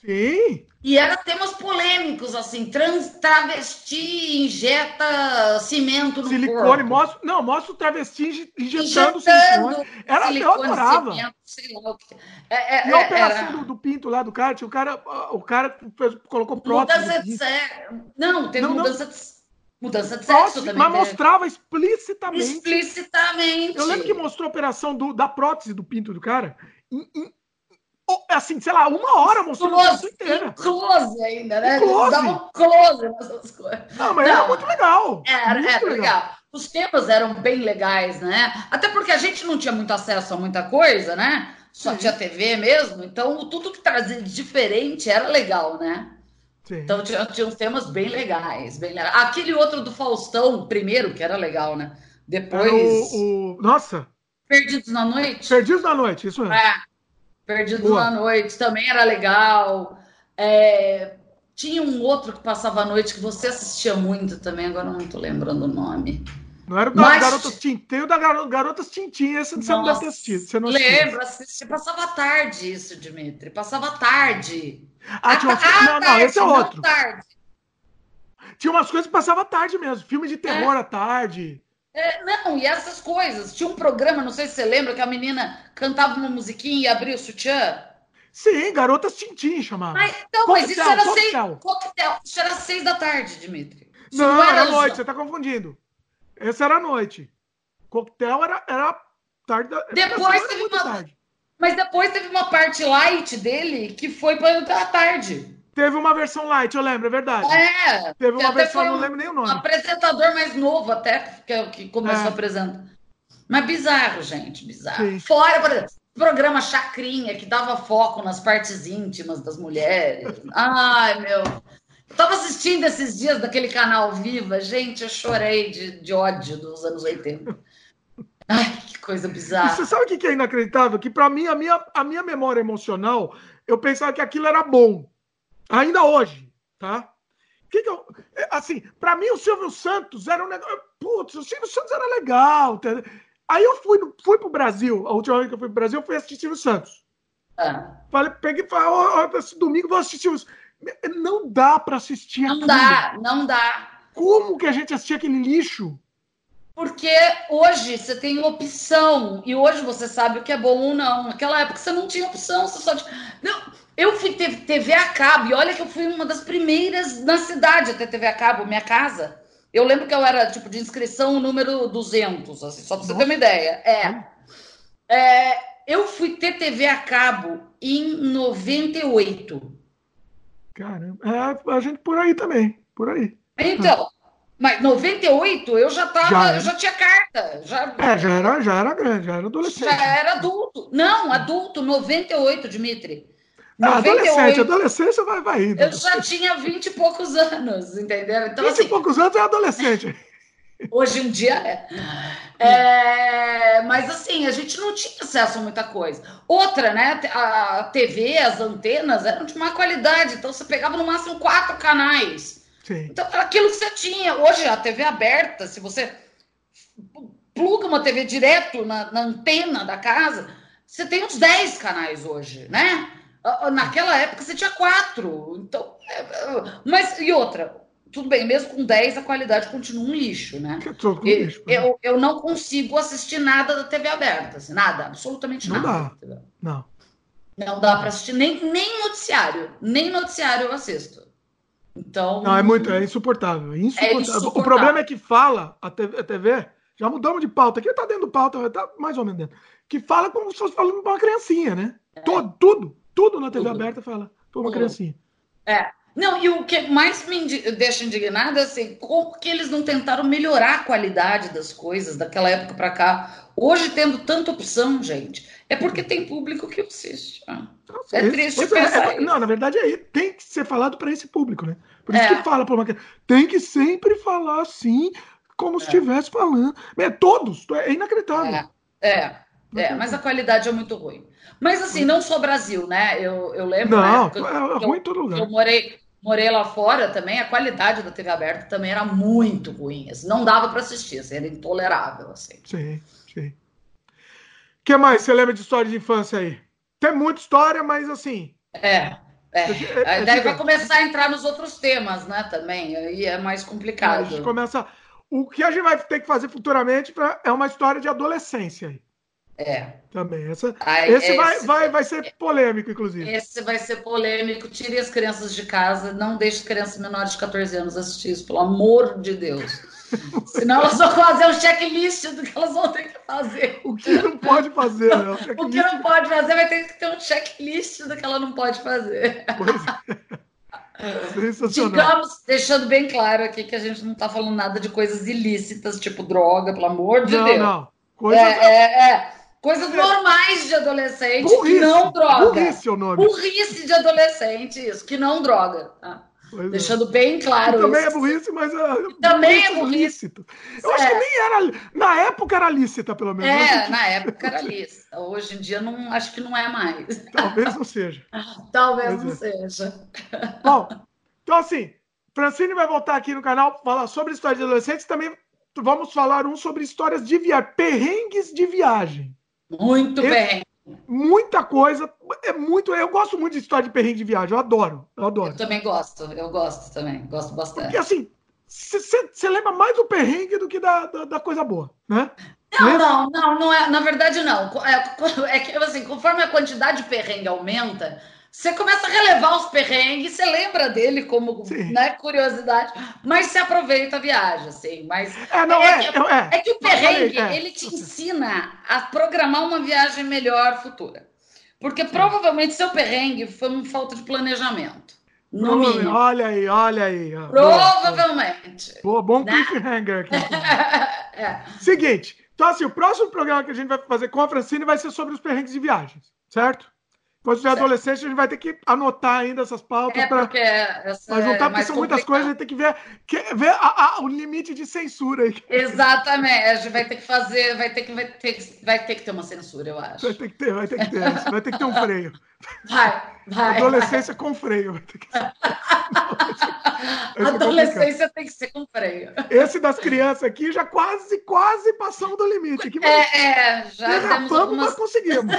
Sim! E era temas polêmicos, assim, trans, travesti injeta cimento no silicone, corpo. Mostra, não, mostra o travesti injetando, injetando silicone. Era, silicone, eu adorava. Cimento, sei lá o que. É, é, e a é, operação era... do, pinto lá do cara, o cara, o cara colocou prótese. Mudança de sexo. Não, teve não, mudança não. de Mudança de sexo prótese, também. Mas teve. mostrava explicitamente. Explicitamente. Eu lembro que mostrou a operação do, da prótese do pinto do cara. Assim, sei lá, uma hora mostrou close, a inteira. Close ainda, né? Close. Dava um close nessas coisas. Não, mas Não, era muito legal. Era, muito era legal. legal. Os temas eram bem legais, né? Até porque a gente não tinha muito acesso a muita coisa, né? Só Sim. tinha TV mesmo. Então, tudo que trazia de diferente era legal, né? Sim. Então tinha, tinha uns temas bem legais, bem legais. Aquele outro do Faustão, primeiro, que era legal, né? Depois. O, o... Nossa! Perdidos na Noite. Perdidos na Noite, isso mesmo. É. Perdidos Boa. na Noite também era legal. É... Tinha um outro que passava a noite que você assistia muito também, agora não estou lembrando o nome. Não era o da Mas... Garotas Tintim, tem o da Garotas Tintim, esse você não deve ter assistido. Você não lembro, assisti, passava tarde isso, Dimitri, passava tarde. Ah, tinha umas... ah, não, não, esse é outro. Tarde. Tinha umas coisas que passava tarde mesmo, filme de terror é. à tarde. É, não, e essas coisas. Tinha um programa, não sei se você lembra, que a menina cantava uma musiquinha e abria o sutiã. Sim, Garotas Tintim chamava. Mas, então, coquetel, mas isso era seis, coquetel. Isso era seis da tarde, Dimitri. não, não era, era noite, você tá confundindo. Essa era noite. Coquetel era, era tarde da Depois teve uma. Tarde. Mas depois teve uma parte light dele que foi para a tarde. Teve uma versão light, eu lembro, é verdade. É. Teve uma versão, não lembro nem o nome. Um apresentador mais novo até, que, é que começou é. apresentando. Mas bizarro, gente, bizarro. Sim. Fora, por exemplo, programa Chacrinha, que dava foco nas partes íntimas das mulheres. Ai, meu. Eu tava assistindo esses dias daquele canal Viva, gente, eu chorei de, de ódio dos anos 80. Ai, que coisa bizarra. E você sabe o que é inacreditável? Que para mim, a minha, a minha memória emocional, eu pensava que aquilo era bom. Ainda hoje, tá? Que que eu, é, assim, para mim o Silvio Santos era um negócio. Putz, o Silvio Santos era legal. Tá? Aí eu fui, fui pro Brasil. A última vez que eu fui pro Brasil, eu fui assistir Silvio Santos. Ah. Falei, peguei e falei, oh, esse domingo vou assistir Silvio Não dá para assistir Não dá, não dá. Como que a gente assistia aquele lixo? Porque hoje você tem opção e hoje você sabe o que é bom ou não. Naquela época você não tinha opção, você só tinha... Não, eu fui ter TV a cabo e olha que eu fui uma das primeiras na cidade a ter TV a cabo, minha casa. Eu lembro que eu era tipo de inscrição número 200, assim, só para você ter uma ideia. É. é. Eu fui ter TV a cabo em 98. Caramba, é, a gente por aí também, por aí. Então, mas 98 eu já tava, já, eu já tinha carta. Já, é, já era, já era grande, já era adolescente. Já era adulto. Não, adulto, 98, Dimitri. Não, 98, adolescente, adolescência vai, vai indo. Eu já tinha 20 e poucos anos, entendeu? Então, 20 assim, e poucos anos é adolescente. Hoje em dia é. é. Mas assim, a gente não tinha acesso a muita coisa. Outra, né? A TV, as antenas eram de má qualidade, então você pegava no máximo quatro canais. Sim. Então, era aquilo que você tinha. Hoje, a TV aberta, se você pluga uma TV direto na, na antena da casa, você tem uns 10 canais hoje, né? Naquela época você tinha quatro. Então, é, é, mas e outra, tudo bem, mesmo com 10 a qualidade continua um lixo, né? Eu, lixo, né? eu, eu, não consigo assistir nada da TV aberta, assim, nada, absolutamente não nada. Dá. Não. Não dá para assistir nem, nem noticiário, nem noticiário eu assisto. Então. Não, é muito, é insuportável. É insuportável. É insuportável. O problema é que fala a TV, a TV, já mudamos de pauta, aqui tá dentro do pauta, tá mais ou menos dentro. Que fala como se fosse falando para uma criancinha, né? É. Todo, tudo, tudo na TV tudo. aberta fala para uma criancinha. É. Não, e o que mais me deixa indignada é assim, como que eles não tentaram melhorar a qualidade das coisas daquela época para cá? Hoje, tendo tanta opção, gente, é porque tem público que assiste. Ah. É triste pois pensar é, é, Não, na verdade é tem que ser falado para esse público, né? Por isso é. que fala para uma tem que sempre falar assim, como se é. estivesse falando. É todos, é inacreditável. É, é, é, mas a qualidade é muito ruim. Mas assim, não só Brasil, né? Eu, eu lembro. Não, época, é ruim em todo lugar. Eu morei, morei lá fora também, a qualidade da TV aberta também era muito ruim. Assim, não dava para assistir, assim, era intolerável. Assim. Sim, sim. O que mais você lembra de história de infância aí? Tem muita história, mas assim. É. É. é daí vai começar a entrar nos outros temas, né? Também. Aí é mais complicado. A gente começa. O que a gente vai ter que fazer futuramente pra... é uma história de adolescência aí. É. Também. Essa, Aí, esse, esse vai, vai, vai ser polêmico, inclusive. Esse vai ser polêmico. Tire as crianças de casa. Não deixe crianças menores de 14 anos assistir isso, pelo amor de Deus. Senão elas vão fazer um checklist do que elas vão ter que fazer. O que não pode fazer, né? O, o que não pode fazer vai ter que ter um checklist do que ela não pode fazer. Pois é. Digamos, deixando bem claro aqui que a gente não está falando nada de coisas ilícitas, tipo droga, pelo amor de não, Deus. Não, Coisas... É, é, é. Coisas normais de adolescente burrice, que não droga. Burrice é o nome. Burrice de adolescente, isso, que não droga. Tá? Pois Deixando é. bem claro. também é burrice, mas é, também é burrice. Eu é. acho que nem era. Na época era lícita, pelo menos. É, na época era lícita. Hoje em dia não, acho que não é mais. Talvez não seja. Talvez pois não é. seja. Bom, então assim, Francine vai voltar aqui no canal falar sobre história de adolescentes. Também vamos falar um sobre histórias de viagem, perrengues de viagem. Muito Esse, bem. Muita coisa. É muito. Eu gosto muito de história de perrengue de viagem. Eu adoro. Eu adoro. Eu também gosto. Eu gosto também. Gosto bastante. Porque assim, você lembra mais do perrengue do que da, da, da coisa boa, né? Não, não, não, não é, na verdade não. É, é que assim, conforme a quantidade de perrengue aumenta, você começa a relevar os perrengues, você lembra dele como né, curiosidade, mas você aproveita a viagem, assim. Mas é, não, é, é, que, é, é que o perrengue falei, é. ele te ensina a programar uma viagem melhor futura. Porque provavelmente seu perrengue foi uma falta de planejamento. No mínimo. Olha aí, olha aí. Provavelmente. Boa, bom né? cliffhanger aqui. é. Seguinte, então assim, o próximo programa que a gente vai fazer com a Francine vai ser sobre os perrengues de viagens, certo? Quando tiver adolescente, a gente vai ter que anotar ainda essas pautas é para juntar, é porque são muitas coisas, a gente tem que ver, que, ver a, a, o limite de censura aí. Exatamente, a gente vai ter que fazer, vai ter que, vai ter, vai ter que ter uma censura, eu acho. Vai ter que ter, vai ter que ter, vai ter que ter um freio. Vai, vai. Adolescência com freio. Ser. Adolescência tem que ser com freio. Esse das crianças aqui já quase, quase passamos do limite. Aqui, é, é, já derrapamos, algumas... mas conseguimos.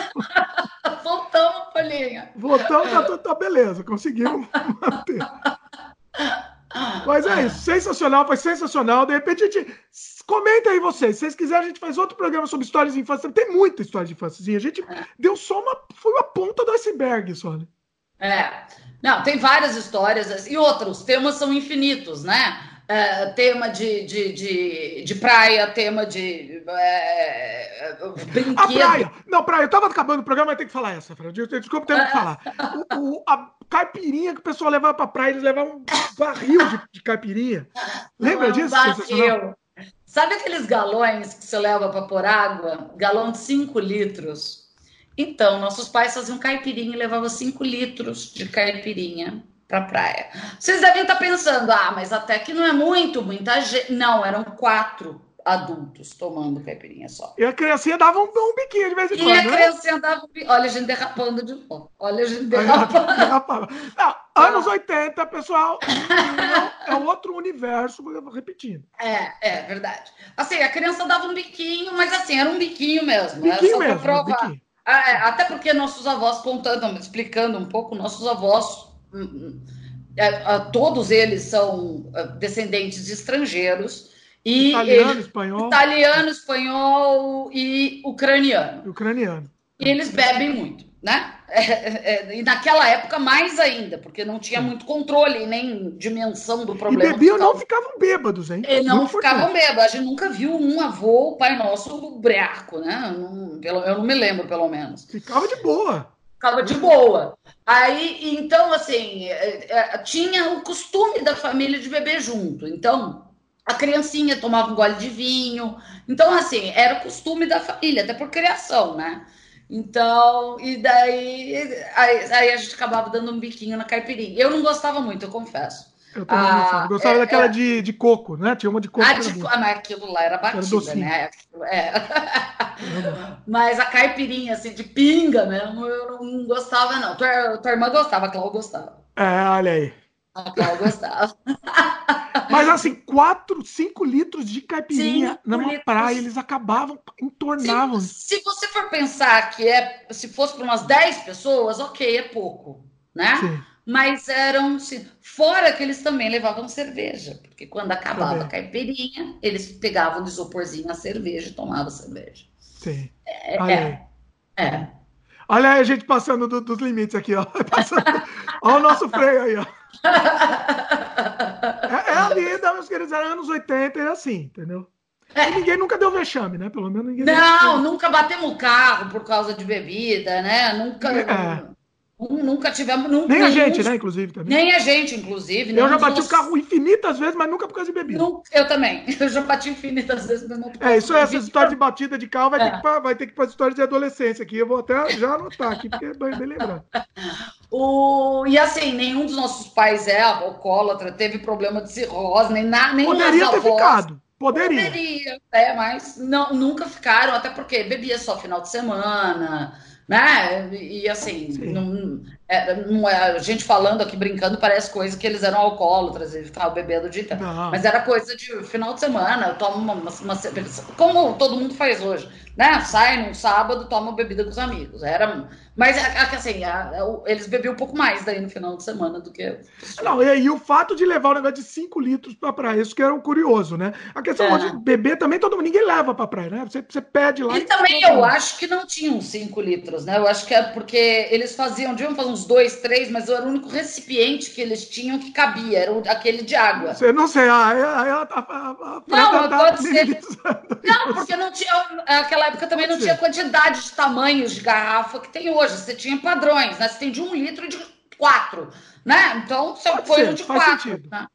Voltamos, Paulinha. Voltamos, tá, tá beleza, conseguimos manter. Mas é isso, sensacional, foi sensacional. De repente, a gente. Comenta aí vocês. Se vocês quiserem, a gente faz outro programa sobre histórias de infância. Tem muita história de infância. A gente é. deu só uma. Foi uma ponta do iceberg só, né? É. Não, tem várias histórias. E outros, temas são infinitos, né? É, tema de, de, de, de, praia, tema de é, brinquedo. A praia! Não, praia, eu tava acabando o programa, mas tem que falar essa, Fred. Desculpa, tenho que falar. O, o, a caipirinha que o pessoal levava pra praia, eles levavam um barril de, de caipirinha. Lembra Não, disso? Barril. Sabe aqueles galões que você leva para pôr água? Galão de 5 litros. Então, nossos pais faziam caipirinha e levavam 5 litros de caipirinha para praia. Vocês devem estar pensando, ah, mas até que não é muito, muita gente. Não, eram quatro adultos tomando caipirinha só. E a criancinha dava um, um biquinho de vez em quando. E a né? criancinha dava um biquinho. Olha a gente derrapando de novo. Olha a gente derrapando. Não, anos 80, pessoal, é outro universo, repetindo. É, é verdade. Assim, a criança dava um biquinho, mas assim, era um biquinho mesmo. Biquinho era só mesmo, provar. Biquinho. Ah, é, até porque nossos avós, contando, explicando um pouco, nossos avós é, todos eles são é, descendentes de estrangeiros. E italiano, ele, espanhol. Italiano, espanhol e ucraniano. Ucraniano. E eles bebem muito, né? É, e naquela época mais ainda, porque não tinha muito controle nem dimensão do problema. E bebiam não ficavam bêbados, hein? E não ficavam bêbados. A gente nunca viu um avô, o pai nosso, breaco, né? Não, eu não me lembro, pelo menos. Ficava de boa ficava de boa. Aí, então, assim, é, é, tinha o costume da família de beber junto. Então, a criancinha tomava um gole de vinho. Então, assim, era o costume da família, até por criação, né? Então, e daí aí, aí a gente acabava dando um biquinho na caipirinha. Eu não gostava muito, eu confesso. Eu também ah, gostava. Gostava é, daquela é... de, de coco, né? Tinha uma de coco. Ah, de, ah, mas aquilo lá era batida, era né? É. mas a caipirinha, assim, de pinga mesmo, eu não gostava, não. Tua, tua irmã gostava, a Cláudia gostava. É, olha aí. A Cláudia gostava. mas assim, 4, 5 litros de caipirinha cinco numa litros. praia, eles acabavam, entornavam. Se, se, você for pensar que é, se fosse para umas 10 pessoas, ok, é pouco, né? Sim mas eram fora que eles também levavam cerveja, porque quando acabava a caipirinha, eles pegavam de isoporzinho a cerveja e tomavam cerveja. Sim. É, é, é. Olha aí a gente passando do, dos limites aqui, ó. Passando... Olha o nosso freio aí, ó. É, é a vida, meus queridos, era anos 80 e assim, entendeu? É. E ninguém nunca deu vexame, né? Pelo menos ninguém. Não, nunca batemos o carro por causa de bebida, né? Nunca. É. Nunca tivemos. Nunca, nem a gente, né, inclusive, também. Nem a gente, inclusive. Eu já bati o carro infinitas vezes, mas nunca por causa de bebida. Nunca, eu também. Eu já bati infinitas vezes, mas não por causa É, isso é, essa história de batida de carro vai, é. ter que, vai ter que fazer história de adolescência aqui. Eu vou até já anotar aqui, porque é bem, bem lembrado. O... E assim, nenhum dos nossos pais é alcoólatra, teve problema de cirrose, nem nada. Poderia ter avós. ficado. Poderia. Poderia, é, mas não, nunca ficaram, até porque bebia só final de semana né? E assim, não, é, não é, a gente falando aqui, brincando, parece coisa que eles eram alcoólatras e ficavam bebendo o dia inteiro. Mas era coisa de final de semana, eu tomo uma, uma, uma, Como todo mundo faz hoje, né? Sai num sábado, toma bebida com os amigos. Era mas, assim, eles bebiam um pouco mais daí no final de semana do que. Não, e aí o fato de levar o negócio de 5 litros pra praia, isso que era o curioso, né? A questão é. de beber também, todo mundo, ninguém leva pra praia, né? Você, você pede lá. E, e também eu acho que não tinham 5 litros, né? Eu acho que é porque eles faziam, deviam fazer uns 2, 3, mas era o único recipiente que eles tinham que cabia, era aquele de água. Você não sei, ah, ela tá. A, não, tá pode ser. Não, porque não tinha. Naquela época também não tinha quantidade de tamanhos de garrafa que tem hoje hoje, você tinha padrões, né? Você tem de um litro e de quatro, né? Então você Pode foi ser, de faz quatro. Sentido. Né?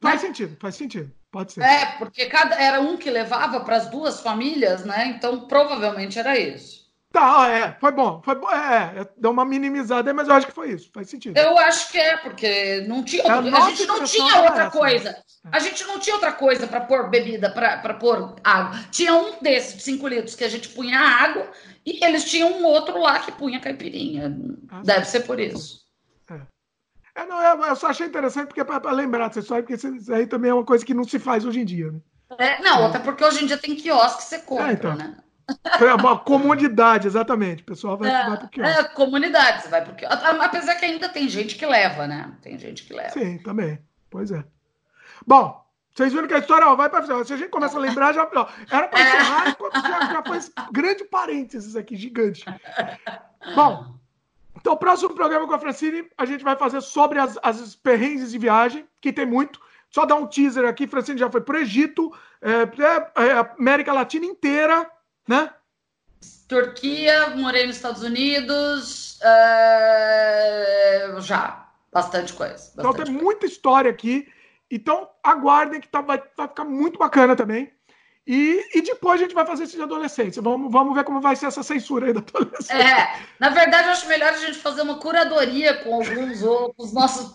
Faz né? sentido, faz sentido. Pode ser. É, porque cada era um que levava para as duas famílias, né? Então provavelmente era isso. Tá, é, foi bom, foi bom, é, é, deu uma minimizada, mas eu acho que foi isso, faz sentido. Eu acho que é, porque não tinha, é, a gente não tinha outra essa, coisa. Né? A gente não tinha outra coisa para pôr bebida, para pôr água. Tinha um desses de 5 litros que a gente punha água e eles tinham um outro lá que punha caipirinha. Ah, Deve ser por isso. É. É, não, eu, eu só achei interessante porque é para lembrar dessa história, porque isso aí também é uma coisa que não se faz hoje em dia. Né? É, não, é. até porque hoje em dia tem quiosque que você compra, é, então. né? É uma comunidade, exatamente. O pessoal vai, é, vai pro quiosque. É, comunidade, você vai pro quiosque. Apesar que ainda tem gente que leva, né? Tem gente que leva. Sim, também. Pois é. Bom, vocês viram que a história ó, vai para Se a gente começa a lembrar, já. Ó, era para encerrar, já, já foi grande parênteses aqui, gigante. Bom, então o próximo programa com a Francine, a gente vai fazer sobre as, as perrengues de viagem, que tem muito. Só dar um teaser aqui, Francine já foi para o Egito, é, é, é, América Latina inteira, né? Turquia, morei nos Estados Unidos, é, já, bastante coisa. Bastante então tem coisa. muita história aqui. Então, aguardem que tá, vai, vai ficar muito bacana também. E, e depois a gente vai fazer isso de adolescência. Vamos, vamos ver como vai ser essa censura aí da adolescência. É, na verdade, eu acho melhor a gente fazer uma curadoria com alguns outros, nossos,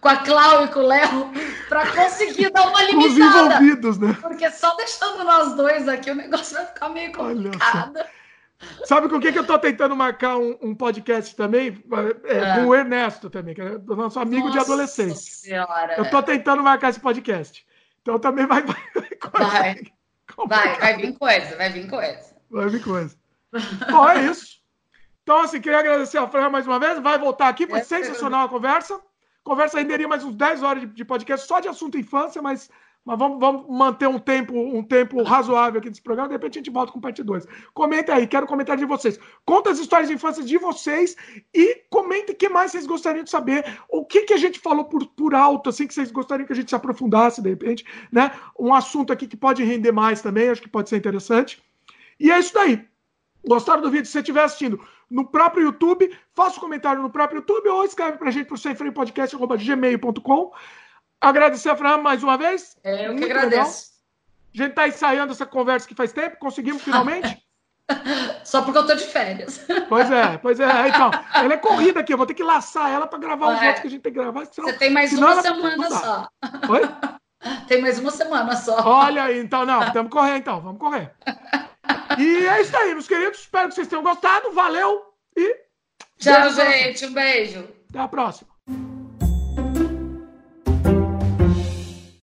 com a Clau e com o Léo, para conseguir dar uma limitada. Os envolvidos, né? Porque só deixando nós dois aqui, o negócio vai ficar meio complicado. Sabe com o que, que eu estou tentando marcar um, um podcast também? É, é. Com o Ernesto também, que é nosso amigo Nossa de adolescência. Senhora. Eu estou tentando marcar esse podcast. Então também vai. Vai, vai, vai, vai vir coisa, vai vir coisa. Vai vir coisa. Bom, é isso. Então, assim, queria agradecer a Fran mais uma vez. Vai voltar aqui, foi é, sensacional a conversa. Conversa renderia mais uns 10 horas de, de podcast só de assunto infância, mas mas vamos, vamos, manter um tempo, um tempo razoável aqui nesse programa. De repente a gente volta com parte 2. Comenta aí, quero comentário de vocês. Conta as histórias de infância de vocês e comente o que mais vocês gostariam de saber. O que, que a gente falou por, por alto, assim, que vocês gostariam que a gente se aprofundasse, de repente, né? Um assunto aqui que pode render mais também, acho que pode ser interessante. E é isso daí. Gostaram do vídeo? Se você estiver assistindo no próprio YouTube, faça um comentário no próprio YouTube ou escreve pra gente pro semfreimpodcast.gmail.com. Agradecer a Fran mais uma vez. É, eu Muito que agradeço. Legal. A gente está ensaiando essa conversa que faz tempo, conseguimos finalmente. Só porque eu tô de férias. Pois é, pois é. Então, ela é corrida aqui, eu vou ter que laçar ela para gravar os é. outros que a gente tem que gravar. Senão, Você tem mais uma semana só. Oi? Tem mais uma semana só. Olha aí, então, não, vamos correr então, vamos correr. E é isso aí, meus queridos. Espero que vocês tenham gostado. Valeu e. Tchau, gente. Um beijo. Até a próxima.